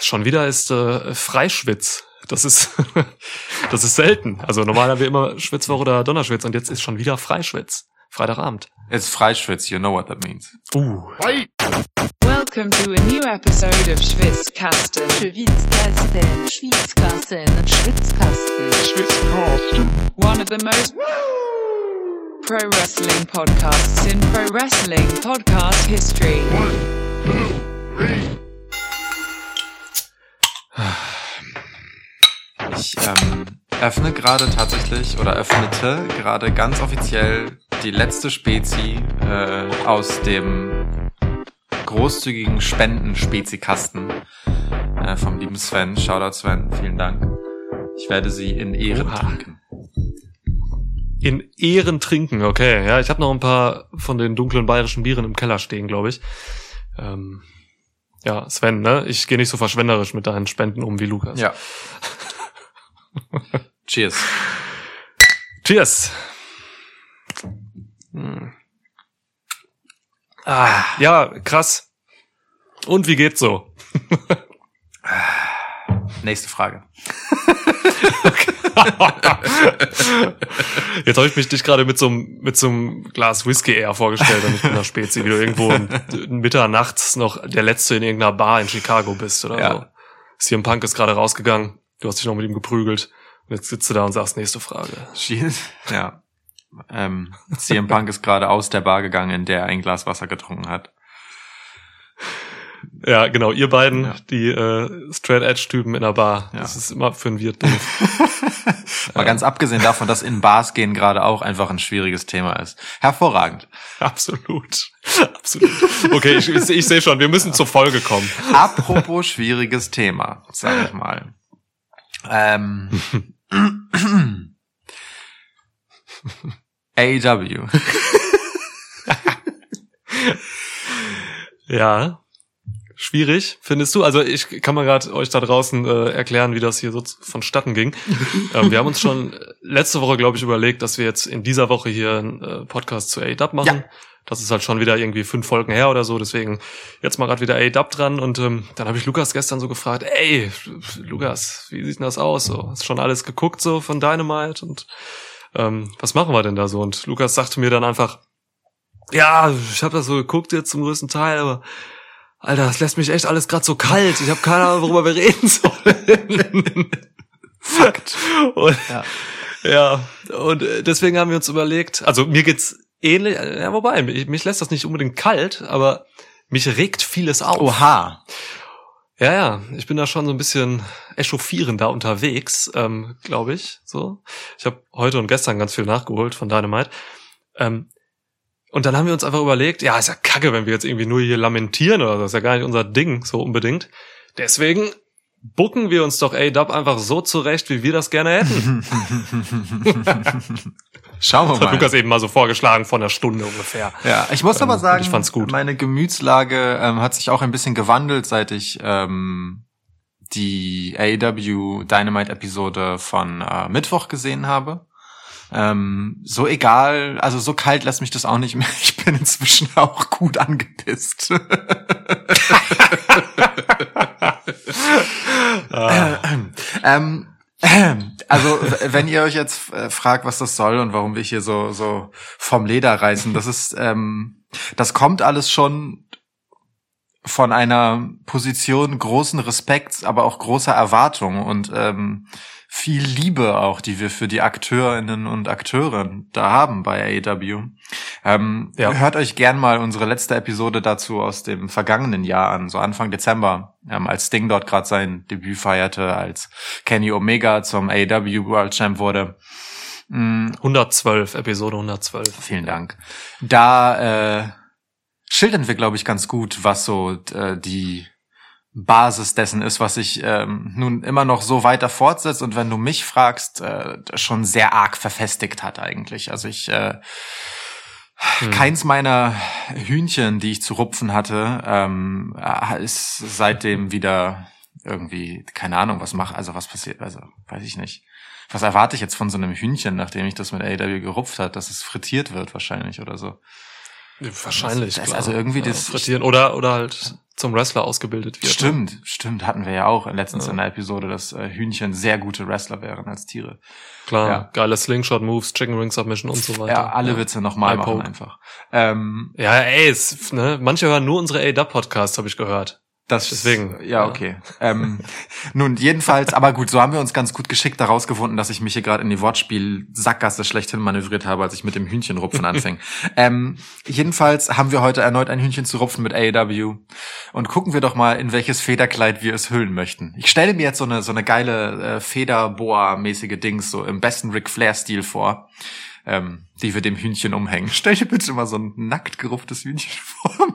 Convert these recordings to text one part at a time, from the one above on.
schon wieder ist äh, Freischwitz. Das ist, das ist selten. Also normal haben wir immer Schwitzwoche oder Donnerschwitz und jetzt ist schon wieder Freischwitz. Freitagabend. It's Freischwitz, you know what that means. Uh. Welcome to a new episode of Schwitzkasten. Schwitzkasten, Schwitzkasten, Schwitzkasten, Schwitzkasten. One of the most pro wrestling podcasts in pro wrestling podcast history. Ich ähm, öffne gerade tatsächlich oder öffnete gerade ganz offiziell die letzte Spezi äh, aus dem großzügigen Spenden-Spezikasten äh, vom lieben Sven. Shoutout Sven, vielen Dank. Ich werde sie in Ehren Oha. trinken. In Ehren trinken, okay. Ja, ich habe noch ein paar von den dunklen bayerischen Bieren im Keller stehen, glaube ich. Ähm, ja, Sven, ne? Ich gehe nicht so verschwenderisch mit deinen Spenden um wie Lukas. Ja. Cheers. Cheers. Hm. Ah, ja, krass. Und wie geht's so? Nächste Frage. Jetzt habe ich mich dich gerade mit so einem mit so einem Glas Whisky eher vorgestellt und nicht mit einer Spezi, wie du irgendwo um mitternachts noch der Letzte in irgendeiner Bar in Chicago bist oder Ja. so. CM Punk ist gerade rausgegangen, du hast dich noch mit ihm geprügelt und jetzt sitzt du da und sagst nächste Frage. Ja. Ähm, CM Punk ist gerade aus der Bar gegangen, in der er ein Glas Wasser getrunken hat. Ja, genau, ihr beiden, Ja. die äh, Straight Edge Typen in der Bar. Ja. Das ist immer für ein Wirt doof. Mal ganz abgesehen davon, dass in Bars gehen gerade auch einfach ein schwieriges Thema ist. Hervorragend. Absolut. Absolut. Okay, ich, ich, ich sehe schon, wir müssen zur Folge kommen. Apropos schwieriges Thema, sag ich mal. Ähm, AEW. Ja. Schwierig, findest du? Also ich kann mal gerade euch da draußen äh, erklären, wie das hier so vonstatten ging. ähm, wir haben uns schon letzte Woche, glaube ich, überlegt, dass wir jetzt in dieser Woche hier einen äh, Podcast zu AEW machen. Ja. Das ist halt schon wieder irgendwie fünf Folgen her oder so, deswegen jetzt mal gerade wieder AEW dran und ähm, dann habe ich Lukas gestern so gefragt, ey, Lukas, wie sieht denn das aus? So, hast schon alles geguckt so von Dynamite und ähm, was machen wir denn da so? Und Lukas sagte mir dann einfach, ja, ich habe das so geguckt jetzt zum größten Teil, aber Alter, das lässt mich echt alles gerade so kalt. Ich habe keine Ahnung, worüber wir reden sollen. Fakt. Und, Ja. ja. und äh, deswegen haben wir uns überlegt, also mir geht's ähnlich, äh, ja, wobei, mich, mich lässt das nicht unbedingt kalt, aber mich regt vieles auf. Oha. Ja, ja, ich bin da schon so ein bisschen echauffierender unterwegs, ähm, glaube ich. So, ich habe heute und gestern ganz viel nachgeholt von Dynamite. Ähm, und dann haben wir uns einfach überlegt, ja, ist ja kacke, wenn wir jetzt irgendwie nur hier lamentieren oder so, ist ja gar nicht unser Ding so unbedingt. Deswegen bucken wir uns doch A-Dub einfach so zurecht, wie wir das gerne hätten. Schauen wir Das hat mal. Lukas eben mal so vorgeschlagen von einer Stunde ungefähr. Ja, ich muss Ähm, aber sagen, ich fand's gut. meine Gemütslage ähm, hat sich auch ein bisschen gewandelt, seit ich ähm, die AEW Dynamite Episode von äh, Mittwoch gesehen habe. Ähm, so egal, also so kalt lässt mich das auch nicht mehr. Ich bin inzwischen auch gut angepisst. ähm, also, w- wenn ihr euch jetzt äh, fragt, was das soll und warum wir hier so, so vom Leder reißen, das ist, ähm, das kommt alles schon von einer Position großen Respekts, aber auch großer Erwartung und ähm, viel Liebe auch, die wir für die Akteurinnen und Akteure da haben bei AEW. Ähm, Ja. Hört euch gern mal unsere letzte Episode dazu aus dem vergangenen Jahr an, so Anfang Dezember, ähm, als Sting dort gerade sein Debüt feierte, als Kenny Omega zum AEW World Champ wurde. Mm, 112, Episode 112. Vielen Dank. Da äh, schildern wir, glaube ich, ganz gut, was so äh, die Basis dessen ist, was sich ähm, nun immer noch so weiter fortsetzt und wenn du mich fragst, äh, schon sehr arg verfestigt hat eigentlich. Also ich äh, keins meiner Hühnchen, die ich zu rupfen hatte, ähm, äh, ist seitdem wieder irgendwie keine Ahnung, was macht, also was passiert, also weiß ich nicht. Was erwarte ich jetzt von so einem Hühnchen, nachdem ich das mit AW gerupft hat, dass es frittiert wird wahrscheinlich oder so. Wahrscheinlich. Das ist also irgendwie ja, das- frittieren oder oder halt zum Wrestler ausgebildet wird. Stimmt, stimmt, hatten wir ja auch letztens Ja. in der Episode, dass äh, Hühnchen sehr gute Wrestler wären als Tiere. Klar, Ja. geile Slingshot Moves, Chicken Ring Submission und so weiter. Ja, alle Witze nochmal machen einfach. Ähm, Ja, ey, es, ne, manche hören nur unsere A-Dub Podcasts, habe ich gehört. Das Deswegen, ja, ja. okay. Ähm, nun, jedenfalls, aber gut, so haben wir uns ganz gut geschickt daraus gefunden, dass ich mich hier gerade in die Wortspiel-Sackgasse schlechthin manövriert habe, als ich mit dem Hühnchenrupfen anfing. ähm, jedenfalls haben wir heute erneut ein Hühnchen zu rupfen mit AEW und gucken wir doch mal, in welches Federkleid wir es hüllen möchten. Ich stelle mir jetzt so eine so eine geile äh, Federboa-mäßige Dings so im besten Ric Flair-Stil vor. Ähm, die wir dem Hühnchen umhängen. Stell dir bitte mal so ein nackt gerupftes Hühnchen vor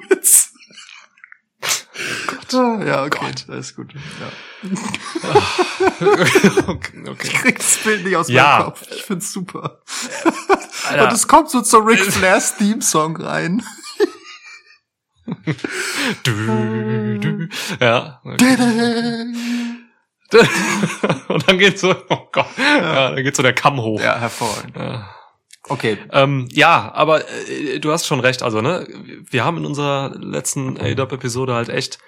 ja, okay, das ist gut. Ja. okay, Ich okay. krieg das Bild nicht aus Ja. meinem Kopf. Ich find's super. Alter. Und es kommt so zur Ric Flairs Theme-Song rein. Du, du. Ja. Okay. Und dann geht so, oh Gott, ja, dann geht so der Kamm hoch. Ja, hervorragend. Ja. Okay. Ähm, ja, aber äh, du hast schon recht. Also, ne, wir haben in unserer letzten A-Dub-Episode halt echt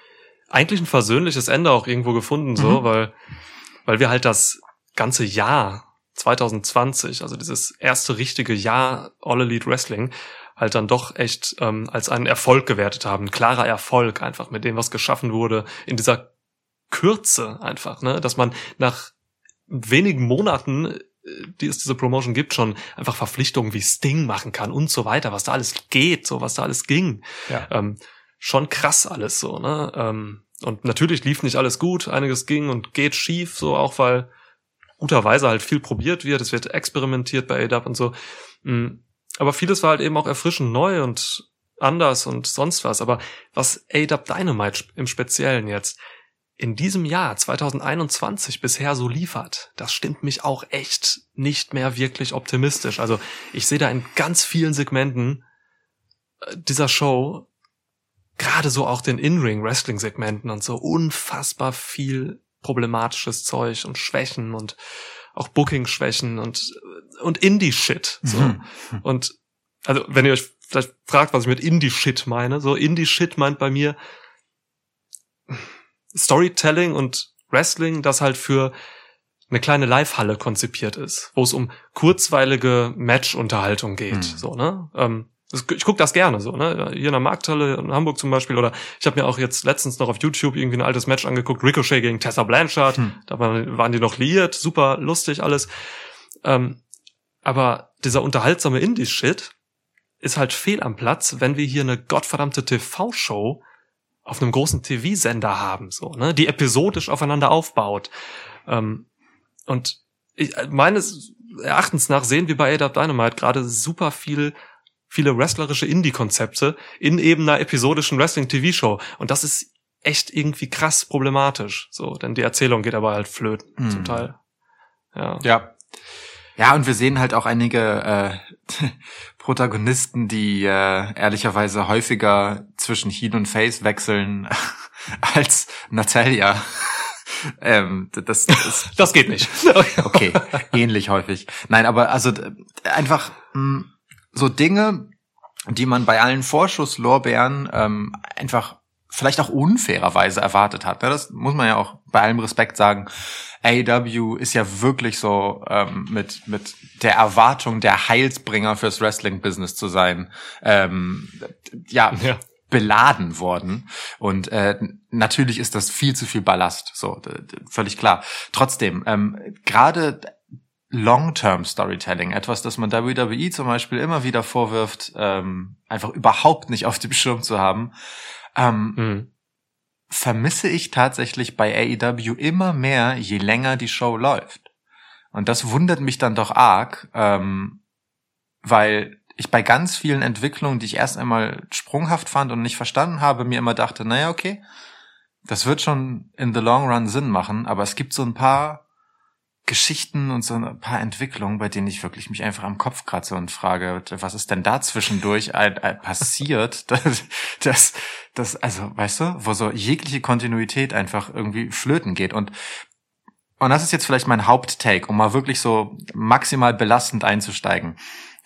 eigentlich ein versöhnliches Ende auch irgendwo gefunden, so, Mhm. weil, weil wir halt das ganze Jahr 2020, also dieses erste richtige Jahr All Elite Wrestling, halt dann doch echt ähm, als einen Erfolg gewertet haben. Ein klarer Erfolg einfach mit dem, was geschaffen wurde, in dieser Kürze einfach, ne, dass man nach wenigen Monaten, äh, die es diese Promotion gibt, schon einfach Verpflichtungen wie Sting machen kann und so weiter, was da alles geht, so was da alles ging. Ja. Ähm, schon krass alles so, ne? Ähm, und natürlich lief nicht alles gut, einiges ging und geht schief, so auch weil guterweise halt viel probiert wird, es wird experimentiert bei ADAP und so. Mm, Aber vieles war halt eben auch erfrischend neu und anders und sonst was. Aber was ADAP Dynamite im Speziellen jetzt in diesem Jahr 2021 bisher so liefert, das stimmt mich auch echt nicht mehr wirklich optimistisch. Also ich sehe da in ganz vielen Segmenten äh, dieser Show, gerade so auch den In-Ring-Wrestling-Segmenten und so, unfassbar viel problematisches Zeug und Schwächen und auch Booking-Schwächen und, und Indie-Shit. So. Mhm. Und also, wenn ihr euch vielleicht fragt, was ich mit Indie-Shit meine, so Indie-Shit meint bei mir Storytelling und Wrestling, das halt für eine kleine Live-Halle konzipiert ist, wo es um kurzweilige Match-Unterhaltung geht. Mhm. So, ne? Ähm, das, ich gucke das gerne so, ne? Hier in der Markthalle in Hamburg zum Beispiel. Oder ich habe mir auch jetzt letztens noch auf YouTube irgendwie ein altes Match angeguckt, Ricochet gegen Tessa Blanchard. Hm. Da waren, die noch liiert, super lustig alles. Ähm, aber dieser unterhaltsame Indie-Shit ist halt fehl am Platz, wenn wir hier eine gottverdammte TV-Show auf einem großen TV-Sender haben, so, ne, die episodisch aufeinander aufbaut. Ähm, und ich, meines Erachtens nach sehen wir bei AW Dynamite gerade super viel, viele wrestlerische Indie-Konzepte in eben einer episodischen Wrestling-TV-Show. Und das ist echt irgendwie krass problematisch, so, denn die Erzählung geht aber halt flöten, Mhm. zum Teil. Ja. Ja. Ja, und wir sehen halt auch einige äh, Protagonisten, die äh, ehrlicherweise häufiger zwischen Heel und Face wechseln als Natalia. ähm, das, das Das geht nicht. okay, ähnlich häufig. Nein, aber also einfach mh, so Dinge, die man bei allen Vorschusslorbeeren ähm, einfach vielleicht auch unfairerweise erwartet hat. Ne? Das muss man ja auch bei allem Respekt sagen. AEW ist ja wirklich so ähm, mit mit der Erwartung, der Heilsbringer fürs Wrestling-Business zu sein. Ähm, ja, Ja. beladen worden und äh, natürlich ist das viel zu viel Ballast, so völlig klar. Trotzdem ähm, gerade Long-Term Storytelling, etwas, das man WWE zum Beispiel immer wieder vorwirft, ähm, einfach überhaupt nicht auf dem Schirm zu haben, ähm, Hm. vermisse ich tatsächlich bei AEW immer mehr, je länger die Show läuft. Und das wundert mich dann doch arg, ähm, weil ich bei ganz vielen Entwicklungen, die ich erst einmal sprunghaft fand und nicht verstanden habe, mir immer dachte, naja, okay, das wird schon in the long run Sinn machen, aber es gibt so ein paar Geschichten und so ein paar Entwicklungen, bei denen ich wirklich mich einfach am Kopf kratze und frage, was ist denn da zwischendurch passiert, dass, dass, dass, also, weißt du, wo so jegliche Kontinuität einfach irgendwie flöten geht und und das ist jetzt vielleicht mein Haupttake, um mal wirklich so maximal belastend einzusteigen.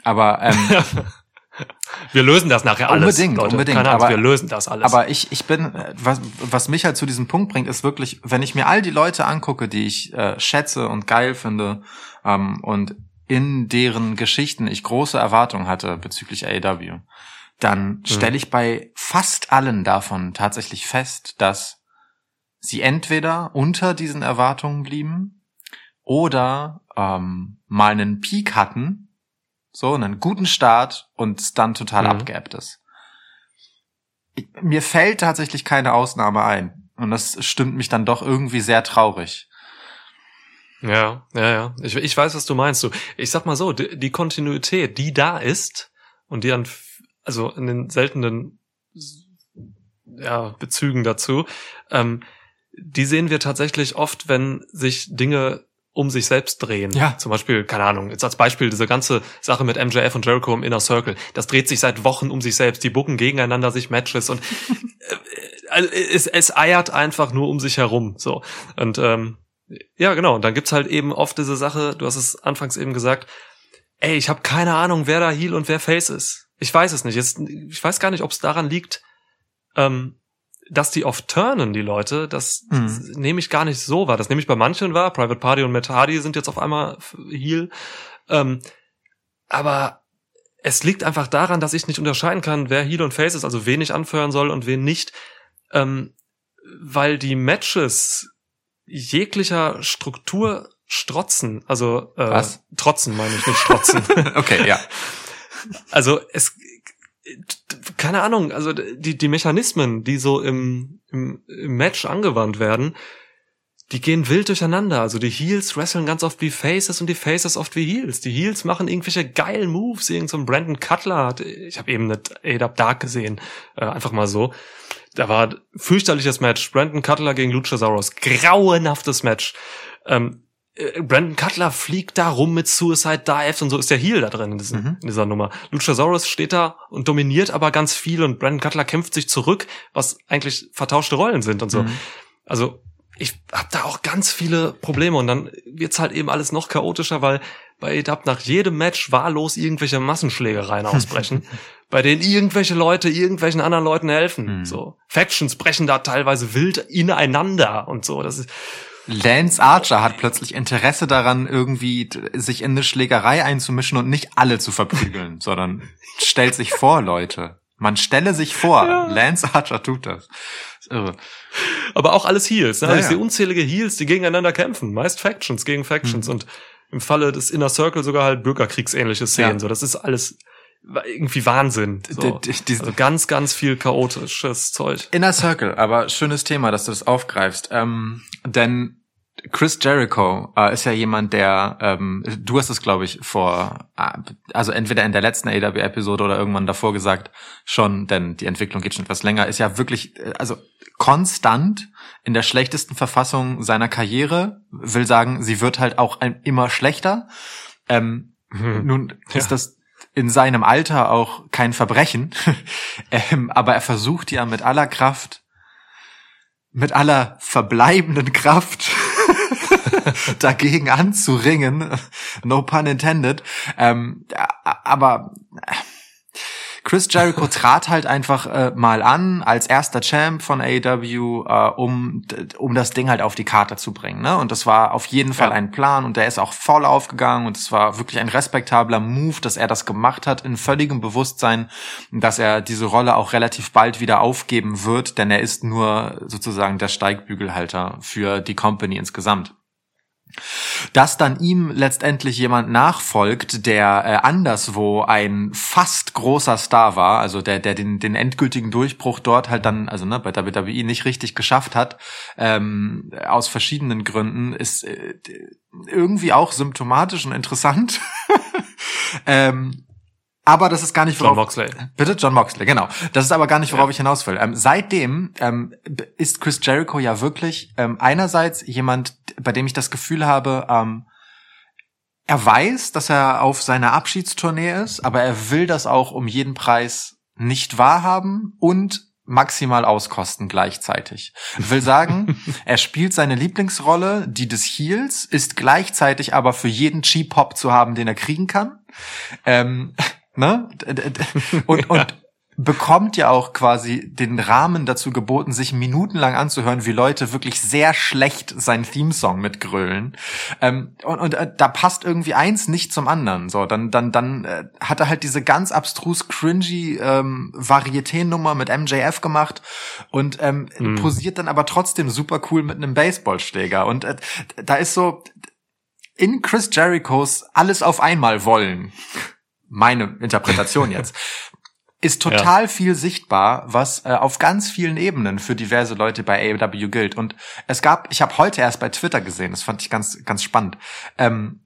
Aber ähm, Wir lösen das nachher alles. Unbedingt, Leute. unbedingt, Keine Angst, aber- wir lösen das alles. Aber ich, ich bin, äh, was, was mich halt zu diesem Punkt bringt, ist wirklich, wenn ich mir all die Leute angucke, die ich äh, schätze und geil finde ähm, und in deren Geschichten ich große Erwartungen hatte bezüglich AEW, dann stelle ich bei fast allen davon tatsächlich fest, dass sie entweder unter diesen Erwartungen blieben oder ähm, mal einen Peak hatten, so einen guten Start und dann total Mhm. abgeebbt ist. Mir fällt tatsächlich keine Ausnahme ein. Und das stimmt mich dann doch irgendwie sehr traurig. Ja, ja, ja. Ich, ich weiß, was du meinst. Du, ich sag mal so, die, die Kontinuität, die da ist und die an, also in den seltenen ja, Bezügen dazu, ähm, die sehen wir tatsächlich oft, wenn sich Dinge um sich selbst drehen. Ja. Zum Beispiel, keine Ahnung, jetzt als Beispiel diese ganze Sache mit MJF und Jericho im Inner Circle. Das dreht sich seit Wochen um sich selbst. Die bucken gegeneinander sich Matches und äh, also es, es eiert einfach nur um sich herum. So. Und ähm, ja, genau. Und dann gibt's halt eben oft diese Sache, du hast es anfangs eben gesagt, ey, ich habe keine Ahnung, wer da Heel und wer Face ist. Ich weiß es nicht. Jetzt, ich weiß gar nicht, ob es daran liegt, ähm, dass die oft turnen, die Leute. Das Mhm. nehme ich gar nicht so wahr. Das nehme ich bei manchen wahr. Private Party und Matt Hardy sind jetzt auf einmal Heel. Ähm, aber es liegt einfach daran, dass ich nicht unterscheiden kann, wer Heel und Face ist, also wen ich anfeuern soll und wen nicht. Ähm, weil die Matches jeglicher Struktur strotzen, also äh, Was? trotzen meine ich, nicht strotzen. okay, ja. also es keine Ahnung, also die die Mechanismen, die so im, im, im Match angewandt werden, die gehen wild durcheinander. Also die Heels wresteln ganz oft wie Faces und die Faces oft wie Heels. Die Heels machen irgendwelche geilen Moves. Irgend so ein Brandon Cutler hat, ich habe eben nicht A-Dub Dark gesehen, äh, einfach mal so. Da war fürchterliches Match. Brandon Cutler gegen Luchasaurus. Grauenhaftes Match. Ähm, äh, Brandon Cutler fliegt da rum mit Suicide Dives und so ist der Heel da drin in, diesem, Mhm. in dieser Nummer. Luchasaurus steht da und dominiert aber ganz viel und Brandon Cutler kämpft sich zurück, was eigentlich vertauschte Rollen sind und so. Mhm. Also ich hab da auch ganz viele Probleme und dann wird's halt eben alles noch chaotischer, weil bei AEW nach jedem Match wahllos irgendwelche Massenschlägereien ausbrechen, bei denen irgendwelche Leute irgendwelchen anderen Leuten helfen. Mhm. So Factions brechen da teilweise wild ineinander und so. Das ist Lance Archer hat plötzlich Interesse daran, irgendwie sich in eine Schlägerei einzumischen und nicht alle zu verprügeln, sondern stellt sich vor, Leute. Man stelle sich vor, Ja. Lance Archer tut das. das irre. aber auch alles Heels. Ne? Ja, ich sehe unzählige Heels, die gegeneinander kämpfen. Meist Factions gegen Factions Mhm. und im Falle des Inner Circle sogar halt bürgerkriegsähnliche Szenen. Ja. So, das ist alles irgendwie Wahnsinn. So. Also ganz, ganz viel chaotisches Zeug. Inner Circle, aber schönes Thema, dass du das aufgreifst. Ähm, denn Chris Jericho äh, ist ja jemand, der, ähm, du hast es, glaube ich, vor, äh, also entweder in der letzten AW-Episode oder irgendwann davor gesagt, schon, denn die Entwicklung geht schon etwas länger, ist ja wirklich, äh, also konstant in der schlechtesten Verfassung seiner Karriere, will sagen, sie wird halt auch ein, immer schlechter. Ähm, nun Ja. ist das in seinem Alter auch kein Verbrechen, ähm, aber er versucht ja mit aller Kraft, mit aller verbleibenden Kraft dagegen anzuringen, no pun intended. Ähm, aber Chris Jericho trat halt einfach äh, mal an als erster Champ von AEW, äh, um um das Ding halt auf die Karte zu bringen. Ne? Und das war auf jeden Fall Ja. ein Plan und der ist auch voll aufgegangen und es war wirklich ein respektabler Move, dass er das gemacht hat in völligem Bewusstsein, dass er diese Rolle auch relativ bald wieder aufgeben wird, denn er ist nur sozusagen der Steigbügelhalter für die Company insgesamt. Dass dann ihm letztendlich jemand nachfolgt, der äh, anderswo ein fast großer Star war, also der, der den, den endgültigen Durchbruch dort halt dann, also ne, bei WWE nicht richtig geschafft hat, ähm, aus verschiedenen Gründen, ist äh, irgendwie auch symptomatisch und interessant. ähm, aber das ist gar nicht, John Moxley. Bitte John Moxley, genau. Das ist aber gar nicht, worauf ich hinaus will. Ähm, seitdem ähm, ist Chris Jericho ja wirklich ähm, einerseits jemand, bei dem ich das Gefühl habe, ähm, er weiß, dass er auf seiner Abschiedstournee ist, aber er will das auch um jeden Preis nicht wahrhaben und maximal auskosten gleichzeitig. Ich will sagen, er spielt seine Lieblingsrolle, die des Heels, ist gleichzeitig aber für jeden Cheap Hop zu haben, den er kriegen kann. Ähm, ne? Und, und bekommt ja auch quasi den Rahmen dazu geboten, sich minutenlang anzuhören, wie Leute wirklich sehr schlecht seinen Themesong mitgrölen. Ähm, und und äh, da passt irgendwie eins nicht zum anderen. So, dann dann dann äh, hat er halt diese ganz abstrus cringy ähm, Varieté-Nummer mit MJF gemacht und ähm, posiert dann aber trotzdem super cool mit einem Baseballschläger. Und äh, da ist so in Chris Jerichos alles auf einmal wollen. Meine Interpretation jetzt ist total viel sichtbar, was äh, auf ganz vielen Ebenen für diverse Leute bei AEW gilt. Und es gab, ich habe heute erst bei Twitter gesehen, das fand ich ganz, ganz spannend, ähm,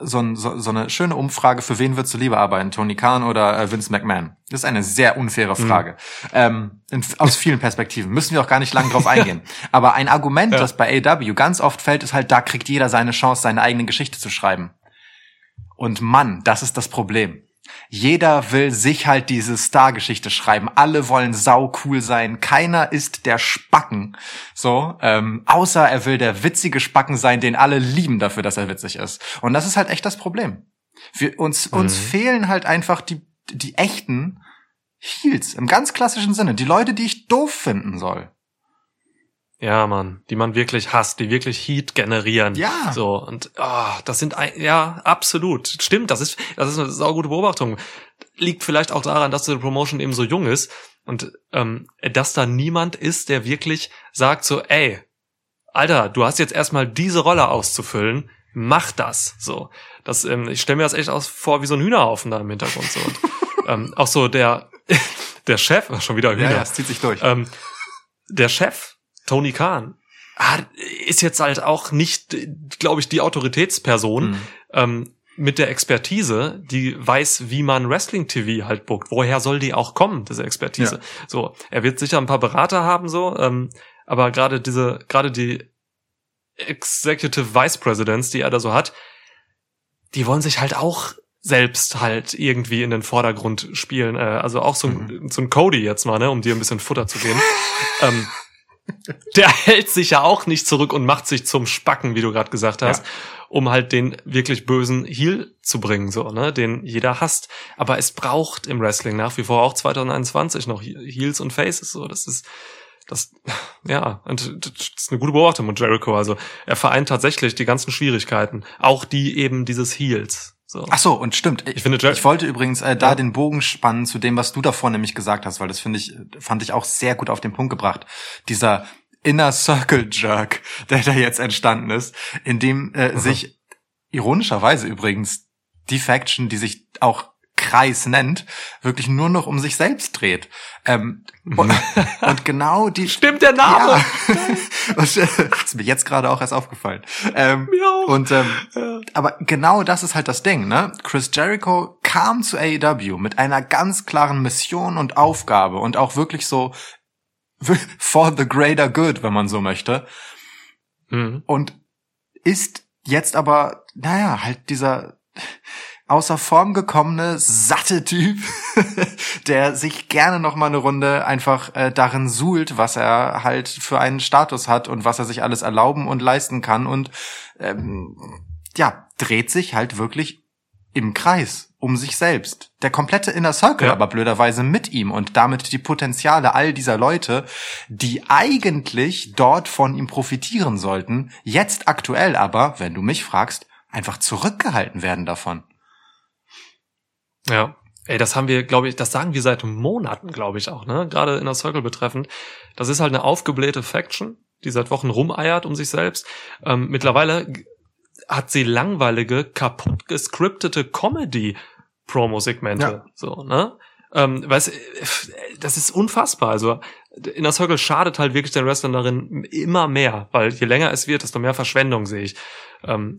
so, ein, so, so eine schöne Umfrage, für wen würdest du lieber arbeiten, Tony Khan oder äh, Vince McMahon? Das ist eine sehr unfaire Frage. Ähm, in, aus vielen Perspektiven. Müssen wir auch gar nicht lang drauf eingehen. Aber ein Argument, das bei AEW ganz oft fällt, ist halt, da kriegt jeder seine Chance, seine eigene Geschichte zu schreiben. Und Mann, das ist das Problem. Jeder will sich halt diese Star-Geschichte schreiben. Alle wollen sau cool sein. Keiner ist der Spacken. So, ähm, außer er will der witzige Spacken sein, den alle lieben dafür, dass er witzig ist. Und das ist halt echt das Problem. Wir, uns, uns fehlen halt einfach die, die echten Heels im ganz klassischen Sinne. Die Leute, die ich doof finden soll. Ja, Mann, die man wirklich hasst, die wirklich Heat generieren. Ja. So, und oh, das sind, ein, ja, absolut. Stimmt, das ist, das ist eine saugute Beobachtung. Liegt vielleicht auch daran, dass die Promotion eben so jung ist und ähm, dass da niemand ist, der wirklich sagt so, ey, Alter, du hast jetzt erstmal diese Rolle auszufüllen, mach das. So, das, ähm, ich stelle mir das echt aus vor wie so ein Hühnerhaufen da im Hintergrund. So. Und, ähm, auch so der, der Chef, schon wieder Hühner. es zieht sich durch. Ähm, der Chef, Tony Khan, ist jetzt halt auch nicht, glaube ich, die Autoritätsperson Mhm. ähm, mit der Expertise, die weiß, wie man Wrestling-TV halt bookt. Woher soll die auch kommen, diese Expertise? Ja. So, er wird sicher ein paar Berater haben, so, ähm, aber gerade diese, gerade die Executive Vice Presidents, die er da so hat, die wollen sich halt auch selbst halt irgendwie in den Vordergrund spielen. Äh, also auch so ein, so ein Cody jetzt mal, ne, um dir ein bisschen Futter zu geben. ähm, der hält sich ja auch nicht zurück und macht sich zum Spacken, wie du gerade gesagt hast, um halt den wirklich bösen Heel zu bringen, so, ne, den jeder hasst. Aber es braucht im Wrestling nach wie vor auch 2021 noch Heels und Faces, so, das ist, das, ja, und das ist eine gute Beobachtung mit Jericho. Also er vereint tatsächlich die ganzen Schwierigkeiten, auch die eben dieses Heels. So. Ach so, und stimmt. Ich, Ich finde, Jer- ich wollte übrigens äh, da Ja. den Bogen spannen zu dem, was du davor nämlich gesagt hast, weil das finde ich, fand ich auch sehr gut auf den Punkt gebracht. Dieser Inner Circle Jerk, der da jetzt entstanden ist, in dem äh, sich ironischerweise übrigens die Faction, die sich auch Kreis nennt, wirklich nur noch um sich selbst dreht. Ähm, und, und genau die Stimmt der Name? ja. Und, äh, ist mir jetzt gerade auch erst aufgefallen. Ähm, Mir auch. und ähm, aber genau das ist halt das Ding, ne? Chris Jericho kam zu AEW mit einer ganz klaren Mission und Aufgabe und auch wirklich so for the greater good, wenn man so möchte. Mhm. Und ist jetzt aber, naja, halt dieser außer Form gekommene, satte Typ, der sich gerne noch mal eine Runde einfach äh, darin suhlt, was er halt für einen Status hat und was er sich alles erlauben und leisten kann und ähm, ja, dreht sich halt wirklich im Kreis um sich selbst. Der komplette Inner Circle Ja. aber blöderweise mit ihm und damit die Potenziale all dieser Leute, die eigentlich dort von ihm profitieren sollten, jetzt aktuell aber, wenn du mich fragst, einfach zurückgehalten werden davon. Ja. Ey, das haben wir, glaube ich, das sagen wir seit Monaten, glaube ich auch, ne? Gerade in der Circle betreffend. Das ist halt eine aufgeblähte Faction, die seit Wochen rumeiert um sich selbst. Ähm, mittlerweile hat sie langweilige, kaputt gescriptete Comedy-Promo-Segmente. Ja. So, ne? Ähm, weißt, das ist unfassbar. Also Inner Circle schadet halt wirklich den Wrestlern darin immer mehr, weil je länger es wird, desto mehr Verschwendung sehe ich. Ähm,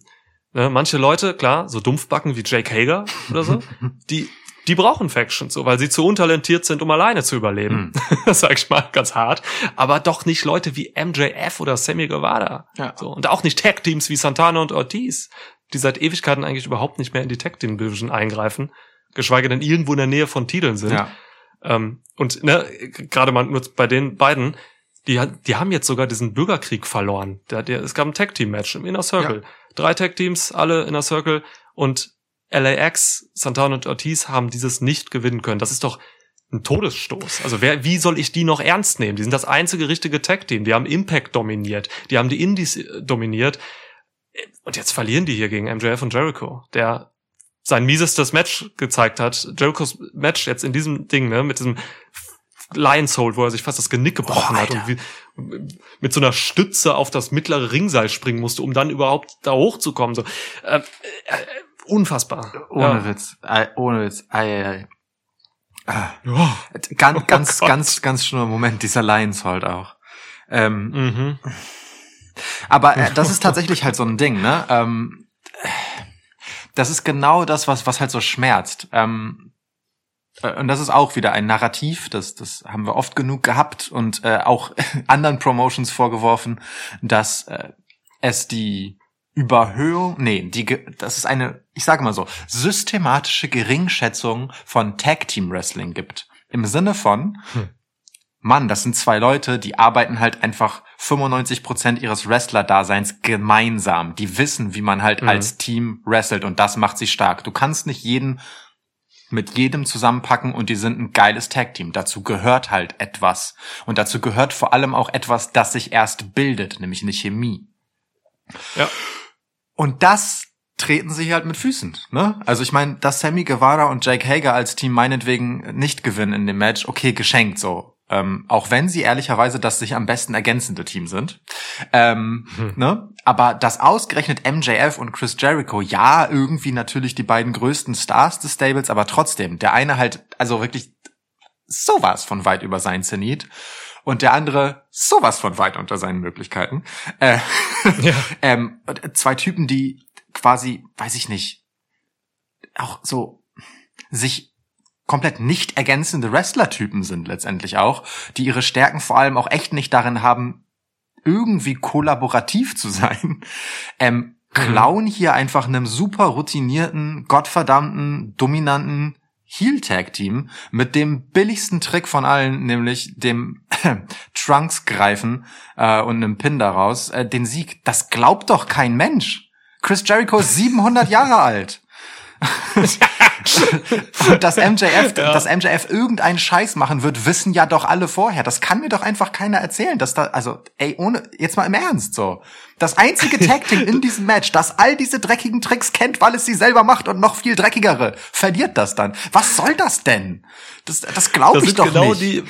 manche Leute, klar, so Dumpfbacken wie Jake Hager oder so, die, die brauchen Factions, so, weil sie zu untalentiert sind, um alleine zu überleben. Das sag ich mal ganz hart. Aber doch nicht Leute wie MJF oder Sammy Guevara. Ja. So, und auch nicht Tag-Teams wie Santana und Ortiz, die seit Ewigkeiten eigentlich überhaupt nicht mehr in die Tag-Team-Division eingreifen, geschweige denn irgendwo in der Nähe von Titeln sind. Ja. Ähm, und ne, gerade mal nur bei den beiden, die, die haben jetzt sogar diesen Bürgerkrieg verloren. Der, der, es gab ein Tag-Team-Match im Inner Circle. Drei Tag-Teams, alle Inner Circle und LAX, Santana und Ortiz haben dieses nicht gewinnen können. Das ist doch ein Todesstoß. Also wer, wie soll ich die noch ernst nehmen? Die sind das einzige richtige Tag-Team. Die haben Impact dominiert. Die haben die Indies äh, dominiert. Und jetzt verlieren die hier gegen MJF und Jericho, der sein miesestes Match gezeigt hat. Jerichos Match jetzt in diesem Ding, ne, mit diesem Lions Hold, wo er sich fast das Genick gebrochen Boah, hat und wie, mit so einer Stütze auf das mittlere Ringseil springen musste, um dann überhaupt da hochzukommen. So, äh, äh, unfassbar. Ohne ja. Witz. Ei, ohne Witz. Ei, ei. Ah. Ja. Ganz, Oh ganz, Gott. ganz, ganz schlimmer Moment, dieser Lions halt auch. Ähm, Mhm. Aber äh, das ist tatsächlich halt so ein Ding, ne? Ähm, das ist genau das, was, was halt so schmerzt. Ähm, äh, und das ist auch wieder ein Narrativ, das, das haben wir oft genug gehabt und äh, auch anderen Promotions vorgeworfen, dass äh, es die Überhöhung, nee, die, das ist eine, ich sage mal so, systematische Geringschätzung von Tag Team Wrestling gibt. Im Sinne von, Mann, das sind zwei Leute, die arbeiten halt einfach 95% ihres Wrestler-Daseins gemeinsam. Die wissen, wie man halt Mhm. als Team wrestelt und das macht sie stark. Du kannst nicht jeden mit jedem zusammenpacken und die sind ein geiles Tag-Team. Dazu gehört halt etwas. Und dazu gehört vor allem auch etwas, das sich erst bildet, nämlich eine Chemie. Ja. Und das treten sie halt mit Füßen. Ne? Also ich meine, dass Sammy Guevara und Jake Hager als Team meinetwegen nicht gewinnen in dem Match, okay, geschenkt so. Ähm, auch wenn sie ehrlicherweise das sich am besten ergänzende Team sind. Ähm, ne? Aber dass ausgerechnet MJF und Chris Jericho, ja, irgendwie natürlich die beiden größten Stars des Stables, aber trotzdem, der eine halt, also wirklich sowas von weit über sein Zenit und der andere sowas von weit unter seinen Möglichkeiten. Äh, Ja. ähm, äh, zwei Typen, die quasi, weiß ich nicht, auch so sich komplett nicht ergänzende Wrestler-Typen sind letztendlich auch, die ihre Stärken vor allem auch echt nicht darin haben, irgendwie kollaborativ zu sein, ähm, klauen hier einfach einem super routinierten, gottverdammten, dominanten Heel-Tag-Team mit dem billigsten Trick von allen, nämlich dem Trunks greifen äh, und einem Pin daraus, äh, den Sieg. Das glaubt doch kein Mensch. Chris Jericho ist 700 Jahre alt. Und dass MJF, Ja. dass MJF irgendeinen Scheiß machen wird, wissen ja doch alle vorher. Das kann mir doch einfach keiner erzählen, dass da, also, ey, ohne, jetzt mal im Ernst, so. Das einzige Tag-Team in diesem Match, das all diese dreckigen Tricks kennt, weil es sie selber macht und noch viel dreckigere, verliert das dann. Was soll das denn? Das, das glaube ich doch genau nicht. die,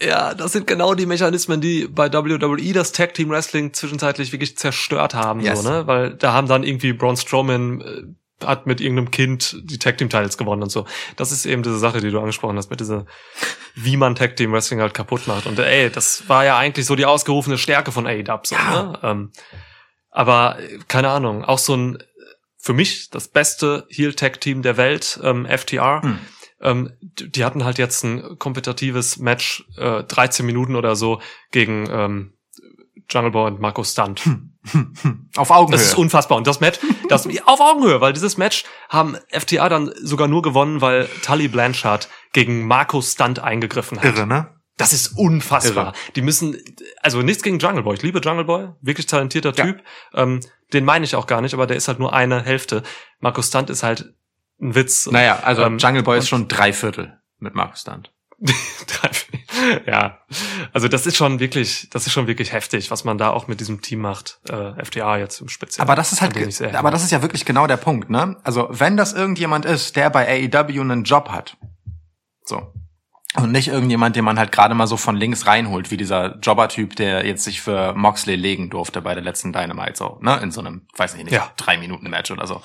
ja, das sind genau die Mechanismen, die bei WWE das Tag Team Wrestling zwischenzeitlich wirklich zerstört haben, Yes. so, ne? Weil da haben dann irgendwie Braun Strowman äh, hat mit irgendeinem Kind die Tag Team Titles gewonnen und so. Das ist eben diese Sache, die du angesprochen hast, mit dieser, wie man Tag Team Wrestling halt kaputt macht. Und ey, das war ja eigentlich so die ausgerufene Stärke von AEW, so, ne? Ähm, aber keine Ahnung, auch so ein für mich das beste Heel Tag Team der Welt, ähm, FTR. Hm. Ähm, die hatten halt jetzt ein kompetitives Match, äh, 13 Minuten oder so gegen ähm, Jungle Boy und Marco Stunt. Auf Augenhöhe. Das ist unfassbar. Und das Match, das auf Augenhöhe, weil dieses Match haben FTA dann sogar nur gewonnen, weil Tully Blanchard gegen Marco Stunt eingegriffen hat. Irre, ne? Das ist unfassbar. Irre. Die müssen, also nichts gegen Jungle Boy. Ich liebe Jungle Boy, wirklich talentierter Ja. Typ. Ähm, den meine ich auch gar nicht, aber der ist halt nur eine Hälfte. Marco Stunt ist halt ein Witz. Naja, also Ähm, Jungle Boy ist schon drei Viertel mit Markus Stunt. ja, also das ist schon wirklich, das ist schon wirklich heftig, was man da auch mit diesem Team macht. Äh, FTA jetzt im Speziellen. Aber das ist halt, aber das ist ja wirklich genau der Punkt, ne? Also wenn das irgendjemand ist, der bei AEW einen Job hat, so und nicht irgendjemand, den man halt gerade mal so von links reinholt, wie dieser Jobber-Typ, der jetzt sich für Moxley legen durfte bei der letzten Dynamite, so, ne? In so einem, weiß ich nicht, Ja. drei Minuten Match oder so.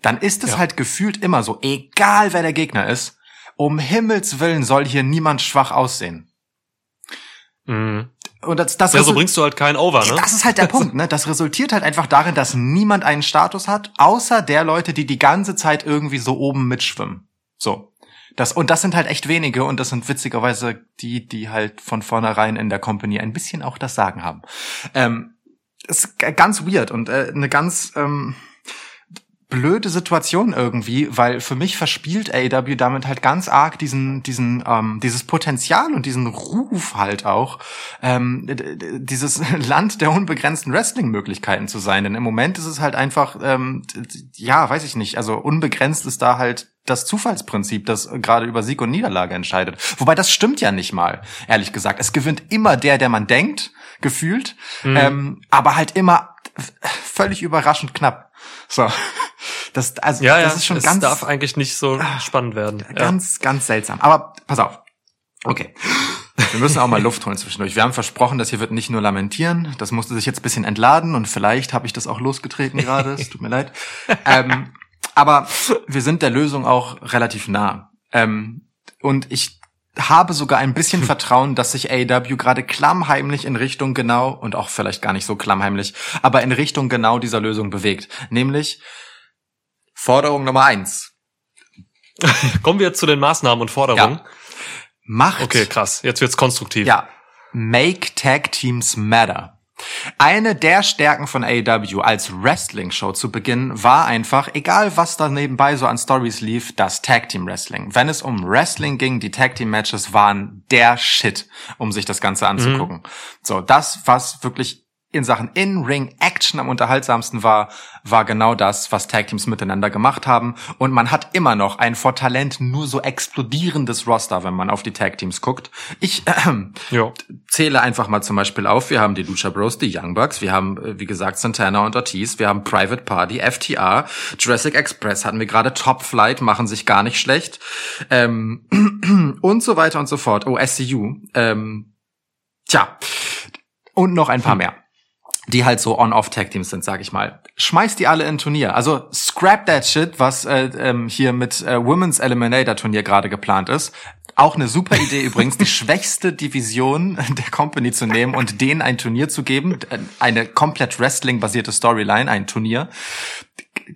Dann ist es Ja. halt gefühlt immer so, egal wer der Gegner ist, um Himmels Willen soll hier niemand schwach aussehen. Mhm. Und das, das Ja, so bringst du halt keinen Over, ne? das ist halt der Punkt, ne? Das resultiert halt einfach darin, dass niemand einen Status hat, außer der Leute, die die ganze Zeit irgendwie so oben mitschwimmen. So. Das, und das sind halt echt wenige und das sind witzigerweise die, die halt von vornherein in der Company ein bisschen auch das Sagen haben. Ähm, ist ganz weird und äh, eine ganz, ähm, blöde Situation irgendwie, weil für mich verspielt AEW damit halt ganz arg diesen, diesen, ähm, dieses Potenzial und diesen Ruf halt auch, ähm, dieses Land der unbegrenzten Wrestling-Möglichkeiten zu sein. Denn im Moment ist es halt einfach, ähm, ja, weiß ich nicht, also unbegrenzt ist da halt das Zufallsprinzip, das gerade über Sieg und Niederlage entscheidet. Wobei das stimmt ja nicht mal, ehrlich gesagt. Es gewinnt immer der, der man denkt, gefühlt, ähm, aber halt immer völlig überraschend knapp. So. Das, also, Ja, ja, das ist schon es ganz, darf eigentlich nicht so spannend werden. Ja. ganz, ganz seltsam. Aber pass auf. Okay. Wir müssen auch mal Luft holen zwischendurch. Wir haben versprochen, dass hier wird nicht nur lamentieren. Das musste sich jetzt ein bisschen entladen und vielleicht habe ich das auch losgetreten gerade. Es tut mir leid. Ähm, aber wir sind der Lösung auch relativ nah. Ähm, und ich habe sogar ein bisschen Vertrauen, dass sich AEW gerade klammheimlich in Richtung genau, und auch vielleicht gar nicht so klammheimlich, aber in Richtung genau dieser Lösung bewegt. Nämlich Forderung Nummer eins. Kommen wir zu den Maßnahmen und Forderungen. Ja. Macht Okay, krass. Jetzt wird's konstruktiv. Ja. Make Tag Teams Matter. Eine der Stärken von AEW als Wrestling-Show zu Beginn war einfach, egal was da nebenbei so an Stories lief, das Tag Team Wrestling. Wenn es um Wrestling ging, die Tag Team Matches waren der Shit, um sich das Ganze anzugucken. So, das, was wirklich in Sachen In-Ring-Action am unterhaltsamsten war, war genau das, was Tag Teams miteinander gemacht haben. Und man hat immer noch ein vor Talent nur so explodierendes Roster, wenn man auf die Tag Teams guckt. Ich äh, zähle einfach mal zum Beispiel auf. Wir haben die Lucha Bros, die Young Bucks, wir haben, äh, wie gesagt, Santana und Ortiz, wir haben Private Party, FTA, Jurassic Express hatten wir gerade, Top Flight, machen sich gar nicht schlecht. Ähm, und so weiter und so fort. Oh, SCU. Ähm, tja. Und noch ein paar mehr die halt so On-Off-Tag-Teams sind, sag ich mal. Schmeißt die alle in ein Turnier. Also scrap that shit, was äh, ähm, hier mit äh, Women's Eliminator Turnier gerade geplant ist. Auch eine super Idee übrigens, die schwächste Division der Company zu nehmen und denen ein Turnier zu geben. Eine komplett Wrestling-basierte Storyline, ein Turnier.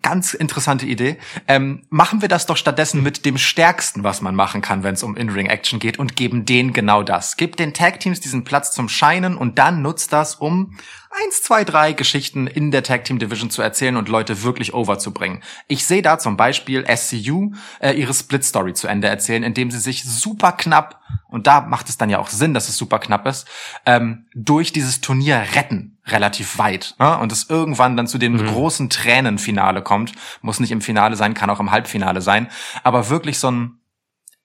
Ganz interessante Idee. Ähm, machen wir das doch stattdessen mit dem Stärksten, was man machen kann, wenn es um In-Ring-Action geht und geben denen genau das. Gebt den Tag-Teams diesen Platz zum Scheinen und dann nutzt das, um eins, zwei, drei Geschichten in der Tag Team Division zu erzählen und Leute wirklich over zu bringen. Ich sehe da zum Beispiel SCU äh, ihre Split Story zu Ende erzählen, indem sie sich super knapp und da macht es dann ja auch Sinn, dass es super knapp ist, ähm, durch dieses Turnier retten relativ weit ne? und es irgendwann dann zu dem großen Tränenfinale kommt. Muss nicht im Finale sein, kann auch im Halbfinale sein, aber wirklich so ein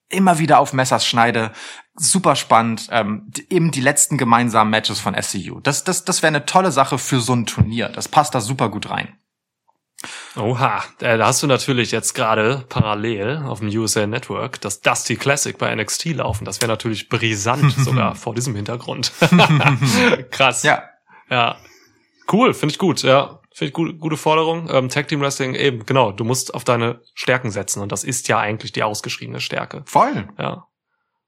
immer wieder auf Messers schneide. Super spannend. Ähm, eben die letzten gemeinsamen Matches von SCU. Das, das, das wäre eine tolle Sache für so ein Turnier. Das passt da super gut rein. Oha, äh, da hast du natürlich jetzt gerade parallel auf dem USA Network das Dusty Classic bei NXT laufen. Das wäre natürlich brisant sogar vor diesem Hintergrund. Krass. Ja. Ja. Cool, finde ich gut, ja. Finde ich gut, gute Forderung. Ähm, Tag Team Wrestling, eben, genau. Du musst auf deine Stärken setzen und das ist ja eigentlich die ausgeschriebene Stärke. Voll. Ja.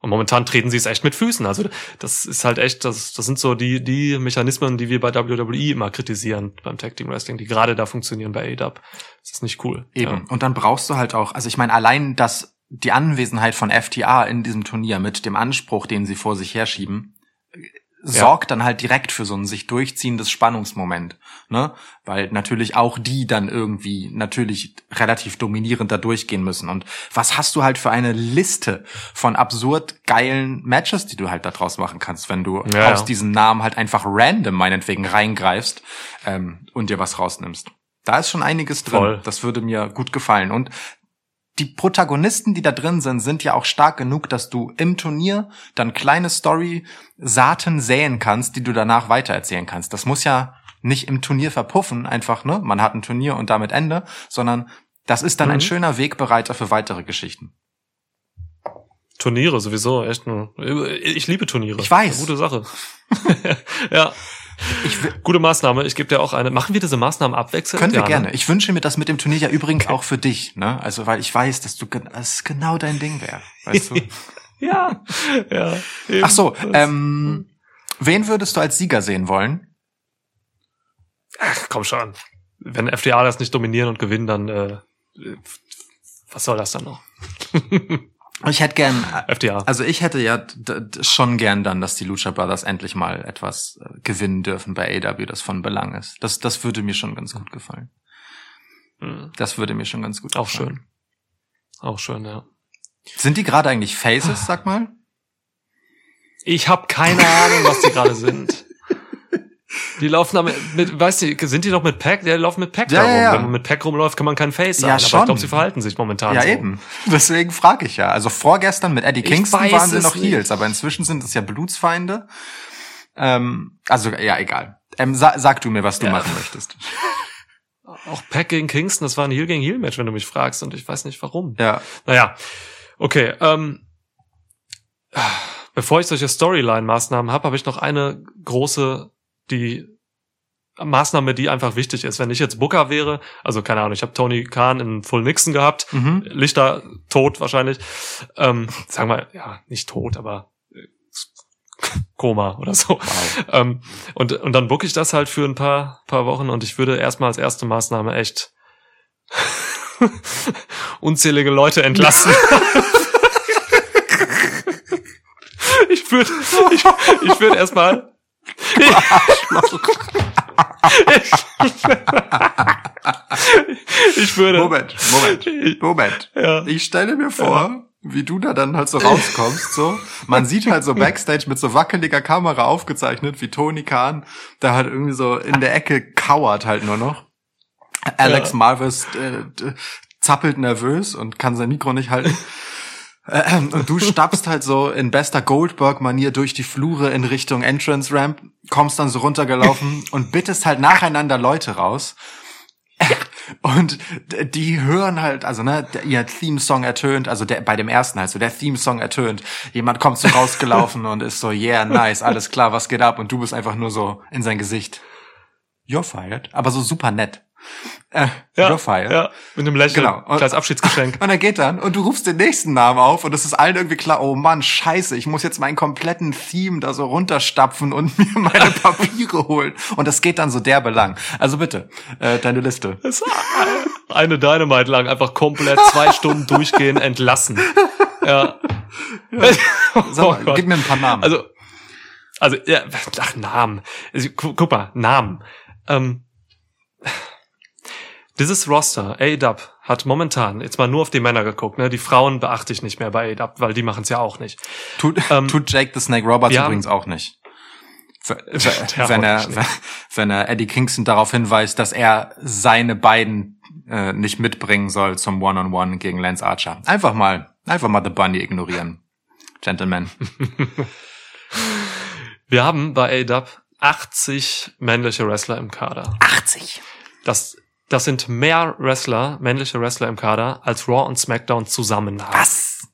Und momentan treten sie es echt mit Füßen. Also das ist halt echt, das, das sind so die, die Mechanismen, die wir bei WWE immer kritisieren beim Tag Team Wrestling, die gerade da funktionieren bei AEW. Das ist nicht cool. Eben. Ja. Und dann brauchst du halt auch, also ich meine, allein das, die Anwesenheit von FTA in diesem Turnier mit dem Anspruch, den sie vor sich herschieben, sorgt dann halt direkt für so ein sich durchziehendes Spannungsmoment, ne? Weil natürlich auch die dann irgendwie natürlich relativ dominierend da durchgehen müssen. Und was hast du halt für eine Liste von absurd geilen Matches, die du halt da draus machen kannst, wenn du Ja, aus ja. diesen Namen halt einfach random meinetwegen reingreifst ähm, und dir was rausnimmst. Da ist schon einiges drin. Voll. Das würde mir gut gefallen. Und die Protagonisten, die da drin sind, sind ja auch stark genug, dass du im Turnier dann kleine Story-Saaten säen kannst, die du danach weitererzählen kannst. Das muss ja nicht im Turnier verpuffen, einfach, ne? Man hat ein Turnier und damit Ende, sondern das ist dann ein Mhm. schöner Wegbereiter für weitere Geschichten. Turniere sowieso, echt. Ein, ich liebe Turniere. Ich weiß. Eine gute Sache. ja. Ich Gute Maßnahme. Ich gebe dir auch eine. Machen wir diese Maßnahmen abwechselnd? können wir Ja, gerne. Ne? Ich wünsche mir das mit dem Turnier ja übrigens auch für dich, ne? Also, weil ich weiß, dass du, es genau dein Ding wäre, weißt du? Ja. ja. eben. Ach so, Das- ähm, wen würdest du als Sieger sehen wollen? Ach, komm schon. Wenn FDA das nicht dominieren und gewinnen, dann äh, was soll das dann noch? Ich hätte gern, FDA. also ich hätte ja schon gern dann, dass die Lucha Brothers endlich mal etwas äh, gewinnen dürfen bei AW, das von Belang ist. Das, das würde mir schon ganz gut gefallen. Mhm. Das würde mir schon ganz gut Auch gefallen. schön. Auch schön, ja. Sind die gerade eigentlich Faces, sag mal? Ich habe keine Ahnung, was die gerade sind. Die laufen aber mit, weißt du, sind die noch mit Pack? Die laufen mit Pack Ja, da rum. ja, ja. Wenn man mit Pack rumläuft, kann man kein Face sein. Ja, aber schon. ich glaube, sie verhalten sich momentan Ja, so. eben. Deswegen frage ich ja. Also vorgestern mit Eddie Ich Kingston waren sie noch nicht. Heels, aber inzwischen sind es ja Blutsfeinde. Ähm, also, ja, egal. Ähm, sa sag du mir, was du Ja. machen möchtest. Auch Pack gegen Kingston, das war ein Heel gegen Heel Match, wenn du mich fragst, und ich weiß nicht warum. Ja. Naja, okay. Ähm, bevor ich solche Storyline-Maßnahmen habe, habe ich noch eine große, die Maßnahme, die einfach wichtig ist. Wenn ich jetzt Booker wäre, also keine Ahnung, ich habe Tony Khan in Full Nixon gehabt, Mhm. Lichter tot wahrscheinlich. Ähm, sagen wir, ja, nicht tot, aber äh, Koma oder so. Wow. Ähm, und, und dann book ich das halt für ein paar, paar Wochen und ich würde erstmal als erste Maßnahme echt unzählige Leute entlassen. ich würde ich, ich würde erstmal ich würde Moment, Moment, Moment. ja. Ich stelle mir vor, wie du da dann halt so rauskommst, so. Man sieht halt so Backstage mit so wackeliger Kamera aufgezeichnet, wie Tony Khan da halt irgendwie so in der Ecke kauert halt nur noch. Alex Ja. Marvis äh, zappelt nervös und kann sein Mikro nicht halten. Ähm, Und du stapfst halt so in bester Goldberg-Manier durch die Flure in Richtung Entrance Ramp, kommst dann so runtergelaufen und bittest halt nacheinander Leute raus. Und die hören halt, also ne, ihr Theme-Song ertönt, also der, bei dem ersten halt so, der Theme-Song ertönt. Jemand kommt so rausgelaufen und ist so, yeah, nice, alles klar, was geht ab? Und du bist einfach nur so in sein Gesicht. You're fired. Aber so super nett. Äh, Ja, fired. ja, mit einem Lächeln, Genau. Und- kleines Abschiedsgeschenk. Und er geht dann und du rufst den nächsten Namen auf und es ist allen irgendwie klar, oh Mann, scheiße, ich muss jetzt meinen kompletten Theme da so runterstapfen und mir meine Papiere holen. Und das geht dann so derbe lang. Also bitte, äh, deine Liste. Eine Dynamite lang, einfach komplett zwei Stunden durchgehen, entlassen. Ja. Sag Oh mal, Gott. gib mir ein paar Namen. Also, also, ja, ach, Namen. Also, gu guck mal, Namen. Ähm, dieses Roster, A-Dub, hat momentan, jetzt mal nur auf die Männer geguckt, ne? Die Frauen beachte ich nicht mehr bei A-Dub, weil die machen es ja auch nicht. tut, ähm, tut Jake the Snake Roberts wir übrigens auch nicht. Wenn er, wenn er Eddie Kingston darauf hinweist, dass er seine beiden äh, nicht mitbringen soll zum One-on-One gegen Lance Archer. Einfach mal, einfach mal The Bunny ignorieren. Gentlemen. Wir haben bei A-Dub 80 männliche Wrestler im Kader. 80. Das, das sind mehr Wrestler, männliche Wrestler im Kader, als Raw und SmackDown zusammen haben. Was?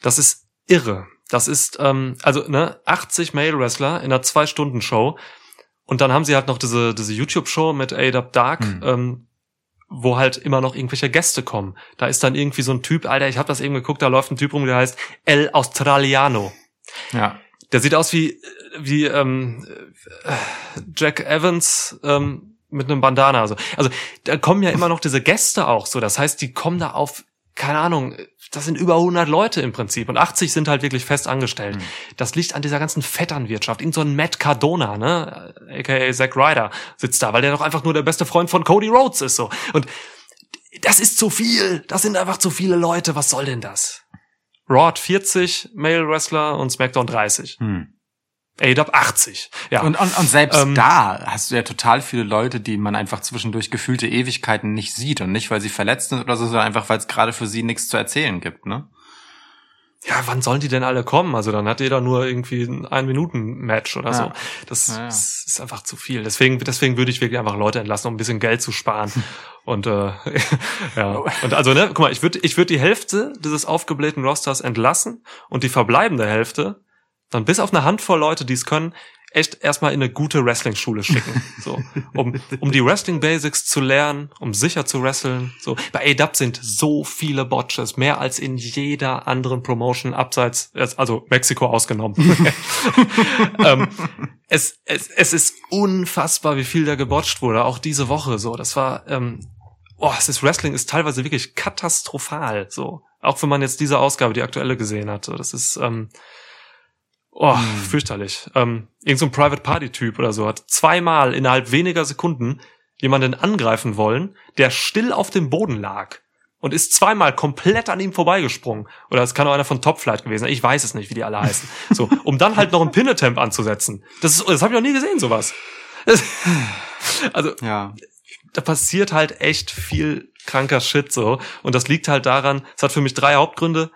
Das ist irre. Das ist, ähm, also, ne, 80 Male Wrestler in einer Zwei-Stunden-Show. Und dann haben sie halt noch diese, diese YouTube-Show mit A-Dub Dark, Hm. ähm, wo halt immer noch irgendwelche Gäste kommen. Da ist dann irgendwie so ein Typ, Alter, ich habe das eben geguckt, da läuft ein Typ rum, der heißt El Australiano. Ja. Der sieht aus wie, wie ähm, äh, Jack Evans ähm, mit einem Bandana. Also, also da kommen ja immer noch diese Gäste auch so. Das heißt, die kommen da auf, keine Ahnung, das sind über 100 Leute im Prinzip. Und 80 sind halt wirklich fest angestellt. Das liegt an dieser ganzen Vetternwirtschaft. Irgend so ein Matt Cardona, ne, aka Zack Ryder, sitzt da, weil der doch einfach nur der beste Freund von Cody Rhodes ist so. Und das ist zu viel. Das sind einfach zu viele Leute. Was soll denn das? Raw hat 40 Male Wrestler und SmackDown 30. Hm. AEW 80. Ja. Und, und, und selbst Ähm, da hast du ja total viele Leute, die man einfach zwischendurch gefühlte Ewigkeiten nicht sieht. Und nicht, weil sie verletzt sind oder so, sondern einfach, weil es gerade für sie nichts zu erzählen gibt, ne? ja, wann sollen die denn alle kommen? Also dann hat jeder nur irgendwie ein Ein-Minuten-Match oder Ja. so. Das, Ja, ja. ist einfach zu viel. Deswegen, deswegen würde ich wirklich einfach Leute entlassen, um ein bisschen Geld zu sparen. Und äh, ja. Und also, ne, guck mal, ich würde ich würd die Hälfte dieses aufgeblähten Rosters entlassen und die verbleibende Hälfte dann bis auf eine Handvoll Leute, die es können, echt erstmal in eine gute Wrestling-Schule schicken. So, um, um die Wrestling-Basics zu lernen, um sicher zu wresteln. So, bei A-Dub sind so viele Botches, mehr als in jeder anderen Promotion abseits, also Mexiko ausgenommen. ähm, es, es, es ist unfassbar, wie viel da gebotcht wurde, auch diese Woche so. Das war, ähm, oh, es ist Wrestling ist teilweise wirklich katastrophal. So, auch wenn man jetzt diese Ausgabe, die aktuelle gesehen hat. So, das ist ähm, oh, fürchterlich. Ähm, irgend so ein Private Party Typ oder so hat zweimal innerhalb weniger Sekunden jemanden angreifen wollen, der still auf dem Boden lag und ist zweimal komplett an ihm vorbeigesprungen. Oder es kann auch einer von Top Flight gewesen sein. Ich weiß es nicht, wie die alle heißen. So, um dann halt noch einen Pin-Attempt anzusetzen. Das, ist, das habe ich noch nie gesehen, sowas. Also, Ja. da passiert halt echt viel kranker Shit so. Und das liegt halt daran, es hat für mich drei Hauptgründe.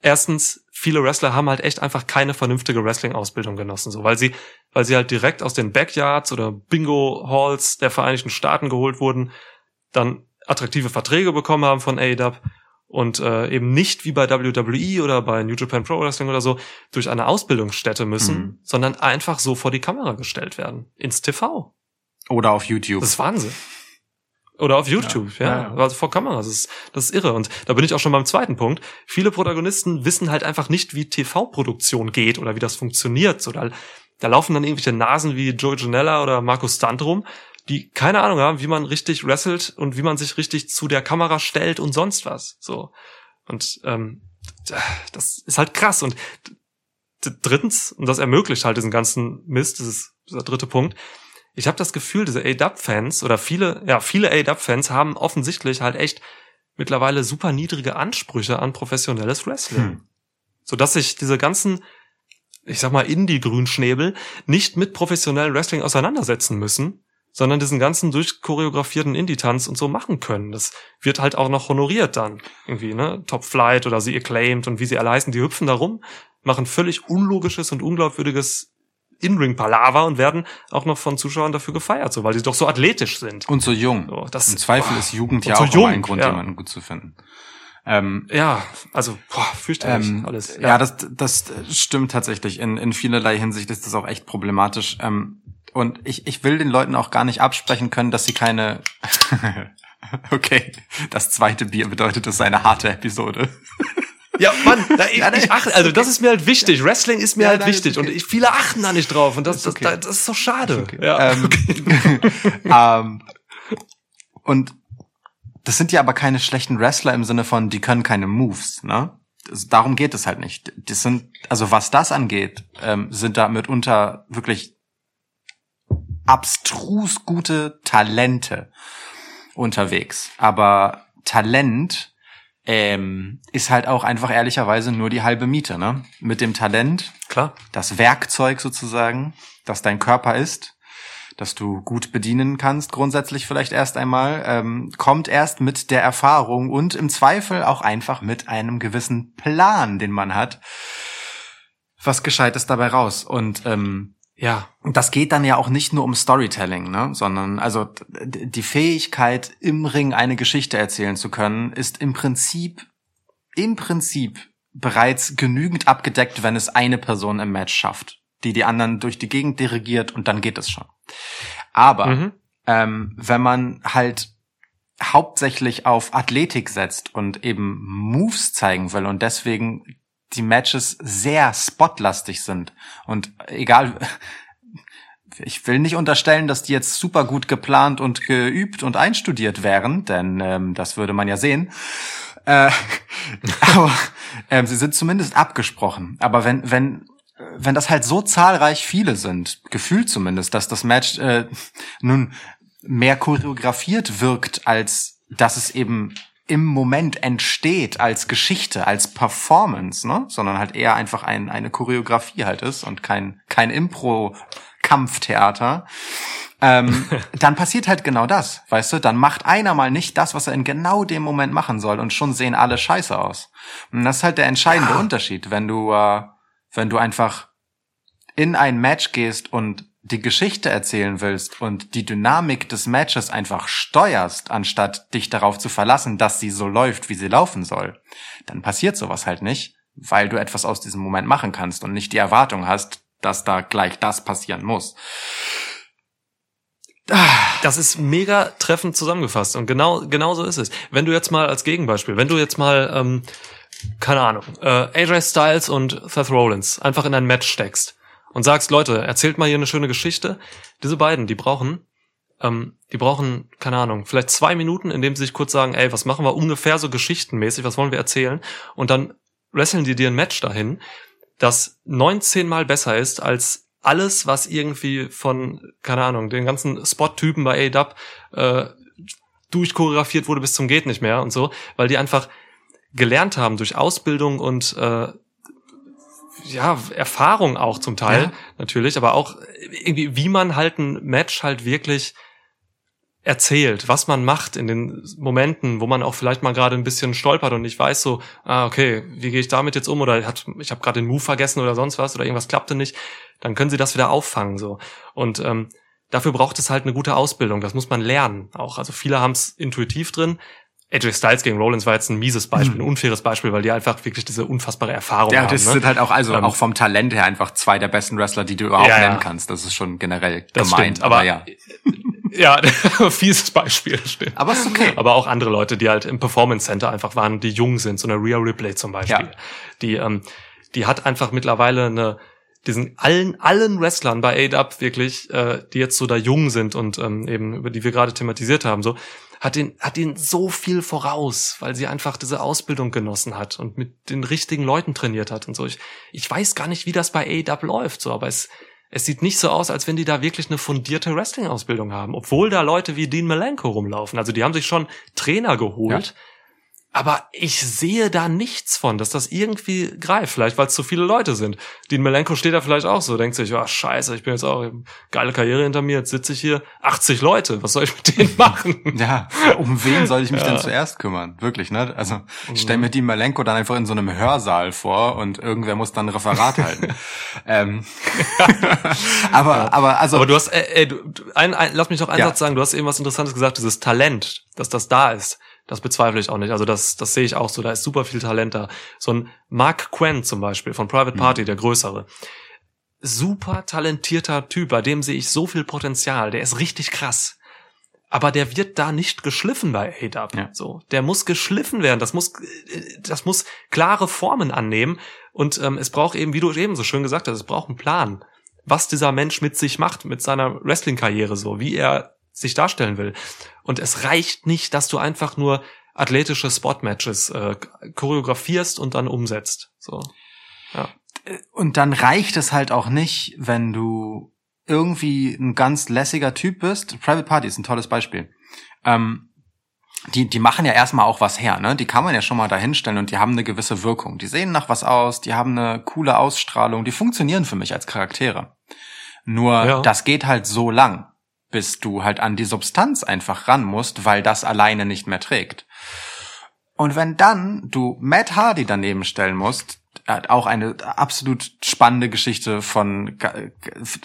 Erstens, viele Wrestler haben halt echt einfach keine vernünftige Wrestling-Ausbildung genossen, so, weil sie, weil sie halt direkt aus den Backyards oder Bingo-Halls der Vereinigten Staaten geholt wurden, dann attraktive Verträge bekommen haben von AEW und äh, eben nicht wie bei WWE oder bei New Japan Pro Wrestling oder so durch eine Ausbildungsstätte müssen, Mhm. sondern einfach so vor die Kamera gestellt werden. Ins TV. Oder auf YouTube. Das ist Wahnsinn. Oder auf YouTube, ja. Ja, ja. Also vor Kameras. Das ist, das ist irre. Und da bin ich auch schon beim zweiten Punkt. Viele Protagonisten wissen halt einfach nicht, wie TV-Produktion geht oder wie das funktioniert. So, da, da laufen dann irgendwelche Nasen wie Joey Janella oder Markus Stunt rum, die keine Ahnung haben, wie man richtig wrestelt und wie man sich richtig zu der Kamera stellt und sonst was. So. Und ähm, das ist halt krass. Und drittens, und das ermöglicht halt diesen ganzen Mist, das ist dieser dritte Punkt, ich habe das Gefühl, diese A-Dub-Fans oder viele, ja, viele A-Dub-Fans haben offensichtlich halt echt mittlerweile super niedrige Ansprüche an professionelles Wrestling. Hm. Sodass sich diese ganzen, ich sag mal, Indie-Grünschnäbel nicht mit professionellem Wrestling auseinandersetzen müssen, sondern diesen ganzen durchchoreografierten Indie-Tanz und so machen können. Das wird halt auch noch honoriert dann. Irgendwie, ne? Top Flight oder sie acclaimed und wie sie alle heißen, die hüpfen da rum, machen völlig unlogisches und unglaubwürdiges In-Ring-Palaver und werden auch noch von Zuschauern dafür gefeiert, so, weil sie doch so athletisch sind. Und so jung. So, das, Im Zweifel boah. ist Jugend ja so auch jung, ein Grund, ja. jemanden gut zu finden. Ähm, Ja, also, boah, fürchterlich ähm, alles. ja. das, das stimmt tatsächlich. In, in vielerlei Hinsicht ist das auch echt problematisch. Ähm, und ich, ich will den Leuten auch gar nicht absprechen können, dass sie keine. okay, das zweite Bier bedeutet, es ist eine harte Episode. Ja, Mann, da, ich, Ja, nee, ich achte, also das ist mir halt wichtig. Wrestling ist mir Ja, halt nein, ist wichtig okay. und ich, viele achten da nicht drauf und das, Ist das, okay. das, das ist doch schade. Okay. Ja. Ähm, ähm, und das sind ja aber keine schlechten Wrestler im Sinne von, die können keine Moves, ne? Das, darum geht es halt nicht. Das sind, also was das angeht, ähm, sind da mitunter wirklich abstrus gute Talente unterwegs. Aber Talent ähm, ist halt auch einfach ehrlicherweise nur die halbe Miete, ne? Mit dem Talent Klar. das Werkzeug sozusagen, das dein Körper ist, das du gut bedienen kannst, grundsätzlich vielleicht erst einmal, ähm, kommt erst mit der Erfahrung und im Zweifel auch einfach mit einem gewissen Plan, den man hat, was Gescheites dabei raus. Und ähm, Ja. das geht dann ja auch nicht nur um Storytelling, ne, sondern also die Fähigkeit im Ring eine Geschichte erzählen zu können, ist im Prinzip im Prinzip bereits genügend abgedeckt, wenn es eine Person im Match schafft, die die anderen durch die Gegend dirigiert und dann geht es schon. Aber Mhm. ähm, wenn man halt hauptsächlich auf Athletik setzt und eben Moves zeigen will und deswegen die Matches sehr spotlastig sind und egal, ich will nicht unterstellen, dass die jetzt super gut geplant und geübt und einstudiert wären, denn ähm, das würde man ja sehen. Äh, aber ähm, sie sind zumindest abgesprochen. Aber wenn, wenn, wenn das halt so zahlreich viele sind, gefühlt zumindest, dass das Match äh, nun mehr choreografiert wirkt, als dass es eben im Moment entsteht als Geschichte, als Performance, ne? sondern halt eher einfach ein, eine Choreografie halt ist und kein, kein Impro-Kampftheater, ähm, dann passiert halt genau das, weißt du? Dann macht einer mal nicht das, was er in genau dem Moment machen soll und schon sehen alle scheiße aus. Und das ist halt der entscheidende Unterschied, wenn du, äh, wenn du einfach in ein Match gehst und die Geschichte erzählen willst und die Dynamik des Matches einfach steuerst, anstatt dich darauf zu verlassen, dass sie so läuft, wie sie laufen soll, dann passiert sowas halt nicht, weil du etwas aus diesem Moment machen kannst und nicht die Erwartung hast, dass da gleich das passieren muss. Das ist mega treffend zusammengefasst und genau genau so ist es. Wenn du jetzt mal als Gegenbeispiel, wenn du jetzt mal ähm, keine Ahnung, äh, AJ Styles und Seth Rollins einfach in ein Match steckst und sagst, Leute, erzählt mal hier eine schöne Geschichte. Diese beiden, die brauchen, ähm, die brauchen, keine Ahnung, vielleicht zwei Minuten, in dem sie sich kurz sagen, ey, was machen wir ungefähr so geschichtenmäßig, was wollen wir erzählen? Und dann wresteln die dir ein Match dahin, das 19 mal besser ist als alles, was irgendwie von, keine Ahnung, den ganzen Spot-Typen bei AEW äh, durchchoreografiert wurde bis zum geht nicht mehr und so, weil die einfach gelernt haben durch Ausbildung und äh, ja, Erfahrung auch zum Teil Ja. natürlich, aber auch irgendwie, wie man halt ein Match halt wirklich erzählt, was man macht in den Momenten, wo man auch vielleicht mal gerade ein bisschen stolpert und nicht weiß so, ah okay, wie gehe ich damit jetzt um oder hat ich habe gerade den Move vergessen oder sonst was oder irgendwas klappte nicht, dann können sie das wieder auffangen so und ähm, dafür braucht es halt eine gute Ausbildung, das muss man lernen auch. Also viele haben es intuitiv drin. AJ Styles gegen Rollins war jetzt ein mieses Beispiel, ein unfaires Beispiel, weil die einfach wirklich diese unfassbare Erfahrung. Ja, haben. das ne? sind halt auch, also Ähm, auch vom Talent her einfach zwei der besten Wrestler, die du überhaupt Ja, ja. nennen kannst. Das ist schon generell Das gemein. stimmt, aber ja. ja, fieses Beispiel, stimmt. Aber ist okay. Aber auch andere Leute, die halt im Performance Center einfach waren, die jung sind, so eine Rhea Ripley zum Beispiel. Ja. Die, ähm, die hat einfach mittlerweile eine, diesen allen, allen Wrestlern bei AW wirklich, äh, die jetzt so da jung sind und ähm, eben, über die wir gerade thematisiert haben, so, hat den, hat den so viel voraus, weil sie einfach diese Ausbildung genossen hat und mit den richtigen Leuten trainiert hat und so. Ich, ich weiß gar nicht, wie das bei AW läuft, so, aber es, es sieht nicht so aus, als wenn die da wirklich eine fundierte Wrestling-Ausbildung haben, obwohl da Leute wie Dean Malenko rumlaufen. Also die haben sich schon Trainer geholt. Aber ich sehe da nichts von, dass das irgendwie greift. Vielleicht, weil es zu viele Leute sind. Dean Malenko steht da vielleicht auch so, denkt sich, ja, scheiße, ich bin jetzt auch geile Karriere hinter mir, jetzt sitze ich hier, 80 Leute, was soll ich mit denen machen? Ja, um wen soll ich mich Ja. denn zuerst kümmern? Wirklich, ne? Also ich stell mir die Malenko dann einfach in so einem Hörsaal vor und irgendwer muss dann ein Referat halten. ähm, aber, aber also Aber du hast, äh, äh, du, du- ein, ein, lass mich noch einen Ja. Satz sagen, du hast eben was Interessantes gesagt, dieses Talent, dass das da ist. Das bezweifle ich auch nicht. Also das, das sehe ich auch so. Da ist super viel Talent da. So ein Mark Quinn zum Beispiel von Private Mhm. Party, der größere. Super talentierter Typ, bei dem sehe ich so viel Potenzial. Der ist richtig krass. Aber der wird da nicht geschliffen bei ADAP. Ja. So, der muss geschliffen werden. Das muss, das muss klare Formen annehmen. Und ähm, es braucht eben, wie du eben so schön gesagt hast, es braucht einen Plan, was dieser Mensch mit sich macht, mit seiner Wrestling-Karriere so, wie er sich darstellen will. Und es reicht nicht, dass du einfach nur athletische Spot-Matches äh, choreografierst und dann umsetzt. So. Und dann reicht es halt auch nicht, wenn du irgendwie ein ganz lässiger Typ bist. Private Party ist ein tolles Beispiel. Ähm, die, die machen ja erstmal auch was her, ne? Die kann man ja schon mal dahinstellen und die haben eine gewisse Wirkung. Die sehen nach was aus, die haben eine coole Ausstrahlung, die funktionieren für mich als Charaktere. Nur Ja. das geht halt so lang, bis du halt an die Substanz einfach ran musst, weil das alleine nicht mehr trägt. Und wenn dann du Matt Hardy daneben stellen musst, hat auch eine absolut spannende Geschichte von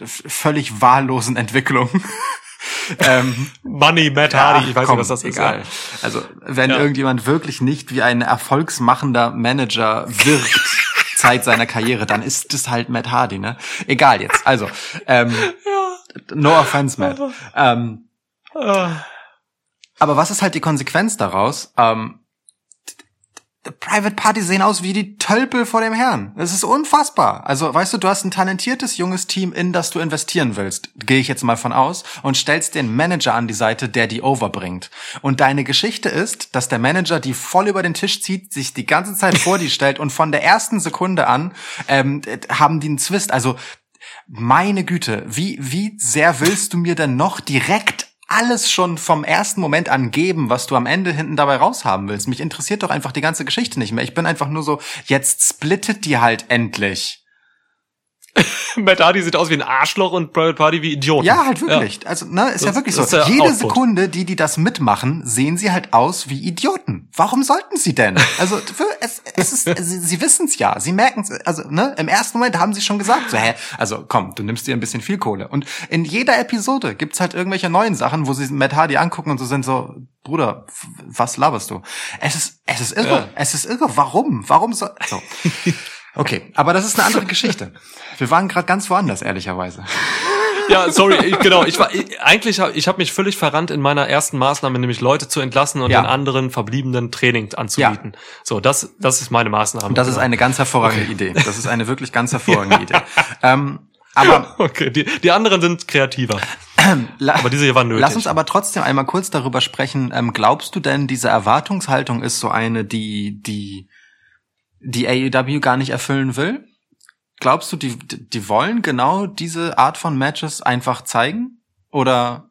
völlig wahllosen Entwicklungen. ähm, Money, Matt ja, Hardy, ich weiß komm, nicht, was das egal. ist. Also wenn Ja. irgendjemand wirklich nicht wie ein erfolgsmachender Manager wirkt Zeit seiner Karriere, dann ist das halt Matt Hardy, ne? Egal jetzt. Also, ähm, no offense, Matt. Ähm, Ja. aber was ist halt die Konsequenz daraus? Ähm, Private Party sehen aus wie die Tölpel vor dem Herrn. Es ist unfassbar. Also, weißt du, du hast ein talentiertes junges Team, in das du investieren willst. Gehe ich jetzt mal von aus. Und stellst den Manager an die Seite, der die overbringt. Und deine Geschichte ist, dass der Manager die voll über den Tisch zieht, sich die ganze Zeit vor die stellt und von der ersten Sekunde an ähm, haben die einen Zwist. Also, meine Güte, wie, wie sehr willst du mir denn noch direkt alles schon vom ersten Moment an geben, was du am Ende hinten dabei raushaben willst? Mich interessiert doch einfach die ganze Geschichte nicht mehr. Ich bin einfach nur so, jetzt splittet die halt endlich. Matt Hardy sieht aus wie ein Arschloch und Private Party wie Idioten. Ja, halt wirklich. Also, ne, ist ja Das wirklich so. Jede Output. Sekunde, die die das mitmachen, sehen sie halt aus wie Idioten. Warum sollten sie denn? Also, für, es, es ist, sie, sie wissen es ja. Sie merken es. Also, ne, im ersten Moment haben sie schon gesagt, so, hä, also komm, du nimmst dir ein bisschen viel Kohle. Und in jeder Episode gibt's halt irgendwelche neuen Sachen, wo sie Matt Hardy angucken und so sind so, Bruder, was laberst du? Es ist, es ist irre. Ja. Es ist irre. Warum? Warum so? so. Okay, aber das ist eine andere Geschichte. Wir waren gerade ganz woanders, ehrlicherweise. Ja, sorry, ich, genau. Ich war ich, eigentlich hab, ich habe mich völlig verrannt in meiner ersten Maßnahme, nämlich Leute zu entlassen und Ja. den anderen verbliebenen Training anzubieten. So, das das ist meine Maßnahme. Und das ist Genau. eine ganz hervorragende Idee. Das ist eine wirklich ganz hervorragende Idee. Ähm, aber okay. Die, die anderen sind kreativer, aber diese hier waren nötig. lass uns aber trotzdem einmal kurz darüber sprechen. Ähm, glaubst du denn, diese Erwartungshaltung ist so eine, die die die AEW gar nicht erfüllen will? glaubst du, die, die wollen genau diese Art von Matches einfach zeigen? Oder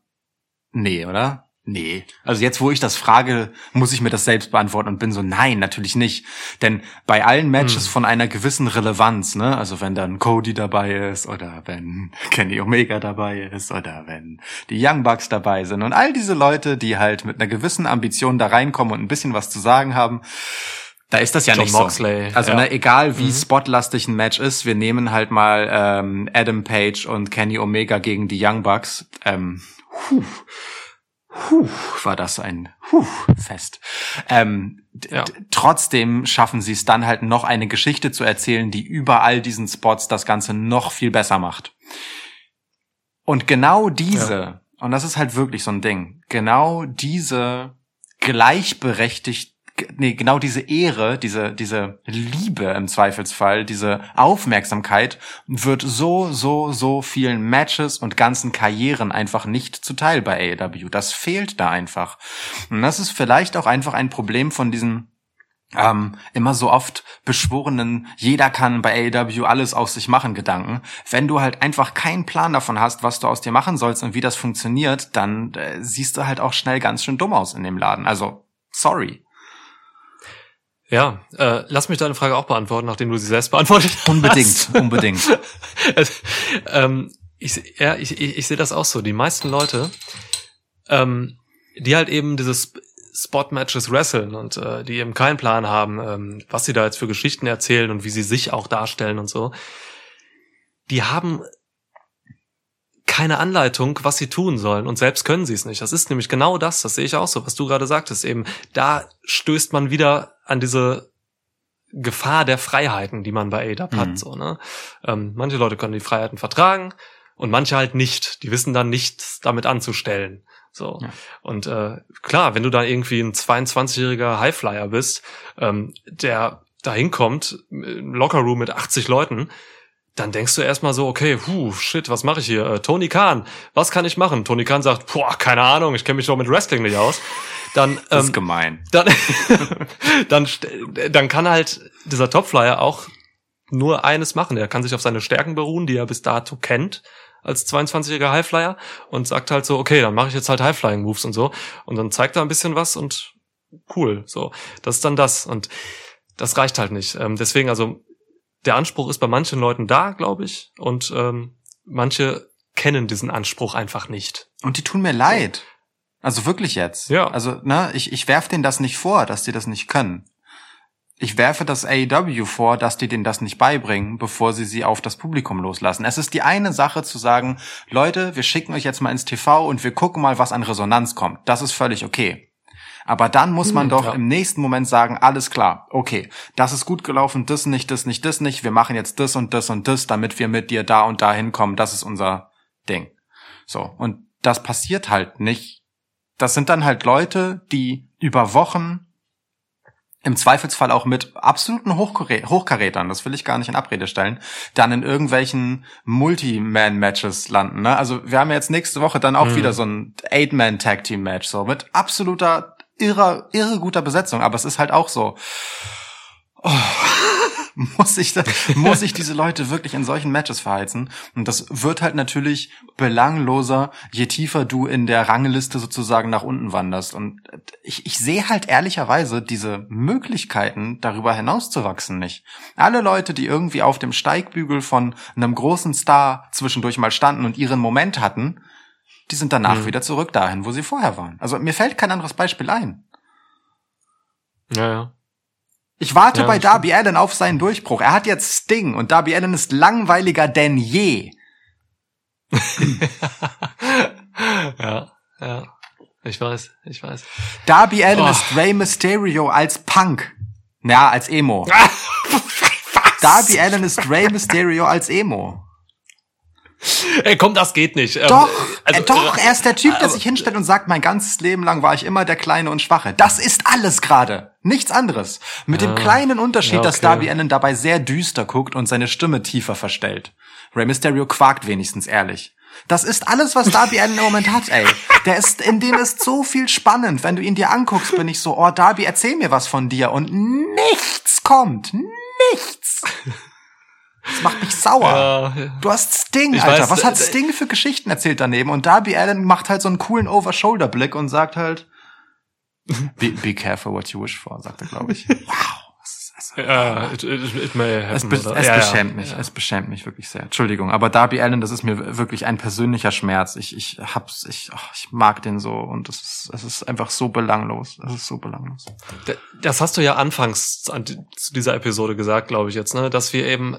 nee, oder? Nee. Also jetzt, wo ich das frage, muss ich mir das selbst beantworten und bin so, nein, natürlich nicht. Denn bei allen Matches Hm. von einer gewissen Relevanz, ne, also wenn dann Cody dabei ist oder wenn Kenny Omega dabei ist oder wenn die Young Bucks dabei sind und all diese Leute, die halt mit einer gewissen Ambition da reinkommen und ein bisschen was zu sagen haben, da ist das ja John nicht Moxley, so. Also ja. Mhm. ne, egal wie spotlastig ein Match ist, wir nehmen halt mal ähm, Adam Page und Kenny Omega gegen die Young Bucks. Ähm, puh, puh, war das ein puh, Fest. Ähm, Ja. trotzdem schaffen sie es dann halt noch eine Geschichte zu erzählen, die über all diesen Spots das Ganze noch viel besser macht. Und genau diese, und das ist halt wirklich so ein Ding, genau diese gleichberechtigt, nee, genau diese Ehre, diese, diese Liebe im Zweifelsfall, diese Aufmerksamkeit wird so, so, so vielen Matches und ganzen Karrieren einfach nicht zuteil bei AEW. Das fehlt da einfach. Und das ist vielleicht auch einfach ein Problem von diesen ähm, immer so oft beschworenen, jeder kann bei AEW alles aus sich machen Gedanken. Wenn du halt einfach keinen Plan davon hast, was du aus dir machen sollst und wie das funktioniert, dann äh, siehst du halt auch schnell ganz schön dumm aus in dem Laden. Also, sorry. Ja, äh, lass mich deine Frage auch beantworten, nachdem du sie selbst beantwortet hast. Unbedingt, unbedingt. ähm, ich, ja, ich, ich, ich sehe das auch so. Die meisten Leute, ähm, die halt eben dieses Spot-Matches wresteln und äh, die eben keinen Plan haben, ähm, was sie da jetzt für Geschichten erzählen und wie sie sich auch darstellen und so, die haben keine Anleitung, was sie tun sollen und selbst können sie es nicht. Das ist nämlich genau das, das sehe ich auch so, was du gerade sagtest, eben da stößt man wieder an diese Gefahr der Freiheiten, die man bei ADAP Mhm. hat, so, ne? Ähm, manche Leute können die Freiheiten vertragen und manche halt nicht. Die wissen dann nichts damit anzustellen. So. Ja. Und äh, klar, wenn du da irgendwie ein 22-jähriger Highflyer bist, ähm, der da hinkommt, im Lockerroom mit 80 Leuten, dann denkst du erstmal so, okay, puh, shit, was mache ich hier? Äh, Tony Khan, was kann ich machen? Tony Khan sagt, boah, keine Ahnung, ich kenne mich doch mit Wrestling nicht aus. Dann, Das ist ähm, gemein. dann, dann, dann kann halt dieser Topflyer auch nur eines machen. Er kann sich auf seine Stärken beruhen, die er bis dato kennt als 22-jähriger Highflyer und sagt halt so, okay, dann mache ich jetzt halt Highflying-Moves und so. Und dann zeigt er ein bisschen was und cool, so. Das ist dann das. Und das reicht halt nicht. Ähm, deswegen, also, der Anspruch ist bei manchen Leuten da, glaube ich. Und ähm, manche kennen diesen Anspruch einfach nicht. Und die tun mir leid. Also wirklich jetzt. Ja. Also, ne, ich, ich werf denen das nicht vor, dass die das nicht können. Ich werfe das AEW vor, dass die denen das nicht beibringen, bevor sie sie auf das Publikum loslassen. Es ist die eine Sache zu sagen, Leute, wir schicken euch jetzt mal ins TV und wir gucken mal, was an Resonanz kommt. Das ist völlig okay. Aber dann muss man Hm, doch ja. im nächsten Moment sagen, alles klar, okay, das ist gut gelaufen, das nicht, das nicht, das nicht, wir machen jetzt das und das und das, damit wir mit dir da und da hinkommen, das ist unser Ding. So, und das passiert halt nicht. Das sind dann halt Leute, die über Wochen im Zweifelsfall auch mit absoluten Hochkarä Hochkarätern, das will ich gar nicht in Abrede stellen, dann in irgendwelchen Multi-Man-Matches landen. Ne? Also wir haben ja jetzt nächste Woche dann auch Mhm. wieder so ein Eight-Man-Tag-Team-Match, so mit absoluter, irre, irre guter Besetzung. Aber es ist halt auch so, oh, muss ich, da, muss ich diese Leute wirklich in solchen Matches verheizen? Und das wird halt natürlich belangloser, je tiefer du in der Rangliste sozusagen nach unten wanderst. Und ich, ich sehe halt ehrlicherweise diese Möglichkeiten, darüber hinauszuwachsen nicht. Alle Leute, die irgendwie auf dem Steigbügel von einem großen Star zwischendurch mal standen und ihren Moment hatten, die sind danach Mhm. wieder zurück dahin, wo sie vorher waren. Also mir fällt kein anderes Beispiel ein. Ja, ja. Ich warte Ja, bei Darby Allen auf seinen Durchbruch. Er hat jetzt Sting und Darby Allen ist langweiliger denn je. ja, ja. Ich weiß, ich weiß. Darby Allen Oh. ist Rey Mysterio als Punk. Ja, als Emo. Darby Allen ist Rey Mysterio als Emo. Ey, komm, das geht nicht. Ähm, Doch, also, äh, doch, er ist der Typ, der aber- sich hinstellt und sagt, mein ganzes Leben lang war ich immer der Kleine und Schwache. Das ist alles gerade. Nichts anderes. Mit dem Ja. kleinen Unterschied, Ja, dass okay. Darby Allen dabei sehr düster guckt und seine Stimme tiefer verstellt. Rey Mysterio quakt wenigstens ehrlich. Das ist alles, was Darby Allen im Moment hat, ey. Der ist, in dem ist so viel spannend. Wenn du ihn dir anguckst, bin ich so, oh, Darby, erzähl mir was von dir. Und nichts kommt. Nichts. Das macht mich sauer. Ja, Du hast Sting, Ich Alter. weiß, Was hat äh, Sting für Geschichten erzählt daneben? Und Darby Allen macht halt so einen coolen Over-Shoulder-Blick und sagt halt, be, be careful what you wish for, sagt er, glaube ich. Wow. Ja it, it, it may es, happen. be oder? es ja, beschämt ja, mich. Ja. Es beschämt mich wirklich sehr. Entschuldigung. Aber Darby Allen, das ist mir wirklich ein persönlicher Schmerz. Ich, ich hab's, ich, ach, ich mag den so und es ist, es ist einfach so belanglos. Es ist so belanglos. Das hast du ja anfangs an, zu dieser Episode gesagt, glaube ich jetzt, ne, dass wir eben, äh,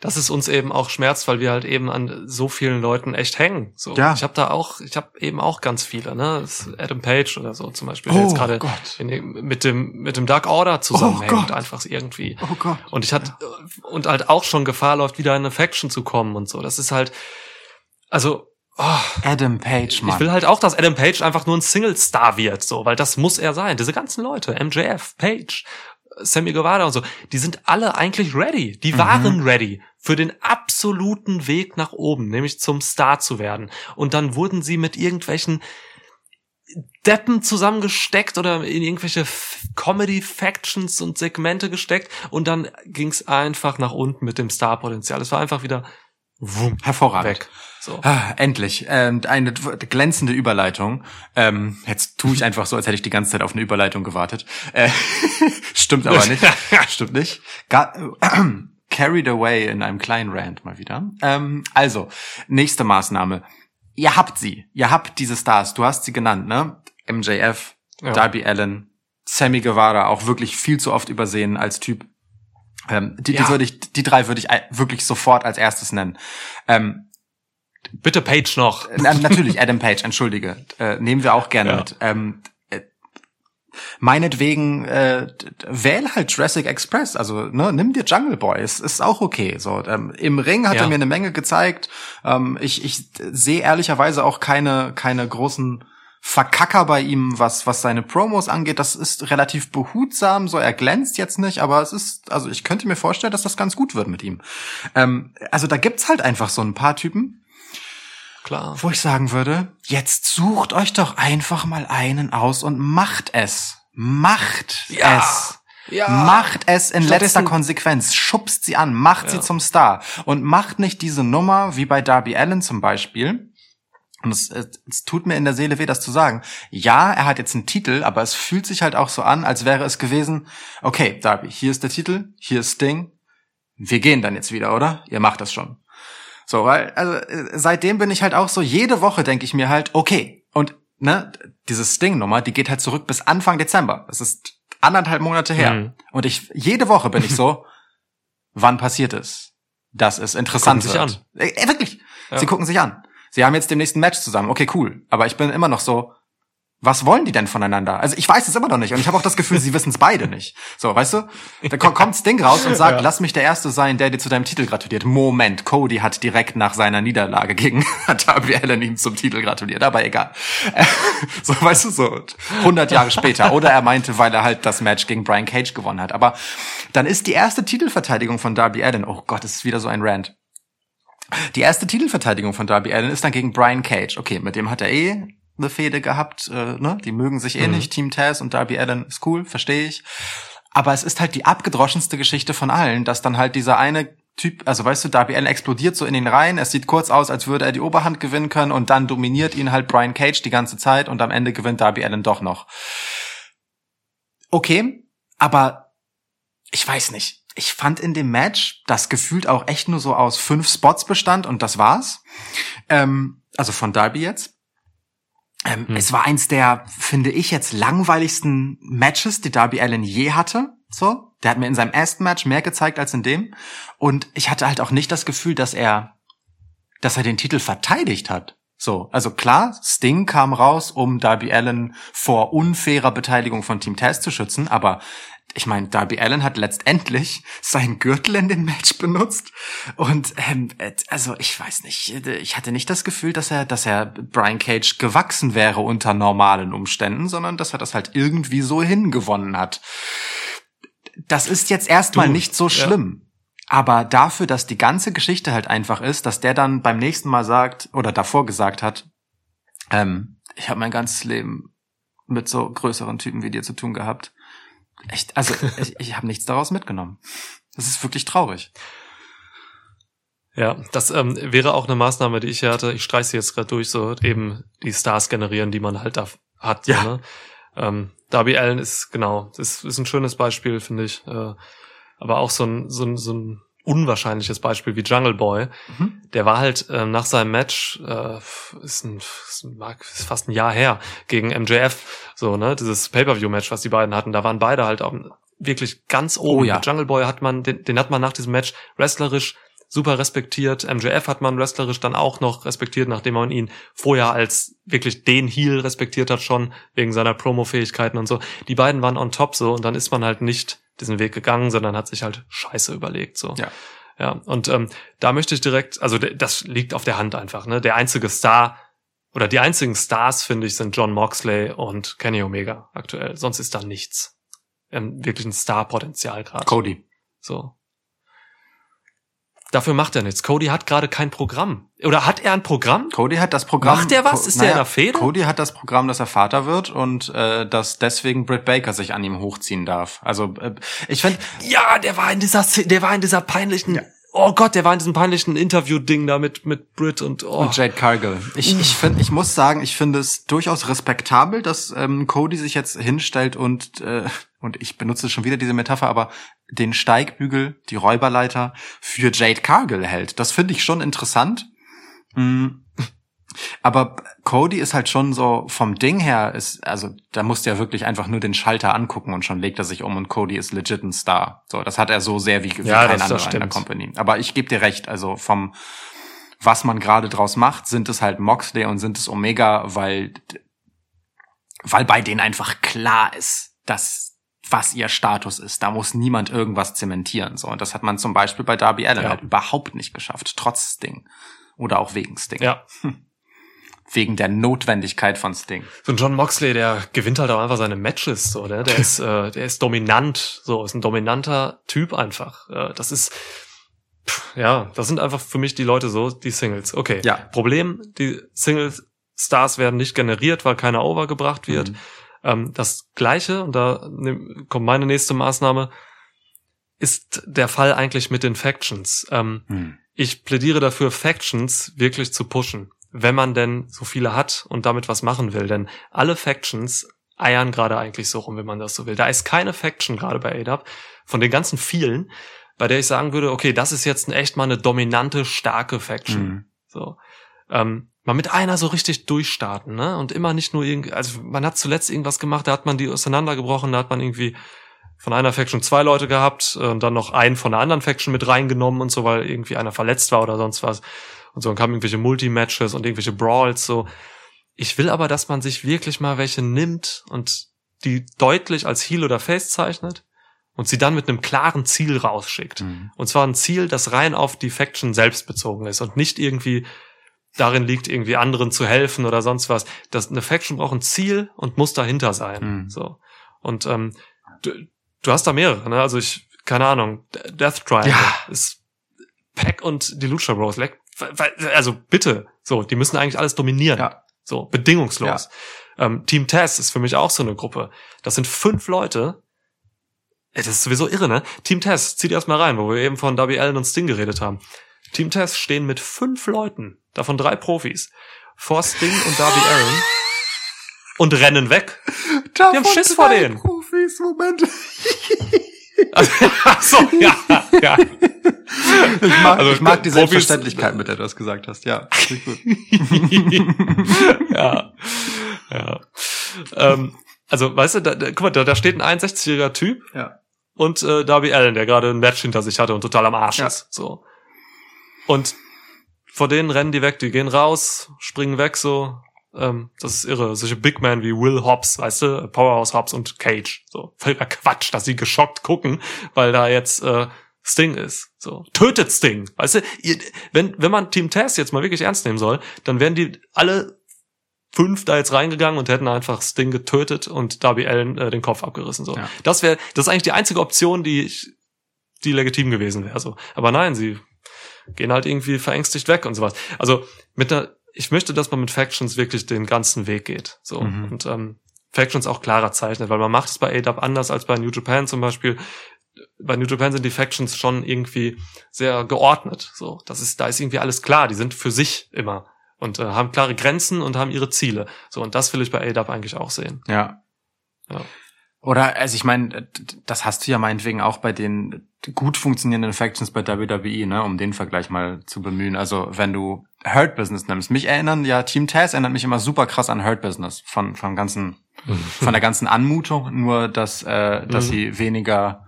dass es uns eben auch schmerzt, weil wir halt eben an so vielen Leuten echt hängen. So, Ja. ich habe da auch, ich habe eben auch ganz viele, ne, Das ist Adam Page oder so zum Beispiel, der Oh jetzt gerade mit dem mit dem Dark Order zusammenhängt, Gott. einfach irgendwie. Oh Gott. Und ich hatte und halt auch schon Gefahr läuft, wieder in eine Faction zu kommen und so. Das ist halt, also. Oh, Adam Page, Mann. ich will halt auch, dass Adam Page einfach nur ein Single-Star wird, so, weil das muss er sein. Diese ganzen Leute, MJF, Page, Sammy Guevara und so, die sind alle eigentlich ready. Die Mhm. waren ready für den absoluten Weg nach oben, nämlich zum Star zu werden. Und dann wurden sie mit irgendwelchen Deppen zusammengesteckt oder in irgendwelche Comedy-Factions und Segmente gesteckt und dann ging's einfach nach unten mit dem Star-Potenzial. Es war einfach wieder wumm, Hervorragend. weg. So. Ah, endlich. Ähm, eine glänzende Überleitung. Ähm, jetzt tue ich einfach so, als hätte ich die ganze Zeit auf eine Überleitung gewartet. Äh, stimmt aber nicht. stimmt nicht. Ga äh, carried away in einem kleinen Rant mal wieder. Ähm, also, nächste Maßnahme. Ihr habt sie. Ihr habt diese Stars. Du hast sie genannt, ne? MJF, Ja. Darby Allen, Sammy Guevara, auch wirklich viel zu oft übersehen als Typ. Ähm, die, die Ja. würde ich, die drei würde ich wirklich sofort als erstes nennen. Ähm, Bitte Page noch. na, natürlich, Adam Page, entschuldige. Äh, nehmen wir auch gerne Ja. mit. Ähm, äh, meinetwegen äh, wähl halt Jurassic Express, also ne, nimm dir Jungle Boy, ist, ist auch okay. So ähm, im Ring hat Ja. er mir eine Menge gezeigt. Ähm, ich ich sehe ehrlicherweise auch keine keine großen Verkacker bei ihm, was was seine Promos angeht. Das ist relativ behutsam, so er glänzt jetzt nicht, aber es ist also ich könnte mir vorstellen, dass das ganz gut wird mit ihm. Ähm, also da gibt's halt einfach so ein paar Typen, Klar. wo ich sagen würde, jetzt sucht euch doch einfach mal einen aus und macht es. Macht Ja. es. Ja. Macht es in letzter Konsequenz. Schubst sie an, macht sie Ja. zum Star. Und macht nicht diese Nummer wie bei Darby Allen zum Beispiel. Und es, es, es tut mir in der Seele weh, das zu sagen. Ja, er hat jetzt einen Titel, aber es fühlt sich halt auch so an, als wäre es gewesen, okay, Darby, hier ist der Titel, hier ist Sting. Wir gehen dann jetzt wieder, oder? Ihr macht das schon. So, weil, also äh, seitdem bin ich halt auch so, jede Woche denke ich mir halt, okay, und ne, diese Sting-Nummer, die geht halt zurück bis Anfang Dezember. Das ist anderthalb Monate her. Mhm. Und ich, jede Woche bin ich so, wann passiert es? Dass es interessant Gucken sich wird. Äh, äh, wirklich. Ja. Sie gucken sich an. Sie haben jetzt den nächsten Match zusammen. Okay, cool. Aber ich bin immer noch so, was wollen die denn voneinander? Also ich weiß es immer noch nicht und ich habe auch das Gefühl, sie wissen es beide nicht. So, weißt du? Da ko- kommt Sting raus und sagt, Ja. lass mich der Erste sein, der dir zu deinem Titel gratuliert. Moment, Cody hat direkt nach seiner Niederlage gegen Darby Allen ihm zum Titel gratuliert, aber egal. So, weißt du, so 100 Jahre später. Oder er meinte, weil er halt das Match gegen Brian Cage gewonnen hat. Aber dann ist die erste Titelverteidigung von Darby Allen, oh Gott, es ist wieder so ein Rant. Die erste Titelverteidigung von Darby Allen ist dann gegen Brian Cage. Okay, mit dem hat er eh eine Fehde gehabt, äh, ne? Die mögen sich eh Mhm. nicht. Team Taz und Darby Allen ist cool, verstehe ich. Aber es ist halt die abgedroschenste Geschichte von allen, dass dann halt dieser eine Typ, also weißt du, Darby Allen explodiert so in den Reihen. Es sieht kurz aus, als würde er die Oberhand gewinnen können und dann dominiert ihn halt Brian Cage die ganze Zeit und am Ende gewinnt Darby Allen doch noch. Okay, aber ich weiß nicht. Ich fand in dem Match, das gefühlt auch echt nur so aus fünf Spots bestand und das war's. Ähm, also von Darby jetzt. Ähm, Hm. Es war eins der, finde ich, jetzt langweiligsten Matches, die Darby Allen je hatte. So, der hat mir in seinem ersten Match mehr gezeigt als in dem. Und ich hatte halt auch nicht das Gefühl, dass er, dass er den Titel verteidigt hat. So, also klar, Sting kam raus, um Darby Allen vor unfairer Beteiligung von Team Taz zu schützen, aber ich meine, Darby Allen hat letztendlich seinen Gürtel in dem Match benutzt und ähm, äh, also ich weiß nicht, ich hatte nicht das Gefühl, dass er, dass er Brian Cage gewachsen wäre unter normalen Umständen, sondern dass er das halt irgendwie so hingewonnen hat. Das ist jetzt erstmal nicht so ja. schlimm. Aber dafür, dass die ganze Geschichte halt einfach ist, dass der dann beim nächsten Mal sagt oder davor gesagt hat, ähm, ich habe mein ganzes Leben mit so größeren Typen wie dir zu tun gehabt. Echt, also ich, ich habe nichts daraus mitgenommen. Das ist wirklich traurig. Ja, das ähm, wäre auch eine Maßnahme, die ich hier hatte. Ich streiche sie jetzt gerade durch, so eben die Stars generieren, die man halt da hat. Ja. So, ne? ähm, Darby Allen ist genau, ist, ist ein schönes Beispiel, finde ich. Äh, aber auch so ein, so ein, so ein unwahrscheinliches Beispiel wie Jungle Boy. Mhm. Der war halt ähm, nach seinem Match, äh, ist, ein, ist, ein, ist fast ein Jahr her, gegen MJF, so, ne, dieses Pay-Per-View-Match, was die beiden hatten, da waren beide halt auch wirklich ganz oben. Oh ja. Jungle Boy hat man, den, den hat man nach diesem Match wrestlerisch super respektiert. MJF hat man wrestlerisch dann auch noch respektiert, nachdem man ihn vorher als wirklich den Heel respektiert hat schon, wegen seiner Promo-Fähigkeiten und so. Die beiden waren on top so und dann ist man halt nicht diesen Weg gegangen, sondern hat sich halt Scheiße überlegt so. Ja. Ja, und ähm, da möchte ich direkt, also das liegt auf der Hand einfach, ne? Der einzige Star oder die einzigen Stars, finde ich, sind John Moxley und Kenny Omega aktuell. Sonst ist da nichts. Ähm, wirklich ein Star-Potenzial gerade. Cody. So. Dafür macht er nichts. Cody hat gerade kein Programm. Oder hat er ein Programm? Cody hat das Programm. Macht der was? Co- Ist der in der Fehde? Cody hat das Programm, dass er Vater wird und äh, dass deswegen Britt Baker sich an ihm hochziehen darf. Also äh, ich finde, Ja, der war in dieser, der war in dieser peinlichen, oh Gott, der war in diesem peinlichen Interview-Ding da mit, mit Britt und, oh. Und Jade Cargill. Ich, ich, find, ich muss sagen, ich finde es durchaus respektabel, dass ähm, Cody sich jetzt hinstellt und, äh, und ich benutze schon wieder diese Metapher, aber den Steigbügel, die Räuberleiter für Jade Cargill hält. Das finde ich schon interessant. Mm. Aber Cody ist halt schon so vom Ding her ist, also da musst du ja wirklich einfach nur den Schalter angucken und schon legt er sich um und Cody ist legit ein Star. So, das hat er so sehr wie, wie Ja, kein anderer in der. Company. Aber ich gebe dir recht, also vom was man gerade draus macht, sind es halt Moxley und sind es Omega, weil weil bei denen einfach klar ist, dass was ihr Status ist. Da muss niemand irgendwas zementieren. So und das hat man zum Beispiel bei Darby Allen Ja. halt überhaupt nicht geschafft, trotz Sting oder auch wegen Sting, Ja. wegen der Notwendigkeit von Sting. So ein John Moxley, der gewinnt halt auch einfach seine Matches, so, ne? Der ist, äh, der ist dominant, so, ist ein dominanter Typ einfach. Äh, das ist, pff, ja, das sind einfach für mich die Leute so, die Singles. Okay. Ja. Problem, die Single-Stars werden nicht generiert, weil keiner overgebracht wird. Mhm. Ähm, das Gleiche, und da nehm- kommt meine nächste Maßnahme, ist der Fall eigentlich mit den Factions. Ähm, Hm. ich plädiere dafür, Factions wirklich zu pushen, wenn man denn so viele hat und damit was machen will. Denn alle Factions eiern gerade eigentlich so rum, wenn man das so will. Da ist keine Faction gerade bei ADAP von den ganzen vielen, bei der ich sagen würde, okay, das ist jetzt echt mal eine dominante, starke Faction. Mhm. So. Ähm, mal mit einer so richtig durchstarten, ne? Und immer nicht nur irgendwie, also man hat zuletzt irgendwas gemacht, da hat man die auseinandergebrochen, da hat man irgendwie von einer Faction zwei Leute gehabt äh, und dann noch einen von der anderen Faction mit reingenommen und so, weil irgendwie einer verletzt war oder sonst was. Und so, dann kamen irgendwelche Multi-Matches und irgendwelche Brawls, so. Ich will aber, dass man sich wirklich mal welche nimmt und die deutlich als Heel oder Face zeichnet und sie dann mit einem klaren Ziel rausschickt. Mhm. Und zwar ein Ziel, das rein auf die Faction selbst bezogen ist und nicht irgendwie darin liegt, irgendwie anderen zu helfen oder sonst was. Das, eine Faction braucht ein Ziel und muss dahinter sein. Mhm. So. Und ähm, du, du hast da mehrere, ne? Also ich, keine Ahnung, Death Triangle Ja. ist Pack und die Lucha Bros. Leck- Also bitte, so, die müssen eigentlich alles dominieren. Ja. So, bedingungslos. Ähm, Team Tess ist für mich auch so eine Gruppe. Das sind fünf Leute. Das ist sowieso irre, ne? Team Tess, zieh dir erst mal rein, wo wir eben von Darby Allen und Sting geredet haben. Team Tess stehen mit fünf Leuten, davon drei Profis, vor Sting und Darby Allen und rennen weg. Davon haben Schiss vor denen. Profis, Moment. Also, ach so, ja, ja. Ich mag, Also, ich mag die Selbstverständlichkeit, mit der du das gesagt hast. Ja, gut. ja. ja. Ähm, also, weißt du, da, da, guck mal, da, da steht ein 61-jähriger Typ Ja. und äh, Darby Allen, der gerade ein Match hinter sich hatte und total am Arsch Ja. ist. So. Und vor denen rennen die weg, die gehen raus, springen weg, so. Ähm, das ist irre. Solche Big Men wie Will Hobbs, weißt du, Powerhouse Hobbs und Cage. So, völliger Quatsch, dass sie geschockt gucken, weil da jetzt äh, Sting ist. So, tötet Sting. Weißt du, ihr, wenn, wenn man Team Tess jetzt mal wirklich ernst nehmen soll, dann wären die alle fünf da jetzt reingegangen und hätten einfach Sting getötet und Darby Allen äh, den Kopf abgerissen. So, Ja. das wäre, das ist eigentlich die einzige Option, die ich, die legitim gewesen wäre. So, aber nein, sie gehen halt irgendwie verängstigt weg und sowas. Also mit der, ich möchte, dass man mit Factions wirklich den ganzen Weg geht. So Mhm. und ähm, Factions auch klarer zeichnet, weil man macht es bei ADAP anders als bei New Japan zum Beispiel. bei New Japan sind die Factions schon irgendwie sehr geordnet. So, das ist, da ist irgendwie alles klar. Die sind für sich immer und äh, haben klare Grenzen und haben ihre Ziele. So, und das will ich bei ADAP eigentlich auch sehen. Ja. Ja. Oder, also ich meine, das hast du ja meinetwegen auch bei den gut funktionierenden Factions bei WWE, ne, um den Vergleich mal zu bemühen. Also wenn du Hurt Business nimmst, mich erinnern ja Team Taz erinnert mich immer super krass an Hurt Business von vom ganzen von der ganzen Anmutung, nur dass äh, dass Mhm. sie weniger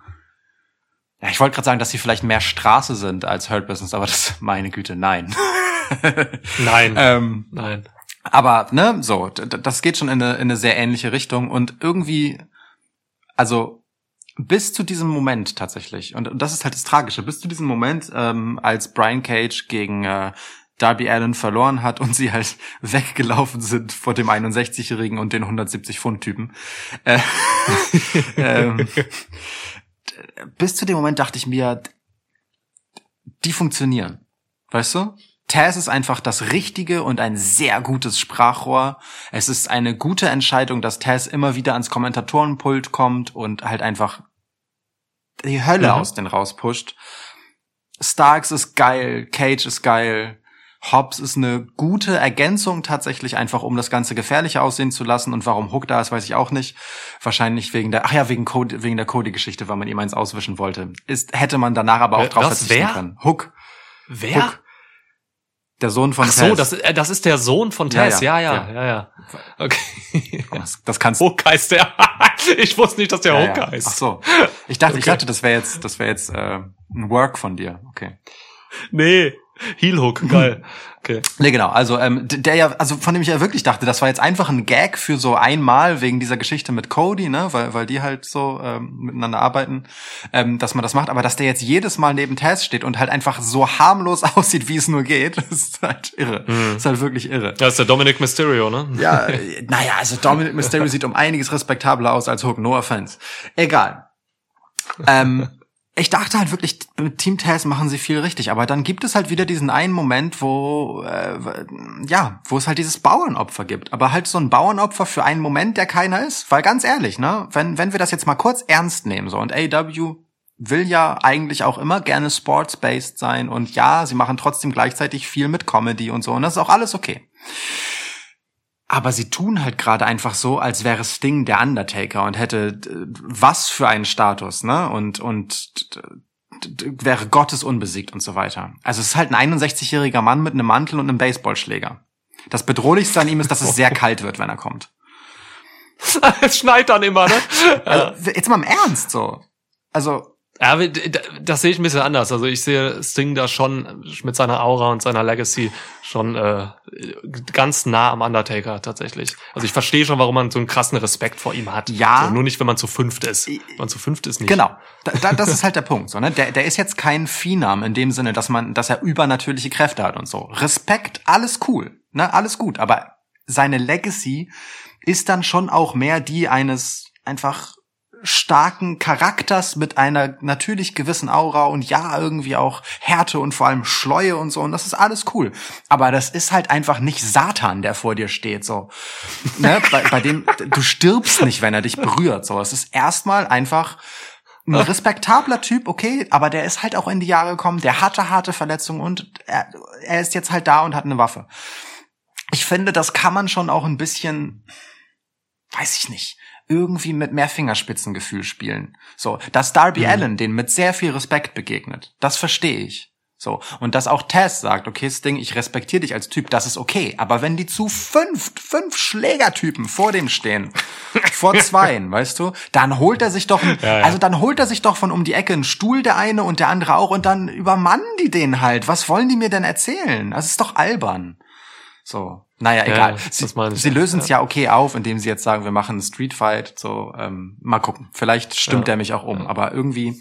ja, ich wollte gerade sagen, dass sie vielleicht mehr Straße sind als Hurt Business, aber das meine Güte, nein. Nein, ähm, nein. aber, ne, so, das geht schon in eine, in eine sehr ähnliche Richtung und irgendwie, also bis zu diesem Moment tatsächlich, und, das ist halt das Tragische, bis zu diesem Moment, ähm, als Brian Cage gegen äh, Darby Allen verloren hat und sie halt weggelaufen sind vor dem 61-Jährigen und den 170-Pfund-Typen. Äh, ähm, bis zu dem Moment dachte ich mir, die funktionieren. Weißt du? Taz ist einfach das richtige und ein sehr gutes Sprachrohr. Es ist eine gute Entscheidung, dass Taz immer wieder ans Kommentatorenpult kommt und halt einfach die Hölle Mhm. aus den rauspusht. Starks ist geil, Cage ist geil. Hobbs ist eine gute Ergänzung tatsächlich einfach, um das Ganze gefährlicher aussehen zu lassen. Und warum Hook da ist, weiß ich auch nicht. Wahrscheinlich wegen der, ach ja, wegen, Cody, wegen der Cody-Geschichte, weil man ihm eins auswischen wollte. Ist, hätte man danach aber auch Wer- drauf verzichten wer? können. Hook, Wer? Hook. Der Sohn von Ach so, Taz. das, äh, das ist der Sohn von Ja, Tess. Ja, ja, ja, ja, ja. Okay. das, das kannst Hook heißt der. ich wusste nicht, dass der Ja, Hook ja. heißt. Ach so. Ich dachte, ich Okay. dachte, das wäre jetzt, das wäre jetzt äh, ein Work von dir. Okay. Nee. Heel Hook, geil. Okay. Nee, genau. Also ähm, der ja, also von dem ich ja wirklich dachte, das war jetzt einfach ein Gag für so einmal wegen dieser Geschichte mit Cody, ne, weil weil die halt so ähm, miteinander arbeiten, ähm, dass man das macht. Aber dass der jetzt jedes Mal neben Taz steht und halt einfach so harmlos aussieht, wie es nur geht, ist halt irre. Ist halt wirklich irre. Das ist der Dominic Mysterio, ne? Ja, äh, naja, also Dominic Mysterio sieht um einiges respektabler aus als Hook, no offense. Egal. Ähm, ich dachte halt wirklich, mit Team Taz machen sie viel richtig, aber dann gibt es halt wieder diesen einen Moment, wo, äh, ja, wo es halt dieses Bauernopfer gibt. Aber halt so ein Bauernopfer für einen Moment, der keiner ist. Weil ganz ehrlich, ne, wenn, wenn wir das jetzt mal kurz ernst nehmen, so, und AW will ja eigentlich auch immer gerne sports-based sein und ja, sie machen trotzdem gleichzeitig viel mit Comedy und so und das ist auch alles okay. Aber sie tun halt gerade einfach so, als wäre Sting der Undertaker und hätte was für einen Status, ne? Und und wäre Gottes unbesiegt und so weiter. Also es ist halt ein 61-jähriger Mann mit einem Mantel und einem Baseballschläger. Das bedrohlichste an ihm ist, dass es sehr kalt wird, wenn er kommt. es schneit dann immer, ne? Also, jetzt mal im Ernst so. Also Ja, das sehe ich ein bisschen anders. Also ich sehe Sting da schon mit seiner Aura und seiner Legacy schon äh, ganz nah am Undertaker tatsächlich. Also ich verstehe schon, warum man so einen krassen Respekt vor ihm hat. Ja. So, nur nicht, wenn man zu fünft ist. Wenn man zu fünft ist, nicht. Genau. Da, da, das ist halt der Punkt. So, ne? der, der ist jetzt kein Phenom in dem Sinne, dass man, dass er übernatürliche Kräfte hat und so. Respekt, alles cool, ne, alles gut. Aber seine Legacy ist dann schon auch mehr die eines einfach starken Charakters mit einer natürlich gewissen Aura und ja, irgendwie auch Härte und vor allem Schleue und so. Und das ist alles cool. Aber das ist halt einfach nicht Satan, der vor dir steht, so. Ne? Bei, bei dem, du stirbst nicht, wenn er dich berührt, so. Es ist erstmal einfach ein respektabler Typ, okay, aber der ist halt auch in die Jahre gekommen, der hatte harte Verletzungen und er, er ist jetzt halt da und hat eine Waffe. Ich finde, das kann man schon auch ein bisschen, weiß ich nicht, irgendwie mit mehr Fingerspitzengefühl spielen. So, dass Darby Allen den mit sehr viel Respekt begegnet, das verstehe ich. So, und dass auch Taz sagt, okay, Sting, ich respektiere dich als Typ, das ist okay. Aber wenn die zu fünf, fünf Schlägertypen vor dem stehen, vor zweien, weißt du, dann holt er sich doch, ein, Ja, ja. also dann holt er sich doch von um die Ecke einen Stuhl, der eine und der andere auch, und dann übermannen die den halt. Was wollen die mir denn erzählen? Das ist doch albern. So, naja, Ja, egal. das Sie, sie lösen es ja. ja okay auf, indem sie jetzt sagen, wir machen einen Street Fight. So, ähm, mal gucken. Vielleicht stimmt Ja. er mich auch um, aber irgendwie,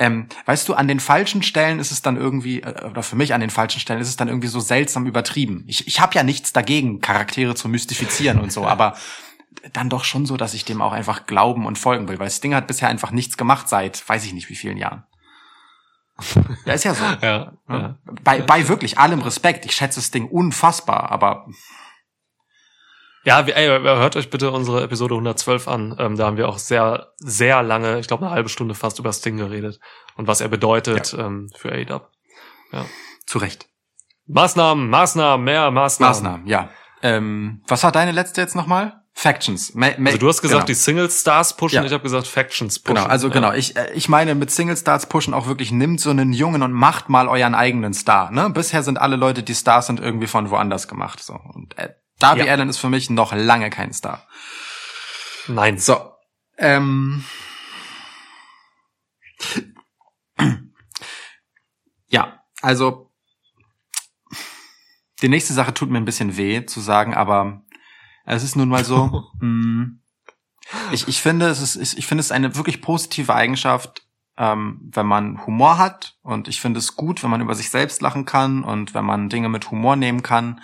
ähm, weißt du, an den falschen Stellen ist es dann irgendwie, äh, oder für mich an den falschen Stellen ist es dann irgendwie so seltsam übertrieben. Ich, ich habe ja nichts dagegen, Charaktere zu mystifizieren und so, aber dann doch schon so, dass ich dem auch einfach glauben und folgen will, weil Sting hat bisher einfach nichts gemacht seit, weiß ich nicht wie vielen Jahren. Ja, ist ja so. Ja, Ja. ja. Bei, bei wirklich allem Respekt. Ich schätze Sting unfassbar, aber Ja, ey, hört euch bitte unsere Episode 112 an. Ähm, da haben wir auch sehr, sehr lange, ich glaube eine halbe Stunde fast über Sting geredet und was er bedeutet ähm, für AEW. Ja. Zu Recht. Maßnahmen, Maßnahmen, mehr Maßnahmen. Maßnahmen, ja. Ähm, was war deine letzte jetzt nochmal? Factions. Ma Also du hast gesagt, genau. die Single Stars pushen, Ja. ich habe gesagt Factions pushen. Genau, also ja. genau. Ich, äh, ich meine mit Single Stars pushen auch wirklich, nimmt so einen Jungen und macht mal euren eigenen Star. Ne? Bisher sind alle Leute, die Stars sind, irgendwie von woanders gemacht. So. Und äh, Darby Ja. Allen ist für mich noch lange kein Star. Nein. So. Ähm. Ja, also die nächste Sache tut mir ein bisschen weh zu sagen, aber es ist nun mal so. mh, ich, ich finde, es ist, ich, finde es eine wirklich positive Eigenschaft, ähm, wenn man Humor hat und ich finde es gut, wenn man über sich selbst lachen kann und wenn man Dinge mit Humor nehmen kann.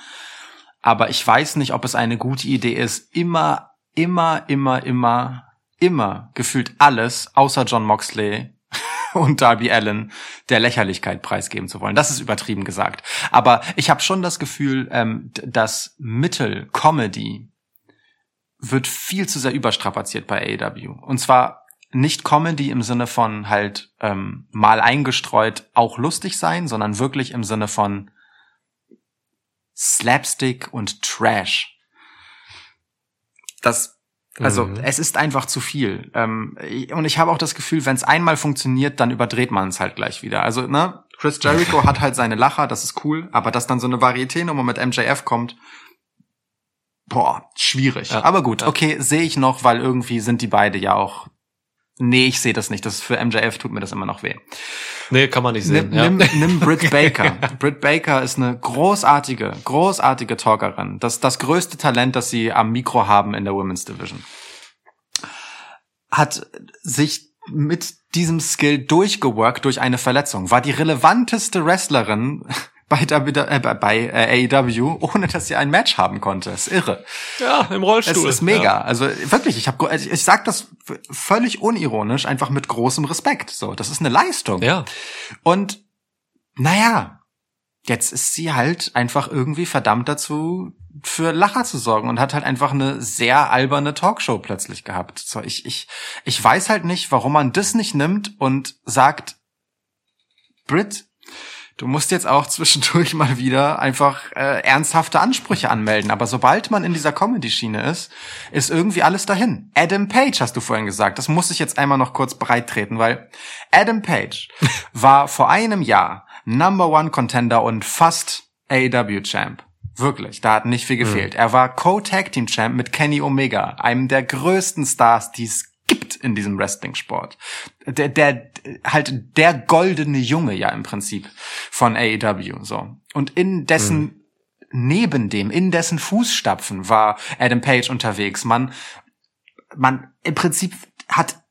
Aber ich weiß nicht, ob es eine gute Idee ist, immer, immer, immer, immer, immer gefühlt alles außer John Moxley und Darby Allen der Lächerlichkeit preisgeben zu wollen. Das ist übertrieben gesagt. Aber ich habe schon das Gefühl, ähm, d- das Mittel Comedy wird viel zu sehr überstrapaziert bei AEW. Und zwar nicht Comedy im Sinne von halt ähm, mal eingestreut auch lustig sein, sondern wirklich im Sinne von Slapstick und Trash. Das also Mhm. es ist einfach zu viel. Ähm, und ich habe auch das Gefühl, wenn es einmal funktioniert, dann überdreht man es halt gleich wieder. Also, ne, Chris Jericho hat halt seine Lacher, das ist cool, aber dass dann so eine Varieté-Nummer mit MJF kommt, boah, schwierig. Ja, aber gut, ja. okay, sehe ich noch, weil irgendwie sind die beide ja auch. Nee, ich sehe das nicht. Das für MJF tut mir das immer noch weh. Nee, kann man nicht sehen. Nimm, ja. nimm, nimm Britt Baker. Britt Baker ist eine großartige, großartige Talkerin. Das das größte Talent, das sie am Mikro haben in der Women's Division. Hat sich mit diesem Skill durchgeworkt durch eine Verletzung. War die relevanteste Wrestlerin bei, w, äh, bei- bei äh, AEW, ohne dass sie ein Match haben konnte. ist irre. ja, im Es Rollstuhl. ist mega. Also wirklich, ich habe ich, ich sag das völlig unironisch, einfach mit großem Respekt. So, das ist eine Leistung. Ja. Und naja, jetzt ist sie halt einfach irgendwie verdammt dazu, für Lacher zu sorgen und hat halt einfach eine sehr alberne Talkshow plötzlich gehabt. So, ich, ich, ich weiß halt nicht, warum man das nicht nimmt und sagt, Brit, du musst jetzt auch zwischendurch mal wieder einfach äh, ernsthafte Ansprüche anmelden. Aber sobald man in dieser Comedy-Schiene ist, ist irgendwie alles dahin. Adam Page hast du vorhin gesagt. Das muss ich jetzt einmal noch kurz breit treten, weil Adam Page war vor einem Jahr Number One Contender und fast AEW Champ. Wirklich, da hat nicht viel gefehlt. Er war Co-Tag Team Champ mit Kenny Omega, einem der größten Stars, die es gibt in diesem Wrestling-Sport. Der, der, halt der goldene Junge ja im Prinzip von AEW, so. Und in dessen, neben dem, in dessen Fußstapfen war Adam Page unterwegs. Man, man, im Prinzip hat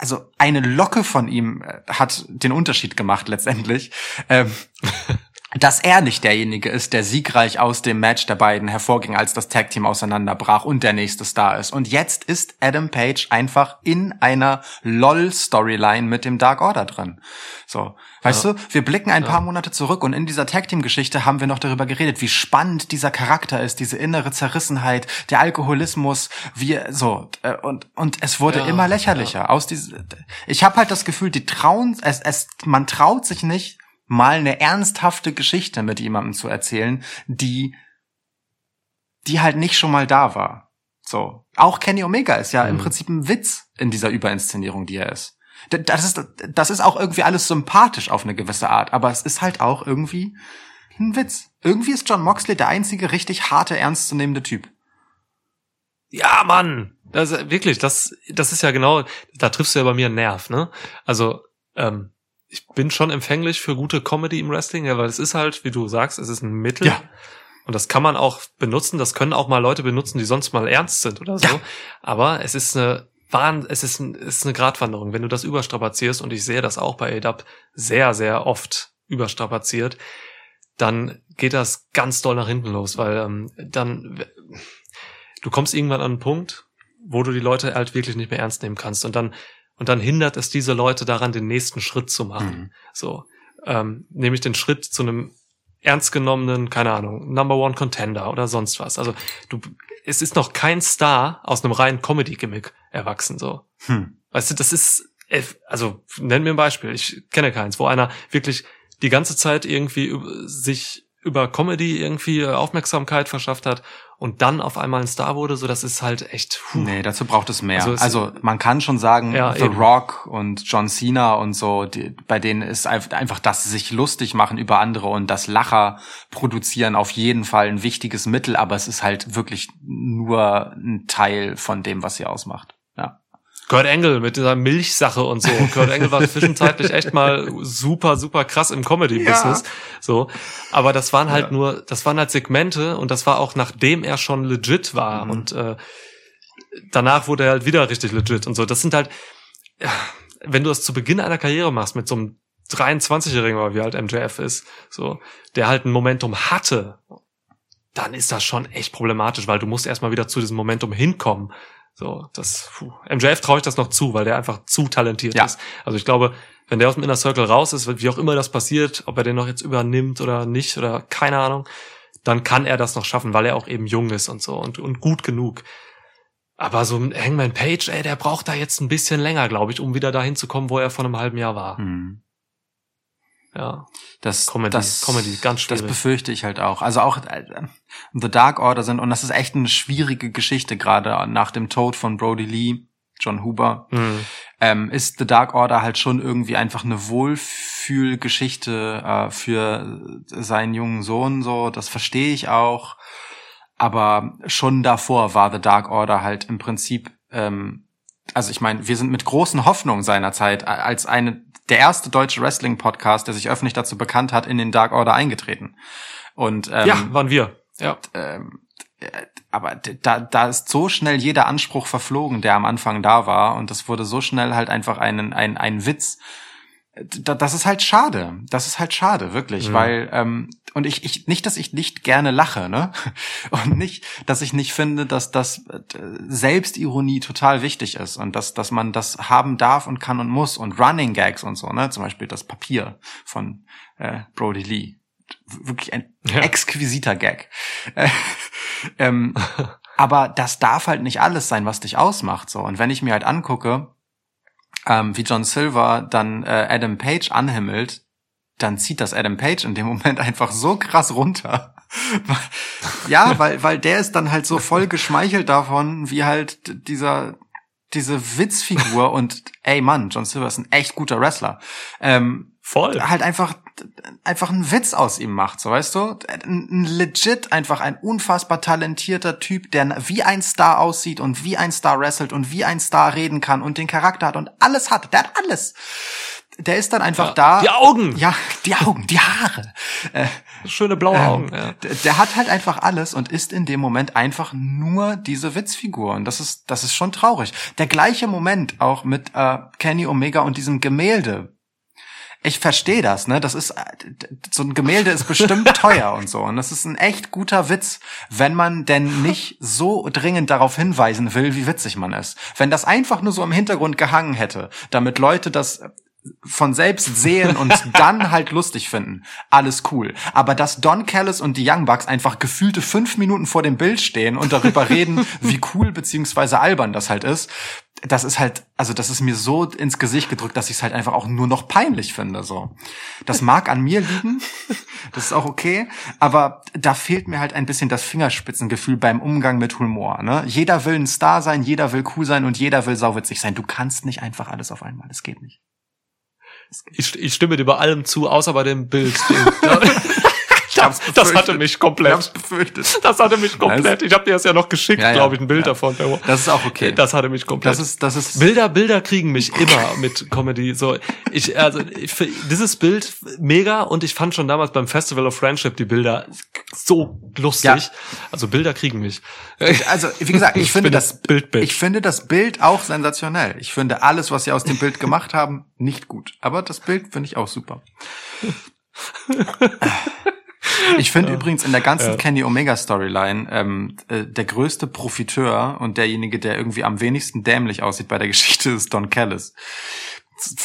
also eine Locke von ihm äh, hat den Unterschied gemacht letztendlich. Ähm, dass er nicht derjenige ist, der siegreich aus dem Match der beiden hervorging, als das Tag Team auseinanderbrach und der nächste Star ist. Und jetzt ist Adam Page einfach in einer LOL-Storyline mit dem Dark Order drin. So, weißt du, wir blicken ein paar Monate zurück und in dieser Tag Team-Geschichte haben wir noch darüber geredet, wie spannend dieser Charakter ist, diese innere Zerrissenheit, der Alkoholismus, wie so äh, und und es wurde Ja, immer lächerlicher. Aus diese, ich habe halt das Gefühl, die trauen es, es, man traut sich nicht mal eine ernsthafte Geschichte mit jemandem zu erzählen, die, die halt nicht schon mal da war. So. Auch Kenny Omega ist ja im Mhm. Prinzip ein Witz in dieser Überinszenierung, die er ist. Das ist, das ist auch irgendwie alles sympathisch auf eine gewisse Art, aber es ist halt auch irgendwie ein Witz. Irgendwie ist John Moxley der einzige richtig harte, ernstzunehmende Typ. Ja, Mann. Das, wirklich, das, das ist ja genau, da triffst du ja bei mir einen Nerv, ne? Also, ähm, ich bin schon empfänglich für gute Comedy im Wrestling, ja, weil es ist halt, wie du sagst, es ist ein Mittel. Ja. Und das kann man auch benutzen, das können auch mal Leute benutzen, die sonst mal ernst sind oder so. Ja. Aber es ist eine Wahn, es ist, ein, es ist eine Gratwanderung. Wenn du das überstrapazierst, und ich sehe das auch bei ADAP sehr, sehr oft überstrapaziert, dann geht das ganz doll nach hinten los, weil ähm, dann du kommst irgendwann an einen Punkt, wo du die Leute halt wirklich nicht mehr ernst nehmen kannst und dann und dann hindert es diese Leute daran, den nächsten Schritt zu machen. Mhm. So, ähm, nämlich den Schritt zu einem ernst genommenen, keine Ahnung, Number One Contender oder sonst was. Also du, es ist noch kein Star aus einem reinen Comedy-Gimmick erwachsen, so. Hm. Weißt du, das ist, äh, also nenn mir ein Beispiel. Ich kenne keins, wo einer wirklich die ganze Zeit irgendwie über- sich über Comedy irgendwie äh, Aufmerksamkeit verschafft hat und dann auf einmal ein Star wurde, so das ist halt echt. Puh. Nee, dazu braucht es mehr. Also Also, es- man kann schon sagen, Ja, The eben. Rock und John Cena und so, die, bei denen ist einf- einfach das sich lustig machen über andere und das Lacher produzieren auf jeden Fall ein wichtiges Mittel, aber es ist halt wirklich nur ein Teil von dem, was sie ausmacht. Ja. Kurt Angle mit dieser Milchsache und so. Kurt Angle war zwischenzeitlich echt mal super, super krass im Comedy-Business. So. Aber das waren halt Ja. nur, das waren halt Segmente und das war auch nachdem er schon legit war Mhm. und äh, danach wurde er halt wieder richtig legit und so. Das sind halt, ja, wenn du das zu Beginn einer Karriere machst mit so einem 23-Jährigen oder wie halt MJF ist, so, der halt ein Momentum hatte, dann ist das schon echt problematisch, weil du musst erstmal wieder zu diesem Momentum hinkommen. So, das, puh. MJF traue ich das noch zu, weil der einfach zu talentiert Ja. ist. Also ich glaube, wenn der aus dem Inner Circle raus ist, wie auch immer das passiert, ob er den noch jetzt übernimmt oder nicht oder keine Ahnung, dann kann er das noch schaffen, weil er auch eben jung ist und so und, und gut genug. Aber so ein Hangman Page, ey, der braucht da jetzt ein bisschen länger, glaube ich, um wieder dahin zu kommen, wo er vor einem halben Jahr war. Hm. Ja, Das, Comedy, das, Comedy, ganz Das schwierig. befürchte ich halt auch. Also auch äh, The Dark Order sind, und das ist echt eine schwierige Geschichte, gerade nach dem Tod von Brody Lee, John Huber, Hm. ähm, ist The Dark Order halt schon irgendwie einfach eine Wohlfühlgeschichte äh, für seinen jungen Sohn, so, das verstehe ich auch. Aber schon davor war The Dark Order halt im Prinzip, ähm, also ich meine, wir sind mit großen Hoffnungen seinerzeit als eine der erste deutsche Wrestling-Podcast, der sich öffentlich dazu bekannt hat, in den Dark Order eingetreten. Und ähm, ja, waren wir. Ja. ähm, äh, aber da, da ist so schnell jeder Anspruch verflogen, der am Anfang da war, und das wurde so schnell halt einfach ein, ein, ein Witz. Da, das ist halt schade. Das ist halt schade, wirklich, Mhm. weil ähm, und ich, ich nicht, dass ich nicht gerne lache, ne? Und nicht, dass ich nicht finde, dass das äh, Selbstironie total wichtig ist und dass, dass man das haben darf und kann und muss und Running Gags und so, ne? Zum Beispiel das Papier von äh, Brody Lee. Wirklich ein Ja. exquisiter Gag. Äh, ähm, aber das darf halt nicht alles sein, was dich ausmacht. So. Und wenn ich mir halt angucke, ähm, wie John Silver dann äh, Adam Page anhimmelt, dann zieht das Adam Page in dem Moment einfach so krass runter. ja, weil, weil der ist dann halt so voll geschmeichelt davon, wie halt dieser, diese Witzfigur und ey Mann, John Silver ist ein echt guter Wrestler. Ähm, Voll. halt einfach einfach einen Witz aus ihm macht, so weißt du, ein, legit einfach ein unfassbar talentierter Typ, der wie ein Star aussieht und wie ein Star wrestelt und wie ein Star reden kann und den Charakter hat und alles hat, der hat alles. Der ist dann einfach Ja, da. die Augen. Ja, die Augen, die Haare. Äh, Schöne blaue ähm, Augen. Ja. der, der hat halt einfach alles und ist in dem Moment einfach nur diese Witzfigur. Und das ist, das ist schon traurig. Der gleiche Moment auch mit äh, Kenny Omega und diesem Gemälde. Ich verstehe das, ne? Das ist äh, so ein Gemälde ist bestimmt teuer und so. Und das ist ein echt guter Witz, wenn man denn nicht so dringend darauf hinweisen will, wie witzig man ist. Wenn das einfach nur so im Hintergrund gehangen hätte, damit Leute das von selbst sehen und dann halt lustig finden. Alles cool. Aber dass Don Callis und die Young Bucks einfach gefühlte fünf Minuten vor dem Bild stehen und darüber reden, wie cool beziehungsweise albern das halt ist, das ist halt, also das ist mir so ins Gesicht gedrückt, dass ich es halt einfach auch nur noch peinlich finde. So, das mag an mir liegen, das ist auch okay, aber da fehlt mir halt ein bisschen das Fingerspitzengefühl beim Umgang mit Humor. Ne? Jeder will ein Star sein, jeder will cool sein und jeder will sauwitzig sein. Du kannst nicht einfach alles auf einmal. Das geht nicht. Ich, ich stimme dir bei allem zu, außer bei dem Bild. das befürchtet. hatte mich Ich komplett. hab's befürchtet. Das hatte mich komplett. Ich habe dir das ja noch geschickt, Ja, ja. glaube ich, ein Bild Ja. davon. Das ist auch okay. Das hatte mich komplett. Das ist, das ist, Bilder, Bilder kriegen mich immer mit Comedy. So, ich, also, ich, dieses Bild mega und ich fand schon damals beim Festival of Friendship die Bilder so lustig. Also Bilder kriegen mich. also, wie gesagt, ich, Ich finde das Bildbild. ich finde das Bild auch sensationell. Ich finde alles, was sie aus dem Bild gemacht haben, nicht gut. Aber das Bild finde ich auch super. Ich finde übrigens in der ganzen Ja. Kenny Omega Storyline ähm, äh, der größte Profiteur und derjenige, der irgendwie am wenigsten dämlich aussieht bei der Geschichte, ist Don Callis.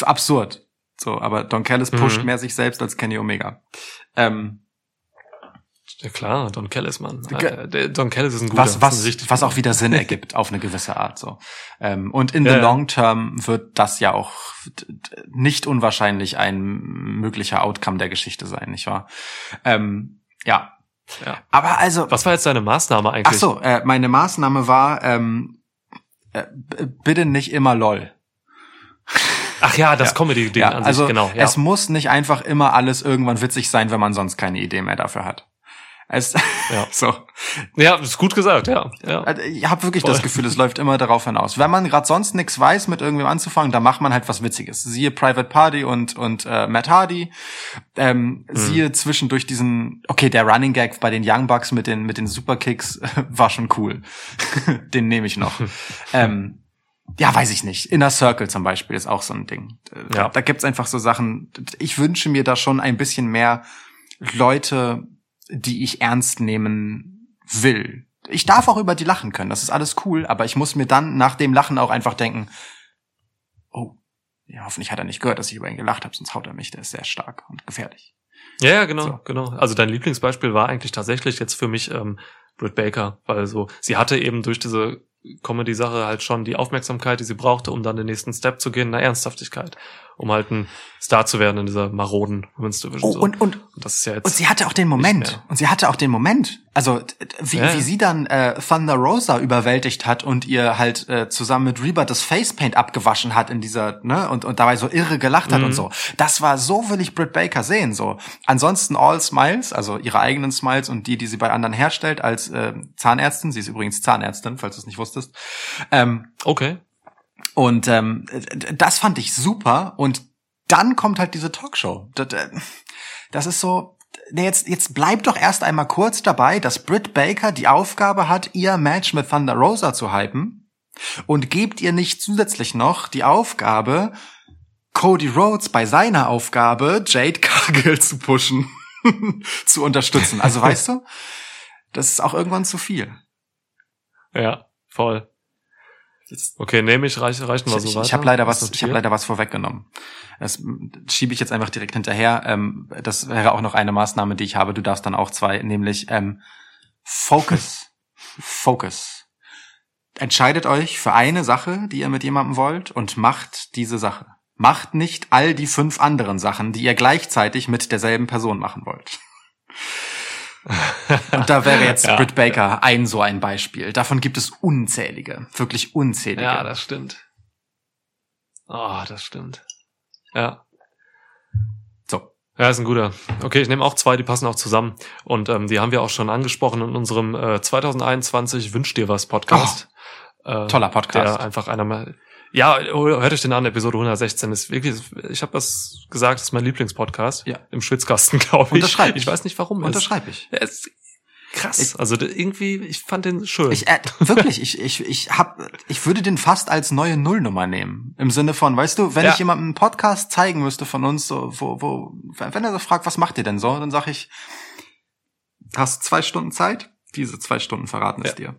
Absurd. So, aber Don Callis pusht Mhm. mehr sich selbst als Kenny Omega. Ähm, Ja klar, Don Kellis, Mann. Ge- Äh, Don Kellis ist ein guter. was, was, was auch wieder Sinn ergibt auf eine gewisse Art so. Ähm, und in Ja, the long term wird das ja auch nicht unwahrscheinlich ein möglicher Outcome der Geschichte sein, nicht wahr? Ähm, ja. Ja. Aber also, Was war jetzt deine Maßnahme eigentlich? ach so, äh, meine Maßnahme war ähm, äh, bitte nicht immer lol. Ach ja, das Ja. Comedy-Ding Ja, an also sich, genau. Ja. es muss nicht einfach immer alles irgendwann witzig sein, wenn man sonst keine Idee mehr dafür hat. Es, Ja. so. ja, ist gut gesagt, ja. ja. Also Ich habe wirklich Voll. das Gefühl, es läuft immer darauf hinaus. Wenn man gerade sonst nichts weiß, mit irgendwem anzufangen, dann macht man halt was Witziges. Siehe Private Party und und äh, Matt Hardy. Ähm, Mhm. Siehe zwischendurch diesen, okay, der Running Gag bei den Young Bucks mit den mit den Superkicks war schon cool. den nehme ich noch. ähm, ja, weiß ich nicht. Inner Circle zum Beispiel ist auch so ein Ding. Äh, Ja. Da, da gibt's einfach so Sachen. Ich wünsche mir da schon ein bisschen mehr Leute, die ich ernst nehmen will. Ich darf auch über die lachen können, das ist alles cool, aber ich muss mir dann nach dem Lachen auch einfach denken, oh, ja, hoffentlich hat er nicht gehört, dass ich über ihn gelacht habe, sonst haut er mich, der ist sehr stark und gefährlich. Ja, ja, genau, So. genau. Also dein Lieblingsbeispiel war eigentlich tatsächlich jetzt für mich ähm, Britt Baker, weil so sie hatte eben durch diese Comedy-Sache halt schon die Aufmerksamkeit, die sie brauchte, um dann den nächsten Step zu gehen, eine Ernsthaftigkeit, um halt ein Star zu werden in dieser maroden Women's Division. Oh, so. und, und, Und das ist ja jetzt und sie hatte auch den Moment. Und sie hatte auch den Moment. Also wie, Ja. wie sie dann äh, Thunder Rosa überwältigt hat und ihr halt äh, zusammen mit Reba das Facepaint abgewaschen hat in dieser, ne, und, und dabei so irre gelacht hat Mhm. und so. Das war so will ich Britt Baker sehen. so. Ansonsten all Smiles, also ihre eigenen Smiles und die, die sie bei anderen herstellt als äh, Zahnärztin. Sie ist übrigens Zahnärztin, falls du es nicht wusstest. Ähm, okay. Und ähm, das fand ich super. Und dann kommt halt diese Talkshow. Das, das ist so. nee, Jetzt, jetzt bleibt doch erst einmal kurz dabei, dass Britt Baker die Aufgabe hat, ihr Match mit Thunder Rosa zu hypen und gebt ihr nicht zusätzlich noch die Aufgabe, Cody Rhodes bei seiner Aufgabe, Jade Cargill zu pushen, zu unterstützen. Also weißt du, das ist auch irgendwann zu viel. Ja, voll. Jetzt, Okay, nehme ich, reich, reichen wir so ich, weiter. ich habe leider was, ich habe leider was vorweggenommen. Das schiebe ich jetzt einfach direkt hinterher. Ähm, das wäre auch noch eine Maßnahme, die ich habe. Du darfst dann auch zwei, nämlich ähm, Focus. Focus. Entscheidet euch für eine Sache, die ihr mit jemandem wollt, und macht diese Sache. Macht nicht all die fünf anderen Sachen, die ihr gleichzeitig mit derselben Person machen wollt. Und da wäre jetzt Ja. Britt Baker ein so ein Beispiel. Davon gibt es unzählige, wirklich unzählige. Ja, das stimmt. Oh, das stimmt. Ja. so. Ja, ist ein guter. Okay, ich nehme auch zwei, die passen auch zusammen. Und ähm, die haben wir auch schon angesprochen in unserem äh, 2021 Wünsch dir was Podcast. Äh, Toller Podcast. Der einfach einer mal. Ja, hört euch den an, Episode 116 ist wirklich, ich habe das gesagt, ist mein Lieblingspodcast. Ja. Im Schwitzkasten, glaube ich. Unterschreib ich. Ich weiß nicht warum. Es- Unterschreibe ich. Ja, ist krass. Ich- also irgendwie, ich fand den schön. Ich äh, wirklich, ich ich ich hab ich würde den fast als neue Nullnummer nehmen im Sinne von, weißt du, wenn Ja. ich jemandem einen Podcast zeigen müsste von uns, so wo wo wenn er so fragt, was macht ihr denn so, dann sag ich, hast zwei Stunden Zeit? Diese zwei Stunden verraten es dir.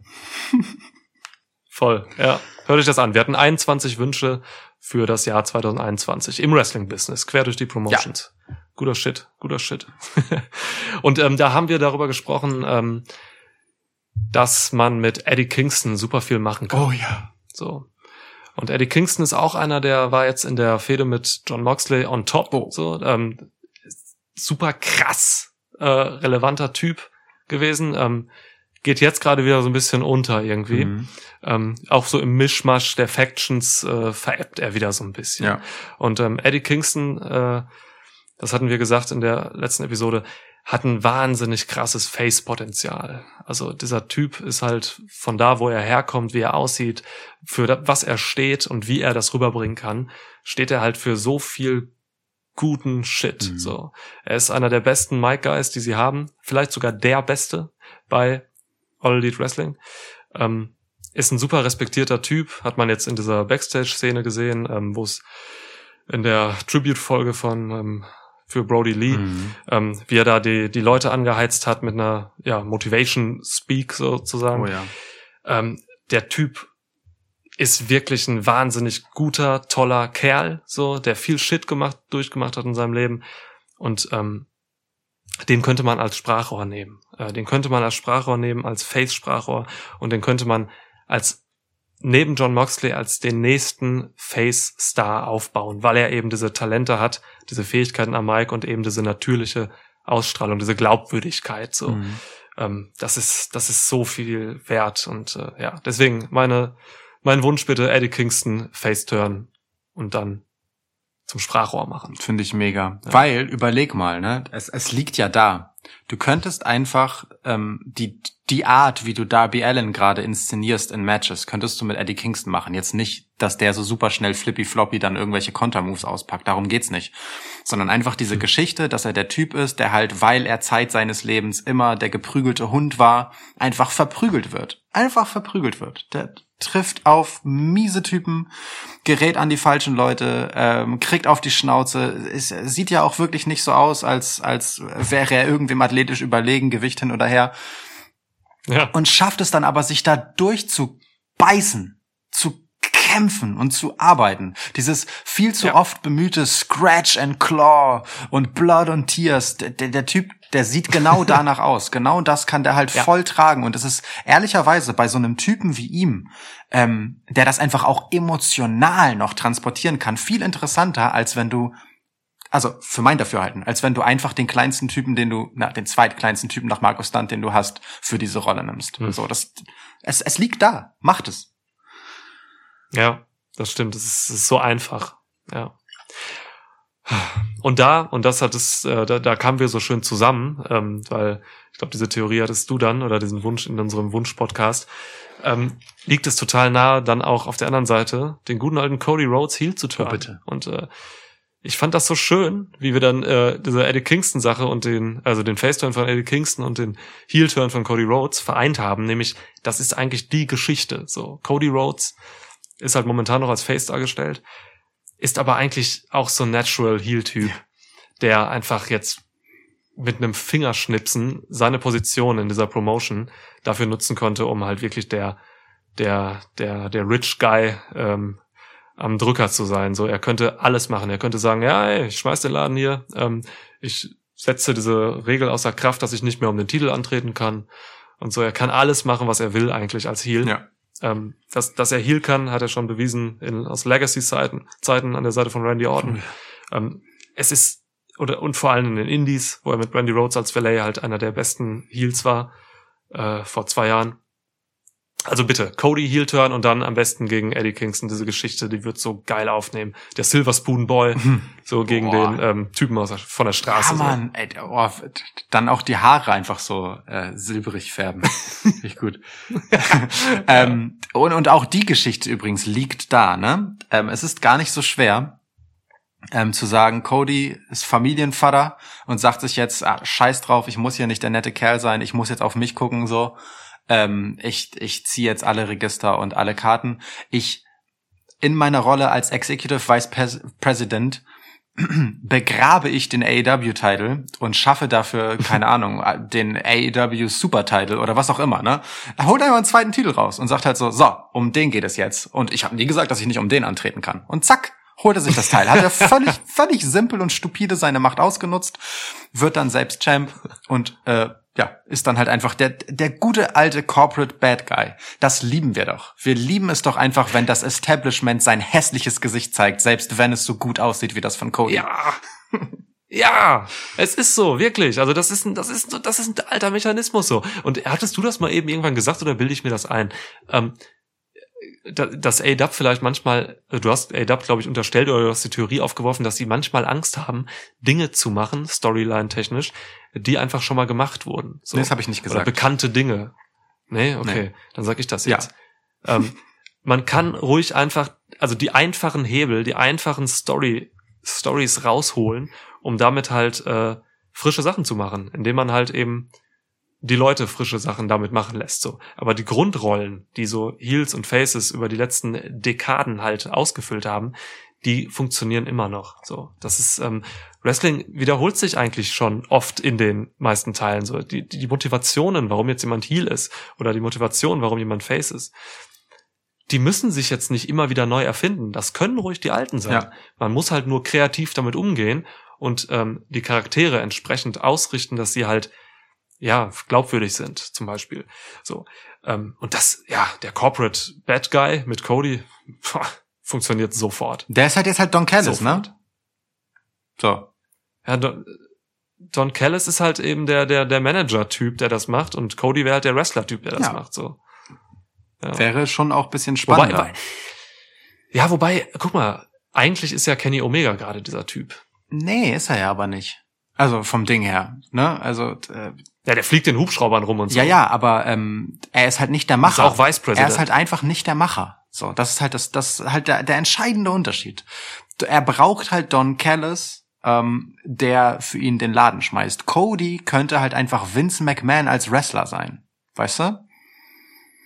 Voll, ja. Hört euch das an. Wir hatten 21 Wünsche für das Jahr 2021 im Wrestling-Business, quer durch die Promotions. Guter Shit, guter Shit. Und ähm, da haben wir darüber gesprochen, ähm, dass man mit Eddie Kingston super viel machen kann. Oh ja. So. Und Eddie Kingston ist auch einer, der war jetzt in der Fehde mit John Moxley on top. Oh. So, ähm, super krass äh, relevanter Typ gewesen. Ähm, geht jetzt gerade wieder so ein bisschen unter irgendwie. Mhm. Ähm, auch so im Mischmasch der Factions äh, veräppt er wieder so ein bisschen. Ja. Und ähm, Eddie Kingston, äh, das hatten wir gesagt in der letzten Episode, hat ein wahnsinnig krasses Face-Potenzial. Also dieser Typ ist halt von da, wo er herkommt, wie er aussieht, für das, was er steht und wie er das rüberbringen kann, steht er halt für so viel guten Shit. Mhm. So, er ist einer der besten Mic Guys, die sie haben, vielleicht sogar der beste bei All Elite Wrestling. Ähm, ist ein super respektierter Typ, hat man jetzt in dieser Backstage-Szene gesehen, ähm, wo es in der Tribute-Folge von ähm, für Brody Lee, Mhm. ähm, wie er da die, die Leute angeheizt hat mit einer ja, Motivation Speak sozusagen. Oh ja. Ähm, der Typ ist wirklich ein wahnsinnig guter, toller Kerl, so, der viel Shit gemacht, durchgemacht hat in seinem Leben. Und ähm, den könnte man als Sprachrohr nehmen. Äh, den könnte man als Sprachrohr nehmen, als Face-Sprachrohr und den könnte man als neben John Moxley als den nächsten Face-Star aufbauen, weil er eben diese Talente hat, diese Fähigkeiten am Mic und eben diese natürliche Ausstrahlung, diese Glaubwürdigkeit. So, Mhm. ähm, das ist das ist so viel wert und äh, ja, deswegen meine mein Wunsch bitte Eddie Kingston Face-Turn und dann zum Sprachrohr machen. Finde ich mega. Ja. Weil, überleg mal, ne, es, es liegt ja da. Du könntest einfach ähm, die, die Art, wie du Darby Allen gerade inszenierst in Matches, könntest du mit Eddie Kingston machen. Jetzt nicht, dass der so super schnell flippy-floppy dann irgendwelche Kontermoves auspackt. Darum geht's nicht. Sondern einfach diese Geschichte, dass er der Typ ist, der halt, weil er Zeit seines Lebens immer der geprügelte Hund war, einfach verprügelt wird. Einfach verprügelt wird. Der trifft auf miese Typen, gerät an die falschen Leute, ähm, kriegt auf die Schnauze. Es sieht ja auch wirklich nicht so aus, als, als wäre er irgendwem athletisch überlegen, Gewicht hin oder her. Ja, Und schafft es dann aber, sich da durchzubeißen, zu kämpfen und zu arbeiten. Dieses viel zu Ja. oft bemühte Scratch and Claw und Blood and Tears. Der, der, der Typ, der sieht genau danach aus. Genau das kann der halt Ja. voll tragen. Und es ist ehrlicherweise bei so einem Typen wie ihm, ähm, der das einfach auch emotional noch transportieren kann, viel interessanter, als wenn du also für mein Dafürhalten, als wenn du einfach den kleinsten Typen, den du, na, den zweitkleinsten Typen nach Markus Stunt, den du hast, für diese Rolle nimmst. Hm. So, das, es, es liegt da. Macht es. Ja, das stimmt. Das ist, ist so einfach. Ja. Und da, und das hat es, äh, da, da kamen wir so schön zusammen, ähm, weil ich glaube, diese Theorie hattest du dann oder diesen Wunsch in unserem Wunsch-Podcast, ähm, liegt es total nahe, dann auch auf der anderen Seite den guten alten Cody Rhodes Heel zu turnen. Oh, bitte. Und äh, ich fand das so schön, wie wir dann äh, diese Eddie Kingston Sache und den, also den Face-Turn von Eddie Kingston und den Heel-Turn von Cody Rhodes vereint haben. Nämlich, das ist eigentlich die Geschichte. So, Cody Rhodes ist halt momentan noch als Face dargestellt, ist aber eigentlich auch so ein Natural Heel-Typ, der einfach jetzt mit einem Fingerschnipsen seine Position in dieser Promotion dafür nutzen konnte, um halt wirklich der, der, der, der Rich Guy ähm, am Drücker zu sein. So, er könnte alles machen. Er könnte sagen, ja, ey, ich schmeiß den Laden hier, ähm, ich setze diese Regel außer Kraft, dass ich nicht mehr um den Titel antreten kann. Und so, er kann alles machen, was er will eigentlich als Heel. Ja. Ähm, dass, dass er Heel kann, hat er schon bewiesen in, aus Legacy-Zeiten Zeiten an der Seite von Randy Orton. Ähm, es ist, oder und vor allem in den Indies, wo er mit Randy Rhodes als Valet halt einer der besten Heels war, äh, vor zwei Jahren. Also bitte, Cody Heel Turn und dann am besten gegen Eddie Kingston. Diese Geschichte, die wird so geil aufnehmen. Der Silver Spoon Boy, so gegen Boah. den ähm, Typen aus der, von der Straße. Ja. Mann, ey, oh, dann auch die Haare einfach so äh, silberig färben. Ich gut. ähm, und, und auch die Geschichte übrigens liegt da, ne? Ähm, es ist gar nicht so schwer, ähm, zu sagen, Cody ist Familienvater und sagt sich jetzt, ah, scheiß drauf, ich muss hier nicht der nette Kerl sein, ich muss jetzt auf mich gucken, so. Ähm, ich ich ziehe jetzt alle Register und alle Karten. Ich in meiner Rolle als Executive Vice Pres President begrabe ich den AEW-Title und schaffe dafür, keine Ahnung, den AEW Super-Title oder was auch immer, ne? Er holt einfach einen zweiten Titel raus und sagt halt so, so, um den geht es jetzt. Und ich habe nie gesagt, dass ich nicht um den antreten kann. Und zack, holt er sich das Teil. Hat er völlig, völlig simpel und stupide seine Macht ausgenutzt, wird dann selbst Champ und äh, ja, ist dann halt einfach der, der gute alte Corporate Bad Guy. Das lieben wir doch. Wir lieben es doch einfach, wenn das Establishment sein hässliches Gesicht zeigt, selbst wenn es so gut aussieht wie das von Cody. Ja. Ja, es ist so, wirklich. Also das ist ein, das ist, das ist ein alter Mechanismus so. Und hattest du das mal eben irgendwann gesagt oder bilde ich mir das ein? Ähm, dass ADAP vielleicht manchmal, äh, du hast ADAP, glaube ich, unterstellt oder du hast die Theorie aufgeworfen, dass sie manchmal Angst haben, Dinge zu machen, Storyline-technisch, die einfach schon mal gemacht wurden. So. Nee, das habe ich nicht Oder gesagt. bekannte Dinge. Nee, okay, Nee. dann sag ich das Ja. jetzt. Ähm, man kann ruhig einfach, also die einfachen Hebel, die einfachen Story, Stories rausholen, um damit halt äh, frische Sachen zu machen, indem man halt eben die Leute frische Sachen damit machen lässt. So. Aber die Grundrollen, die so Heels und Faces über die letzten Dekaden halt ausgefüllt haben, die funktionieren immer noch. So, das ist ähm, Wrestling wiederholt sich eigentlich schon oft in den meisten Teilen. So die, die die Motivationen, warum jetzt jemand Heel ist oder die Motivation, warum jemand Face ist, die müssen sich jetzt nicht immer wieder neu erfinden. Das können ruhig die alten sein. Ja. Man muss halt nur kreativ damit umgehen und ähm, die Charaktere entsprechend ausrichten, dass sie halt ja glaubwürdig sind, zum Beispiel. So ähm, und das ja der Corporate Bad Guy mit Cody boah, funktioniert sofort. Der ist halt jetzt halt Don Callis, ne? So. Ja, Don, Don Callis ist halt eben der der der Manager-Typ, der das macht, und Cody wäre halt der Wrestler-Typ, der das Ja. macht. So. Ja. Wäre schon auch bisschen Wobei, spannender. ja, wobei, guck mal, eigentlich ist ja Kenny Omega gerade dieser Typ. nee, ist er ja aber nicht. Also vom Ding her, ne? Also äh, Ja, der fliegt den Hubschraubern rum und so. ja, ja, aber ähm, er ist halt nicht der Ist Macher. auch Vice er President. ist halt einfach nicht der Macher. So, das ist halt das, das ist halt der, der entscheidende Unterschied. Er braucht halt Don Callis, ähm, der für ihn den Laden schmeißt. Cody könnte halt einfach Vince McMahon als Wrestler sein, weißt du?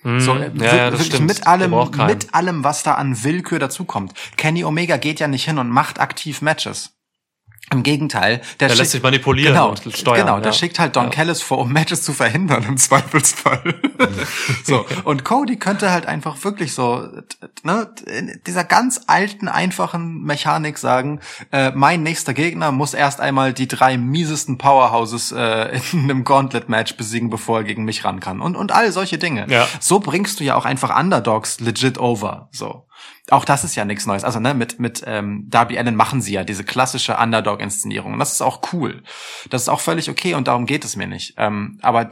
Mhm. So, ja, äh, ja, das wirklich stimmt. mit allem, mit allem, was da an Willkür dazukommt. Kenny Omega geht ja nicht hin und macht aktiv Matches. Im Gegenteil, der, Der lässt schickt- sich manipulieren genau, und steuern. Genau, der ja. schickt halt Don Ja. Callis vor, um Matches zu verhindern im Zweifelsfall. so und Cody könnte halt einfach wirklich so ne, in dieser ganz alten einfachen Mechanik sagen, äh, mein nächster Gegner muss erst einmal die drei miesesten Powerhouses äh, in einem Gauntlet-Match besiegen, bevor er gegen mich ran kann und und all solche Dinge. Ja. So bringst du ja auch einfach Underdogs legit over. So. Auch das ist ja nichts Neues. Also ne, mit mit ähm, Darby Allen machen sie ja diese klassische Underdog-Inszenierung. Und das ist auch cool. Das ist auch völlig okay und darum geht es mir nicht. Ähm, aber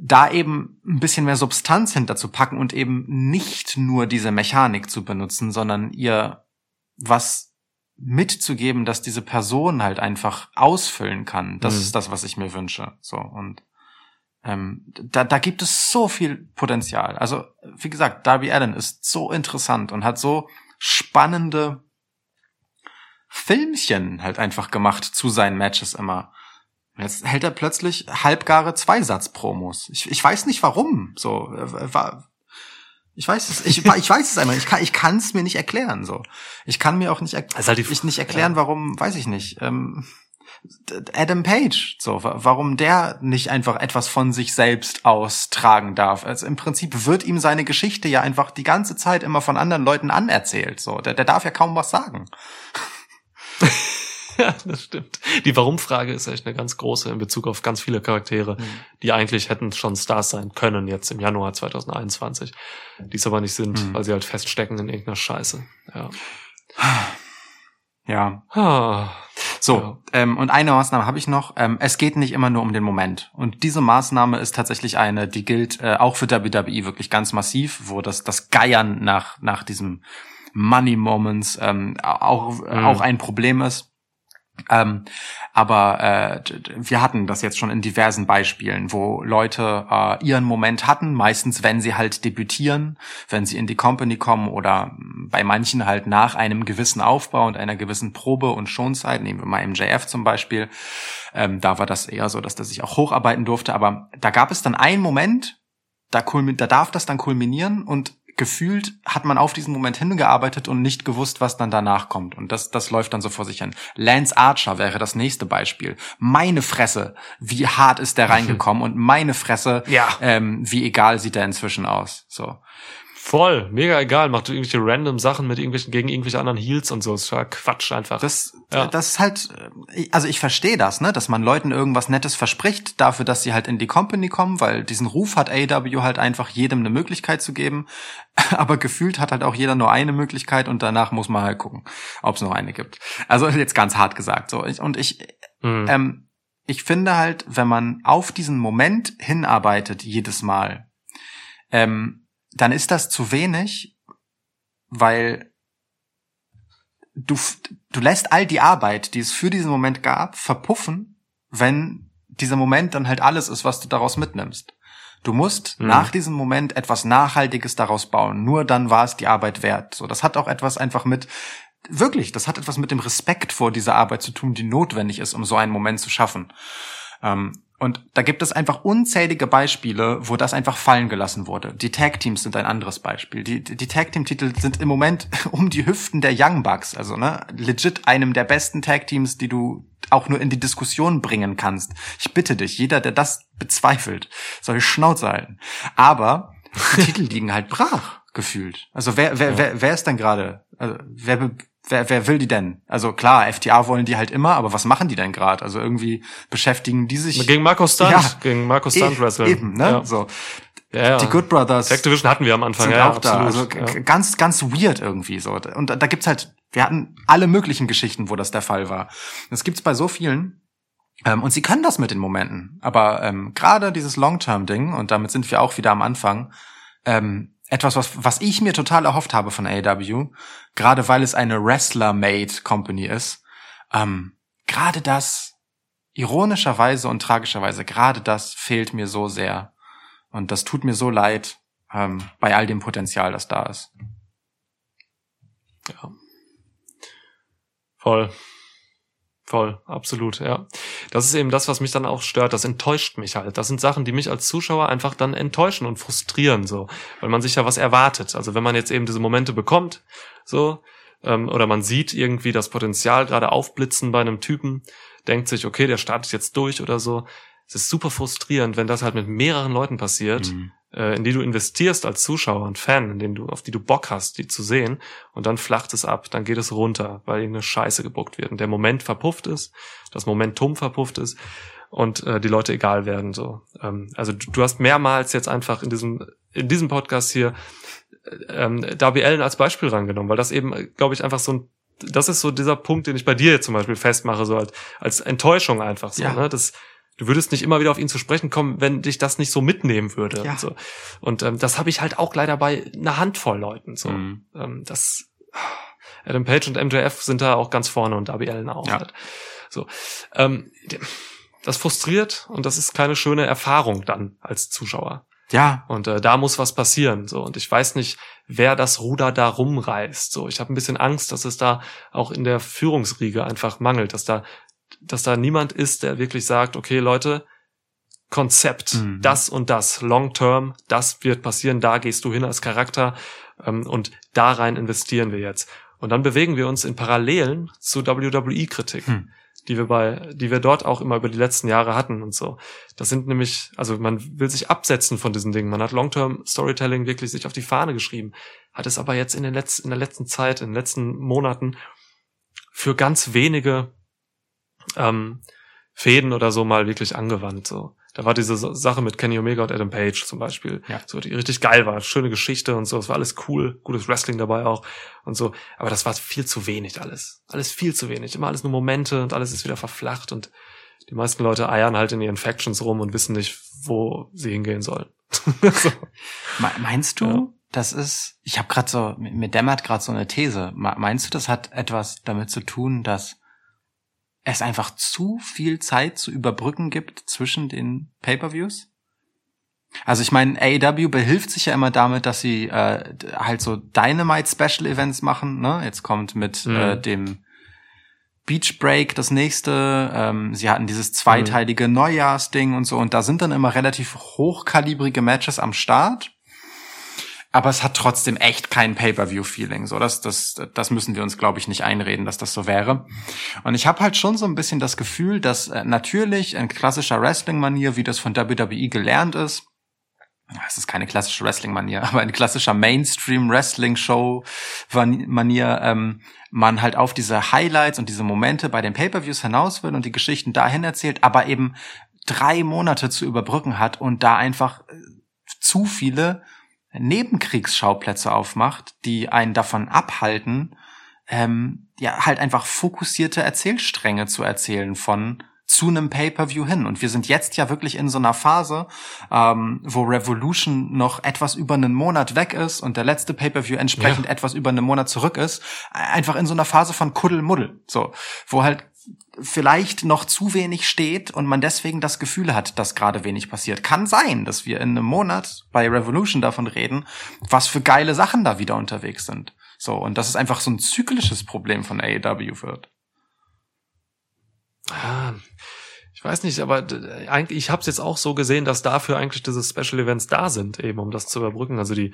da eben ein bisschen mehr Substanz hinterzupacken und eben nicht nur diese Mechanik zu benutzen, sondern ihr was mitzugeben, dass diese Person halt einfach ausfüllen kann. Das Mhm. ist das, was ich mir wünsche. So und ähm, da, da gibt es so viel Potenzial. Also wie gesagt, Darby Allen ist so interessant und hat so spannende Filmchen halt einfach gemacht zu seinen Matches immer. Jetzt hält er plötzlich halbgare Zweisatz-Promos. Ich, ich weiß nicht warum. So äh, war. Ich weiß es. Ich, ich weiß es einfach. Ich kann ich kann es mir nicht erklären. So. Ich kann mir auch nicht, er halt ich nicht erklären, warum. Weiß ich nicht. Ähm, Adam Page, so, wa- warum der nicht einfach etwas von sich selbst austragen darf. Also im Prinzip wird ihm seine Geschichte ja einfach die ganze Zeit immer von anderen Leuten anerzählt. So, der, der darf ja kaum was sagen. Ja, das stimmt. Die Warum-Frage ist echt eine ganz große in Bezug auf ganz viele Charaktere, Mhm. die eigentlich hätten schon Stars sein können jetzt im Januar 2021, die es aber nicht sind, Mhm. weil sie halt feststecken in irgendeiner Scheiße. Ja. Ja. Ah, So, Ja. ähm, und eine Maßnahme habe ich noch. Ähm, es geht nicht immer nur um den Moment. Und diese Maßnahme ist tatsächlich eine, die gilt äh, auch für WWE wirklich ganz massiv, wo das, das Geiern nach, nach diesem Money Moments ähm, auch, Mhm. auch ein Problem ist. Ähm, aber äh, wir hatten das jetzt schon in diversen Beispielen, wo Leute äh, ihren Moment hatten, meistens wenn sie halt debütieren, wenn sie in die Company kommen oder mh, bei manchen halt nach einem gewissen Aufbau und einer gewissen Probe- und Schonzeit, nehmen wir mal MJF zum Beispiel, ähm, da war das eher so, dass der sich auch hocharbeiten durfte, aber da gab es dann einen Moment, da, kulmi- da darf das dann kulminieren und gefühlt hat man auf diesen Moment hingearbeitet und nicht gewusst, was dann danach kommt. Und das, das läuft dann so vor sich hin. Lance Archer wäre das nächste Beispiel. Meine Fresse, wie hart ist der reingekommen und meine Fresse, Ja. ähm, wie egal sieht der inzwischen aus. So. Voll, mega egal, macht irgendwelche random Sachen mit irgendwelchen, gegen irgendwelche anderen Heels und so, ist ja Quatsch einfach. Das, Ja. das ist halt, also ich verstehe das, ne, dass man Leuten irgendwas Nettes verspricht, dafür, dass sie halt in die Company kommen, weil diesen Ruf hat AW halt einfach jedem eine Möglichkeit zu geben. Aber gefühlt hat halt auch jeder nur eine Möglichkeit und danach muss man halt gucken, ob es noch eine gibt. Also jetzt ganz hart gesagt. So und ich, Hm. ähm, ich finde halt, wenn man auf diesen Moment hinarbeitet jedes Mal, ähm, dann ist das zu wenig, weil du, du lässt all die Arbeit, die es für diesen Moment gab, verpuffen, wenn dieser Moment dann halt alles ist, was du daraus mitnimmst. Du musst Mhm. nach diesem Moment etwas Nachhaltiges daraus bauen. Nur dann war es die Arbeit wert. So, das hat auch etwas einfach mit, wirklich, das hat etwas mit dem Respekt vor dieser Arbeit zu tun, die notwendig ist, um so einen Moment zu schaffen. Ähm, und da gibt es einfach unzählige Beispiele, wo das einfach fallen gelassen wurde. Die Tag Teams sind ein anderes Beispiel. Die, die Tag Team Titel sind im Moment um die Hüften der Young Bucks, also ne, legit einem der besten Tag Teams, die du auch nur in die Diskussion bringen kannst. Ich bitte dich, jeder, der das bezweifelt, soll Schnauze halten. Aber die Titel liegen halt brach gefühlt. Also wer wer wer, wer ist denn gerade? Also wer wer, wer will die denn? Also klar, FTA wollen die halt immer, aber was machen die denn gerade? Also irgendwie beschäftigen die sich Gegen Marco Stunt, Ja. gegen Marco Stunt E- Wrestling. Eben, ne? Ja. So. Ja, ja. Die Good Brothers Activision hatten wir am Anfang, ja, auch da. Also absolut. ja. ganz, ganz weird irgendwie so. Und da, da gibt's halt, wir hatten alle möglichen Geschichten, wo das der Fall war. Das gibt's bei so vielen. Ähm, und sie können das mit den Momenten. Aber ähm, gerade dieses Long-Term-Ding, und damit sind wir auch wieder am Anfang, ähm, etwas, was, was ich mir total erhofft habe von AEW, gerade weil es eine Wrestler-Made Company ist, ähm, gerade das, ironischerweise und tragischerweise, gerade das fehlt mir so sehr. Und das tut mir so leid, ähm, bei all dem Potenzial, das da ist. Ja. Voll. Voll, absolut, ja. Das ist eben das, was mich dann auch stört. Das enttäuscht mich halt. Das sind Sachen, die mich als Zuschauer einfach dann enttäuschen und frustrieren, so. Weil man sich ja was erwartet. Also wenn man jetzt eben diese Momente bekommt, so, ähm, oder man sieht irgendwie das Potenzial gerade aufblitzen bei einem Typen, denkt sich, okay, der startet jetzt durch oder so. Es ist super frustrierend, wenn das halt mit mehreren Leuten passiert, äh, in die du investierst als Zuschauer und Fan, in denen du, auf die du Bock hast, die zu sehen, und dann flacht es ab, dann geht es runter, weil irgendeine Scheiße gebuckt wird und der Moment verpufft ist, das Momentum verpufft ist und äh, die Leute egal werden so. Ähm, also du, du hast mehrmals jetzt einfach in diesem in diesem Podcast hier äh, ähm, Darby Allen als Beispiel rangenommen, weil das eben, glaube ich, einfach so ein das ist so dieser Punkt, den ich bei dir jetzt zum Beispiel festmache, so als, als Enttäuschung einfach so, Ja. ne? Das, du würdest nicht immer wieder auf ihn zu sprechen kommen, wenn dich das nicht so mitnehmen würde. Ja. Und, so. und ähm, das habe ich halt auch leider bei einer Handvoll Leuten. So. Mhm. Ähm, das Adam Page und MJF sind da auch ganz vorne und Darby Allen auch. Ja. Halt. So. Ähm, das frustriert und das ist keine schöne Erfahrung dann als Zuschauer. Ja, Und äh, da muss was passieren. So. Und ich weiß nicht, wer das Ruder da rumreißt. So. Ich habe ein bisschen Angst, dass es da auch in der Führungsriege einfach mangelt, dass da, dass da niemand ist, der wirklich sagt, okay, Leute, Konzept, Mhm. das und das, long term, das wird passieren, da gehst du hin als Charakter ähm, und da rein investieren wir jetzt. Und dann bewegen wir uns in Parallelen zu WWE-Kritik, Hm. die wir bei, die wir dort auch immer über die letzten Jahre hatten und so. Das sind nämlich, also man will sich absetzen von diesen Dingen. Man hat Long-Term Storytelling wirklich sich auf die Fahne geschrieben, hat es aber jetzt in, den letzten, in der letzten Zeit, in den letzten Monaten für ganz wenige ähm, Fäden oder so mal wirklich angewandt. So. Da war diese Sache mit Kenny Omega und Adam Page zum Beispiel, Ja. so die richtig geil war, schöne Geschichte und so. Es war alles cool, gutes Wrestling dabei auch und so. Aber das war viel zu wenig alles, alles viel zu wenig. Immer alles nur Momente und alles ist wieder verflacht und die meisten Leute eiern halt in ihren Factions rum und wissen nicht, wo sie hingehen sollen. so. Me- Meinst du, Ja. das ist, ich habe gerade so, mir dämmert gerade so eine These. Me- Meinst du, das hat etwas damit zu tun, dass es einfach zu viel Zeit zu überbrücken gibt zwischen den Pay-per-Views? Also ich meine, AEW behilft sich ja immer damit, dass sie äh, halt so Dynamite Special Events machen. Ne? Jetzt kommt mit Mhm. äh, dem Beach Break das nächste. Ähm, sie hatten dieses zweiteilige Neujahrsding und so. Und da sind dann immer relativ hochkalibrige Matches am Start. Aber es hat trotzdem echt kein Pay-per-view-Feeling. So, das, das, das müssen wir uns, glaube ich, nicht einreden, dass das so wäre. Und ich habe halt schon so ein bisschen das Gefühl, dass äh, natürlich in klassischer Wrestling-Manier, wie das von WWE gelernt ist, es ist keine klassische Wrestling-Manier, aber eine klassischer Mainstream-Wrestling-Show-Manier, ähm, man halt auf diese Highlights und diese Momente bei den Pay-per-Views hinaus will und die Geschichten dahin erzählt, aber eben drei Monate zu überbrücken hat und da einfach äh, zu viele Nebenkriegsschauplätze aufmacht, die einen davon abhalten, ähm, ja, halt einfach fokussierte Erzählstränge zu erzählen von zu einem Pay-per-View hin. Und wir sind jetzt ja wirklich in so einer Phase, ähm, wo Revolution noch etwas über einen Monat weg ist und der letzte Pay-per-View entsprechend Ja. etwas über einen Monat zurück ist. Einfach in so einer Phase von Kuddelmuddel. So, wo halt vielleicht noch zu wenig steht und man deswegen das Gefühl hat, dass gerade wenig passiert. Kann sein, dass wir in einem Monat bei Revolution davon reden, was für geile Sachen da wieder unterwegs sind. So, und dass es einfach so ein zyklisches Problem von AEW wird. Ah, ich weiß nicht, aber eigentlich, ich habe es jetzt auch so gesehen, dass dafür eigentlich diese Special Events da sind, eben um das zu überbrücken. Also die,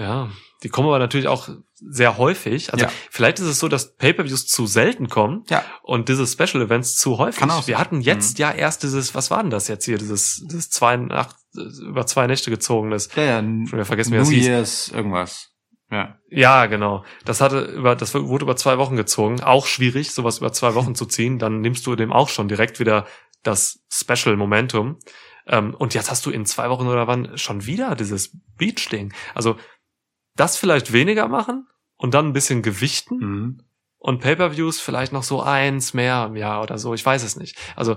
ja, die kommen aber natürlich auch sehr häufig. Also Ja. vielleicht ist es so, dass Pay-per-Views zu selten kommen Ja. und diese Special Events zu häufig. Kann auch Wir hatten jetzt Mhm. ja erst dieses, was war denn das jetzt hier, dieses, dieses zwei Nacht, über zwei Nächte gezogenes. Ja, ja. Schon wieder vergessen, wie New das hieß. Year's irgendwas. Ja. Ja, genau. Das hatte über, das wurde über zwei Wochen gezogen. Auch schwierig, sowas über zwei Wochen zu ziehen. Dann nimmst du dem auch schon direkt wieder das Special Momentum. Ähm, und jetzt hast du in zwei Wochen oder wann schon wieder dieses Beach-Ding. Also das vielleicht weniger machen und dann ein bisschen gewichten Mhm. und Pay-per-Views vielleicht noch so eins mehr im Jahr oder so. Ich weiß es nicht. Also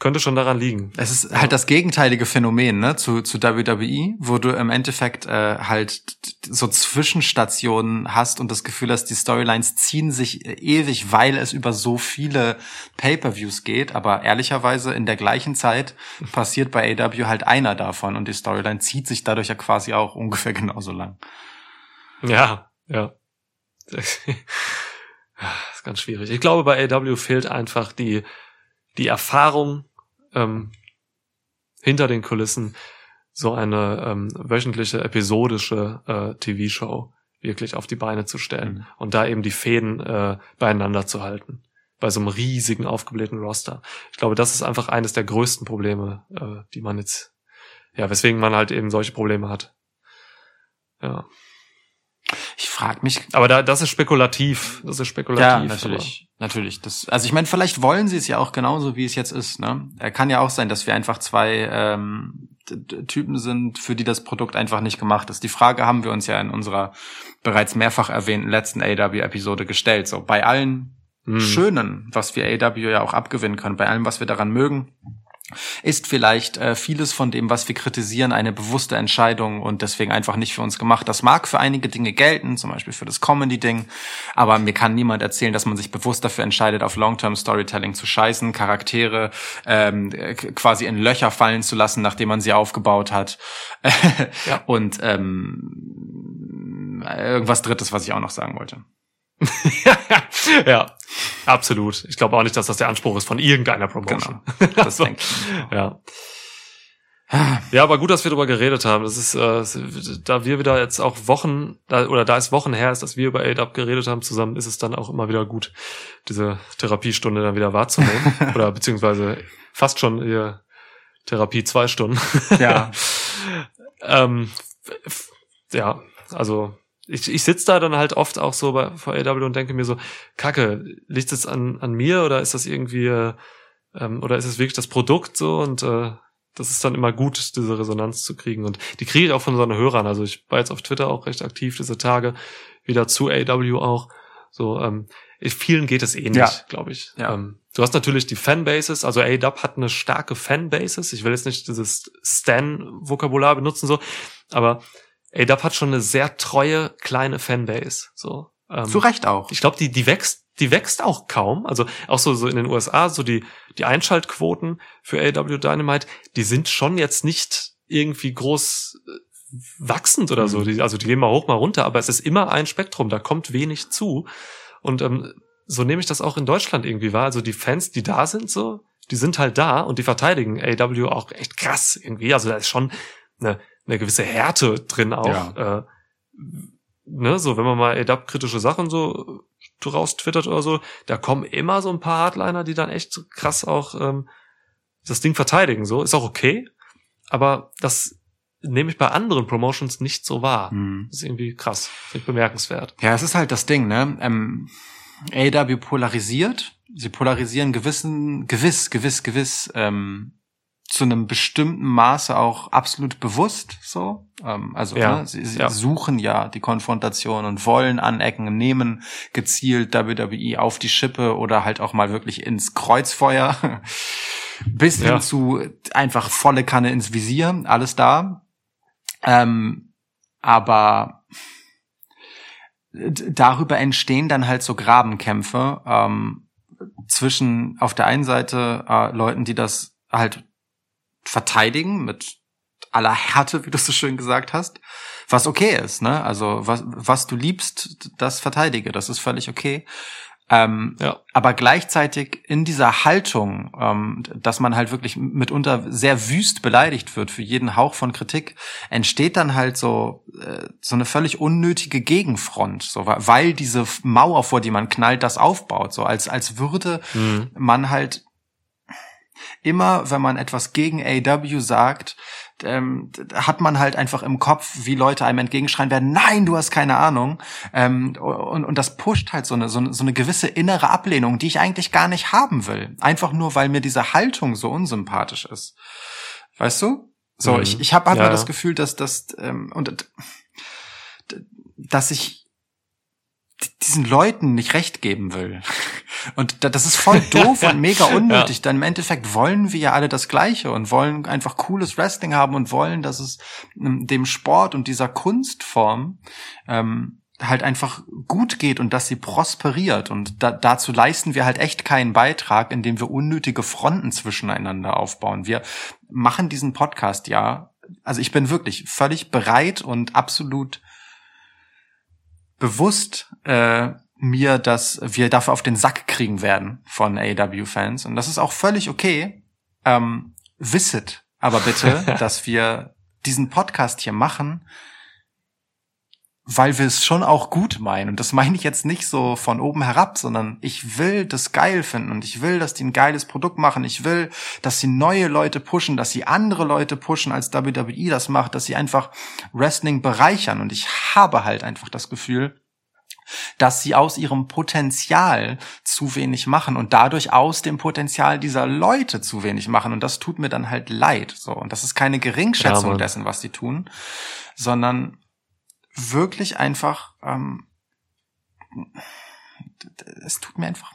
könnte schon daran liegen. Es ist halt das gegenteilige Phänomen, ne, zu, zu WWE, wo du im Endeffekt äh, halt so Zwischenstationen hast und das Gefühl hast, die Storylines ziehen sich äh, ewig, weil es über so viele Pay-per-Views geht. Aber ehrlicherweise in der gleichen Zeit passiert bei AW halt einer davon und die Storyline zieht sich dadurch ja quasi auch ungefähr genauso lang. Ja, ja. Das ist ganz schwierig. Ich glaube, bei AW fehlt einfach die, die Erfahrung ähm, hinter den Kulissen, so eine ähm, wöchentliche, episodische äh, TV-Show wirklich auf die Beine zu stellen Mhm. und da eben die Fäden äh, beieinander zu halten. Bei so einem riesigen, aufgeblähten Roster. Ich glaube, das ist einfach eines der größten Probleme, äh, die man jetzt, ja, weswegen man halt eben solche Probleme hat. Ja. Ich frage mich, Aber da, das ist spekulativ. Das ist Ja, spekulativ. natürlich. Natürlich. Das, also ich meine, vielleicht wollen sie es ja auch genauso, wie es jetzt ist. Ne? Er kann ja auch sein, dass wir einfach zwei ähm, Typen sind, für die das Produkt einfach nicht gemacht ist. Die Frage haben wir uns ja in unserer bereits mehrfach erwähnten letzten AW-Episode gestellt. So bei allen Aber, hm. Schönen, was wir AW ja auch abgewinnen können, bei allem, was wir daran mögen, ist vielleicht äh, vieles von dem, was wir kritisieren, eine bewusste Entscheidung und deswegen einfach nicht für uns gemacht. Das mag für einige Dinge gelten, zum Beispiel für das Comedy-Ding, aber mir kann niemand erzählen, dass man sich bewusst dafür entscheidet, auf Long-Term-Storytelling zu scheißen, Charaktere ähm, äh, quasi in Löcher fallen zu lassen, nachdem man sie aufgebaut hat. Ja. Und ähm, irgendwas Drittes, was ich auch noch sagen wollte. ja, absolut. Ich glaube auch nicht, dass das der Anspruch ist von irgendeiner Promotion. Genau. Das So. denke ich. Ja. Ja, aber gut, dass wir darüber geredet haben. Das ist, äh, da wir wieder jetzt auch Wochen, oder da es Wochen her ist, dass wir über ADAP geredet haben zusammen, ist es dann auch immer wieder gut, diese Therapiestunde dann wieder wahrzunehmen. oder beziehungsweise fast schon ihr Therapie zwei Stunden. Ja. ähm, ja, also ich, ich sitze da dann halt oft auch so bei vor AW und denke mir so, Kacke, liegt es an, an mir oder ist das irgendwie, äh, ähm, oder ist es wirklich das Produkt so und äh, das ist dann immer gut, diese Resonanz zu kriegen. Und die kriege ich auch von unseren Hörern. Also ich war jetzt auf Twitter auch recht aktiv diese Tage, wieder zu AW auch. So, ähm, vielen geht es ähnlich, Ja. glaube ich. Ja. Ähm, du hast natürlich die Fanbases, also AW hat eine starke Fanbases. Ich will jetzt nicht dieses Stan-Vokabular benutzen, so, aber AW hat schon eine sehr treue kleine Fanbase. So. Ähm, Zu Recht auch. ich glaube, die, die wächst, die wächst auch kaum. Also auch so, so in den USA, so die, die Einschaltquoten für AW Dynamite, die sind schon jetzt nicht irgendwie groß äh, wachsend oder so. Mhm. Die, also die gehen mal hoch, mal runter, aber es ist immer ein Spektrum, da kommt wenig zu. Und ähm, so nehme ich das auch in Deutschland irgendwie wahr. Also die Fans, die da sind, so, die sind halt da und die verteidigen AW auch echt krass irgendwie. Also da ist schon eine, eine gewisse Härte drin auch. Äh, ne, so wenn man mal AW-kritische Sachen so raus twittert oder so, da kommen immer so ein paar Hardliner, die dann echt krass auch ähm, das Ding verteidigen. So ist auch okay, aber das nehme ich bei anderen Promotions nicht so wahr. Hm. Das ist irgendwie krass, finde ich bemerkenswert. Ja, es ist halt das Ding, ne? Ähm, AW polarisiert. Sie polarisieren gewissen, gewiss, gewiss, gewiss, ähm, zu einem bestimmten Maße auch absolut bewusst so. Ähm, also Ja, ne, sie, sie ja. suchen ja die Konfrontation und wollen anecken, nehmen gezielt WWE auf die Schippe oder halt auch mal wirklich ins Kreuzfeuer. Bis Ja. hin zu einfach volle Kanne ins Visier, alles da. Ähm, aber darüber entstehen dann halt so Grabenkämpfe ähm, zwischen auf der einen Seite äh, Leuten, die das halt verteidigen mit aller Härte, wie du so schön gesagt hast, was okay ist, ne? Also was, was du liebst, das verteidige, das ist völlig okay. Ähm, Ja. aber gleichzeitig in dieser Haltung, ähm, dass man halt wirklich mitunter sehr wüst beleidigt wird für jeden Hauch von Kritik, entsteht dann halt so äh, so eine völlig unnötige Gegenfront, so weil diese Mauer, vor die man knallt, das aufbaut, so als als würde Mhm. man halt immer, wenn man etwas gegen AW sagt, ähm, hat man halt einfach im Kopf, wie Leute einem entgegenschreien werden, nein, du hast keine Ahnung. Ähm, und, und das pusht halt so eine, so, eine, so eine gewisse innere Ablehnung, die ich eigentlich gar nicht haben will. Einfach nur, weil mir diese Haltung so unsympathisch ist. Weißt du? So, Mhm. ich, ich habe halt Ja, das Gefühl, dass das ähm, und dass ich diesen Leuten nicht recht geben will. Und da- das ist voll doof und mega unnötig. Denn im Endeffekt wollen wir ja alle das Gleiche und wollen einfach cooles Wrestling haben und wollen, dass es ähm, dem Sport und dieser Kunstform ähm, halt einfach gut geht und dass sie prosperiert. Und da, dazu leisten wir halt echt keinen Beitrag, indem wir unnötige Fronten zwischeneinander aufbauen. Wir machen diesen Podcast ja. Also ich bin wirklich völlig bereit und absolut bewusst äh, mir, dass wir dafür auf den Sack kriegen werden von AW-Fans. Und das ist auch völlig okay. Ähm, wisset aber bitte, dass wir diesen Podcast hier machen, weil wir es schon auch gut meinen. Und das meine ich jetzt nicht so von oben herab, sondern ich will das geil finden und ich will, dass die ein geiles Produkt machen. Ich will, dass sie neue Leute pushen, dass sie andere Leute pushen, als WWE das macht, dass sie einfach Wrestling bereichern. Und ich habe halt einfach das Gefühl, dass sie aus ihrem Potenzial zu wenig machen und dadurch aus dem Potenzial dieser Leute zu wenig machen. Und das tut mir dann halt leid. So. Und das ist keine Ja, Geringschätzung Mann. dessen, was sie tun, sondern wirklich einfach, ähm, es tut mir einfach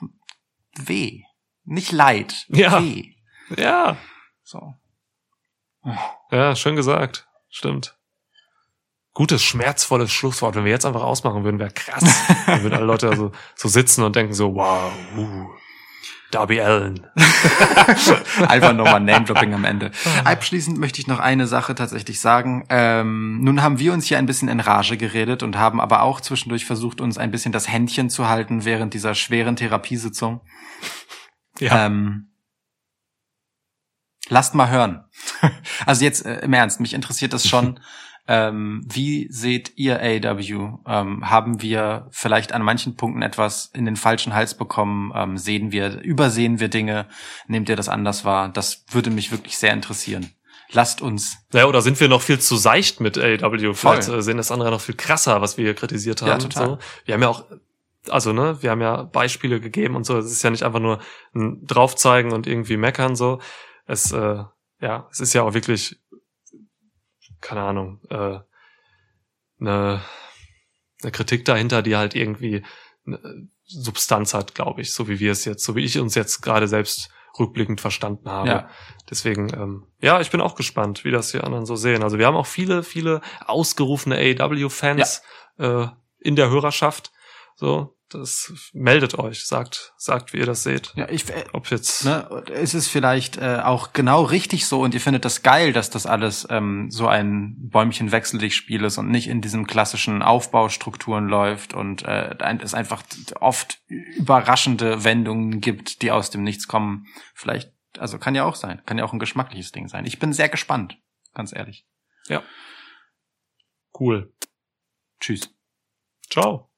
weh. Nicht leid. Ja. Weh. Ja, So. ja, schön gesagt. Stimmt. Gutes, schmerzvolles Schlusswort. Wenn wir jetzt einfach ausmachen würden, wäre krass. Dann würden alle Leute so, so sitzen und denken so, wow, uh, Darby Allen. Einfach nochmal Name-Dropping am Ende. Abschließend möchte ich noch eine Sache tatsächlich sagen. Ähm, nun haben wir uns hier ein bisschen in Rage geredet und haben aber auch zwischendurch versucht, uns ein bisschen das Händchen zu halten während dieser schweren Therapiesitzung. Ja. Ähm, lasst mal hören. also jetzt äh, im Ernst, mich interessiert das schon. Ähm, wie seht ihr AW? Ähm, haben wir vielleicht an manchen Punkten etwas in den falschen Hals bekommen? Ähm, sehen wir, übersehen wir Dinge? Nehmt ihr das anders wahr? Das würde mich wirklich sehr interessieren. Lasst uns. Ja, oder sind wir noch viel zu seicht mit AEW? Vielleicht Voll. äh, sehen das andere noch viel krasser, was wir hier kritisiert haben. Ja, total. So. Wir haben ja auch, also ne, wir haben ja Beispiele gegeben und so. Es ist ja nicht einfach nur ein draufzeigen und irgendwie meckern so. Es, äh, ja, es ist ja auch wirklich, keine Ahnung, äh, eine, eine Kritik dahinter, die halt irgendwie eine Substanz hat, glaube ich, so wie wir es jetzt, so wie ich uns jetzt gerade selbst rückblickend verstanden habe. Ja. Deswegen, ähm, ja, ich bin auch gespannt, wie das die anderen so sehen. Also wir haben auch viele, viele ausgerufene AEW-Fans äh, in der Hörerschaft. So, das meldet euch, sagt, sagt, wie ihr das seht. Ja, ich, äh, Ob jetzt ne, ist es vielleicht äh, auch genau richtig so und ihr findet das geil, dass das alles ähm, so ein Bäumchen wechsel dich Spiel ist und nicht in diesen klassischen Aufbaustrukturen läuft und äh, es einfach oft überraschende Wendungen gibt, die aus dem Nichts kommen. Vielleicht, also kann ja auch sein, kann ja auch ein geschmackliches Ding sein. Ich bin sehr gespannt, ganz ehrlich. cool. Tschüss. Ciao.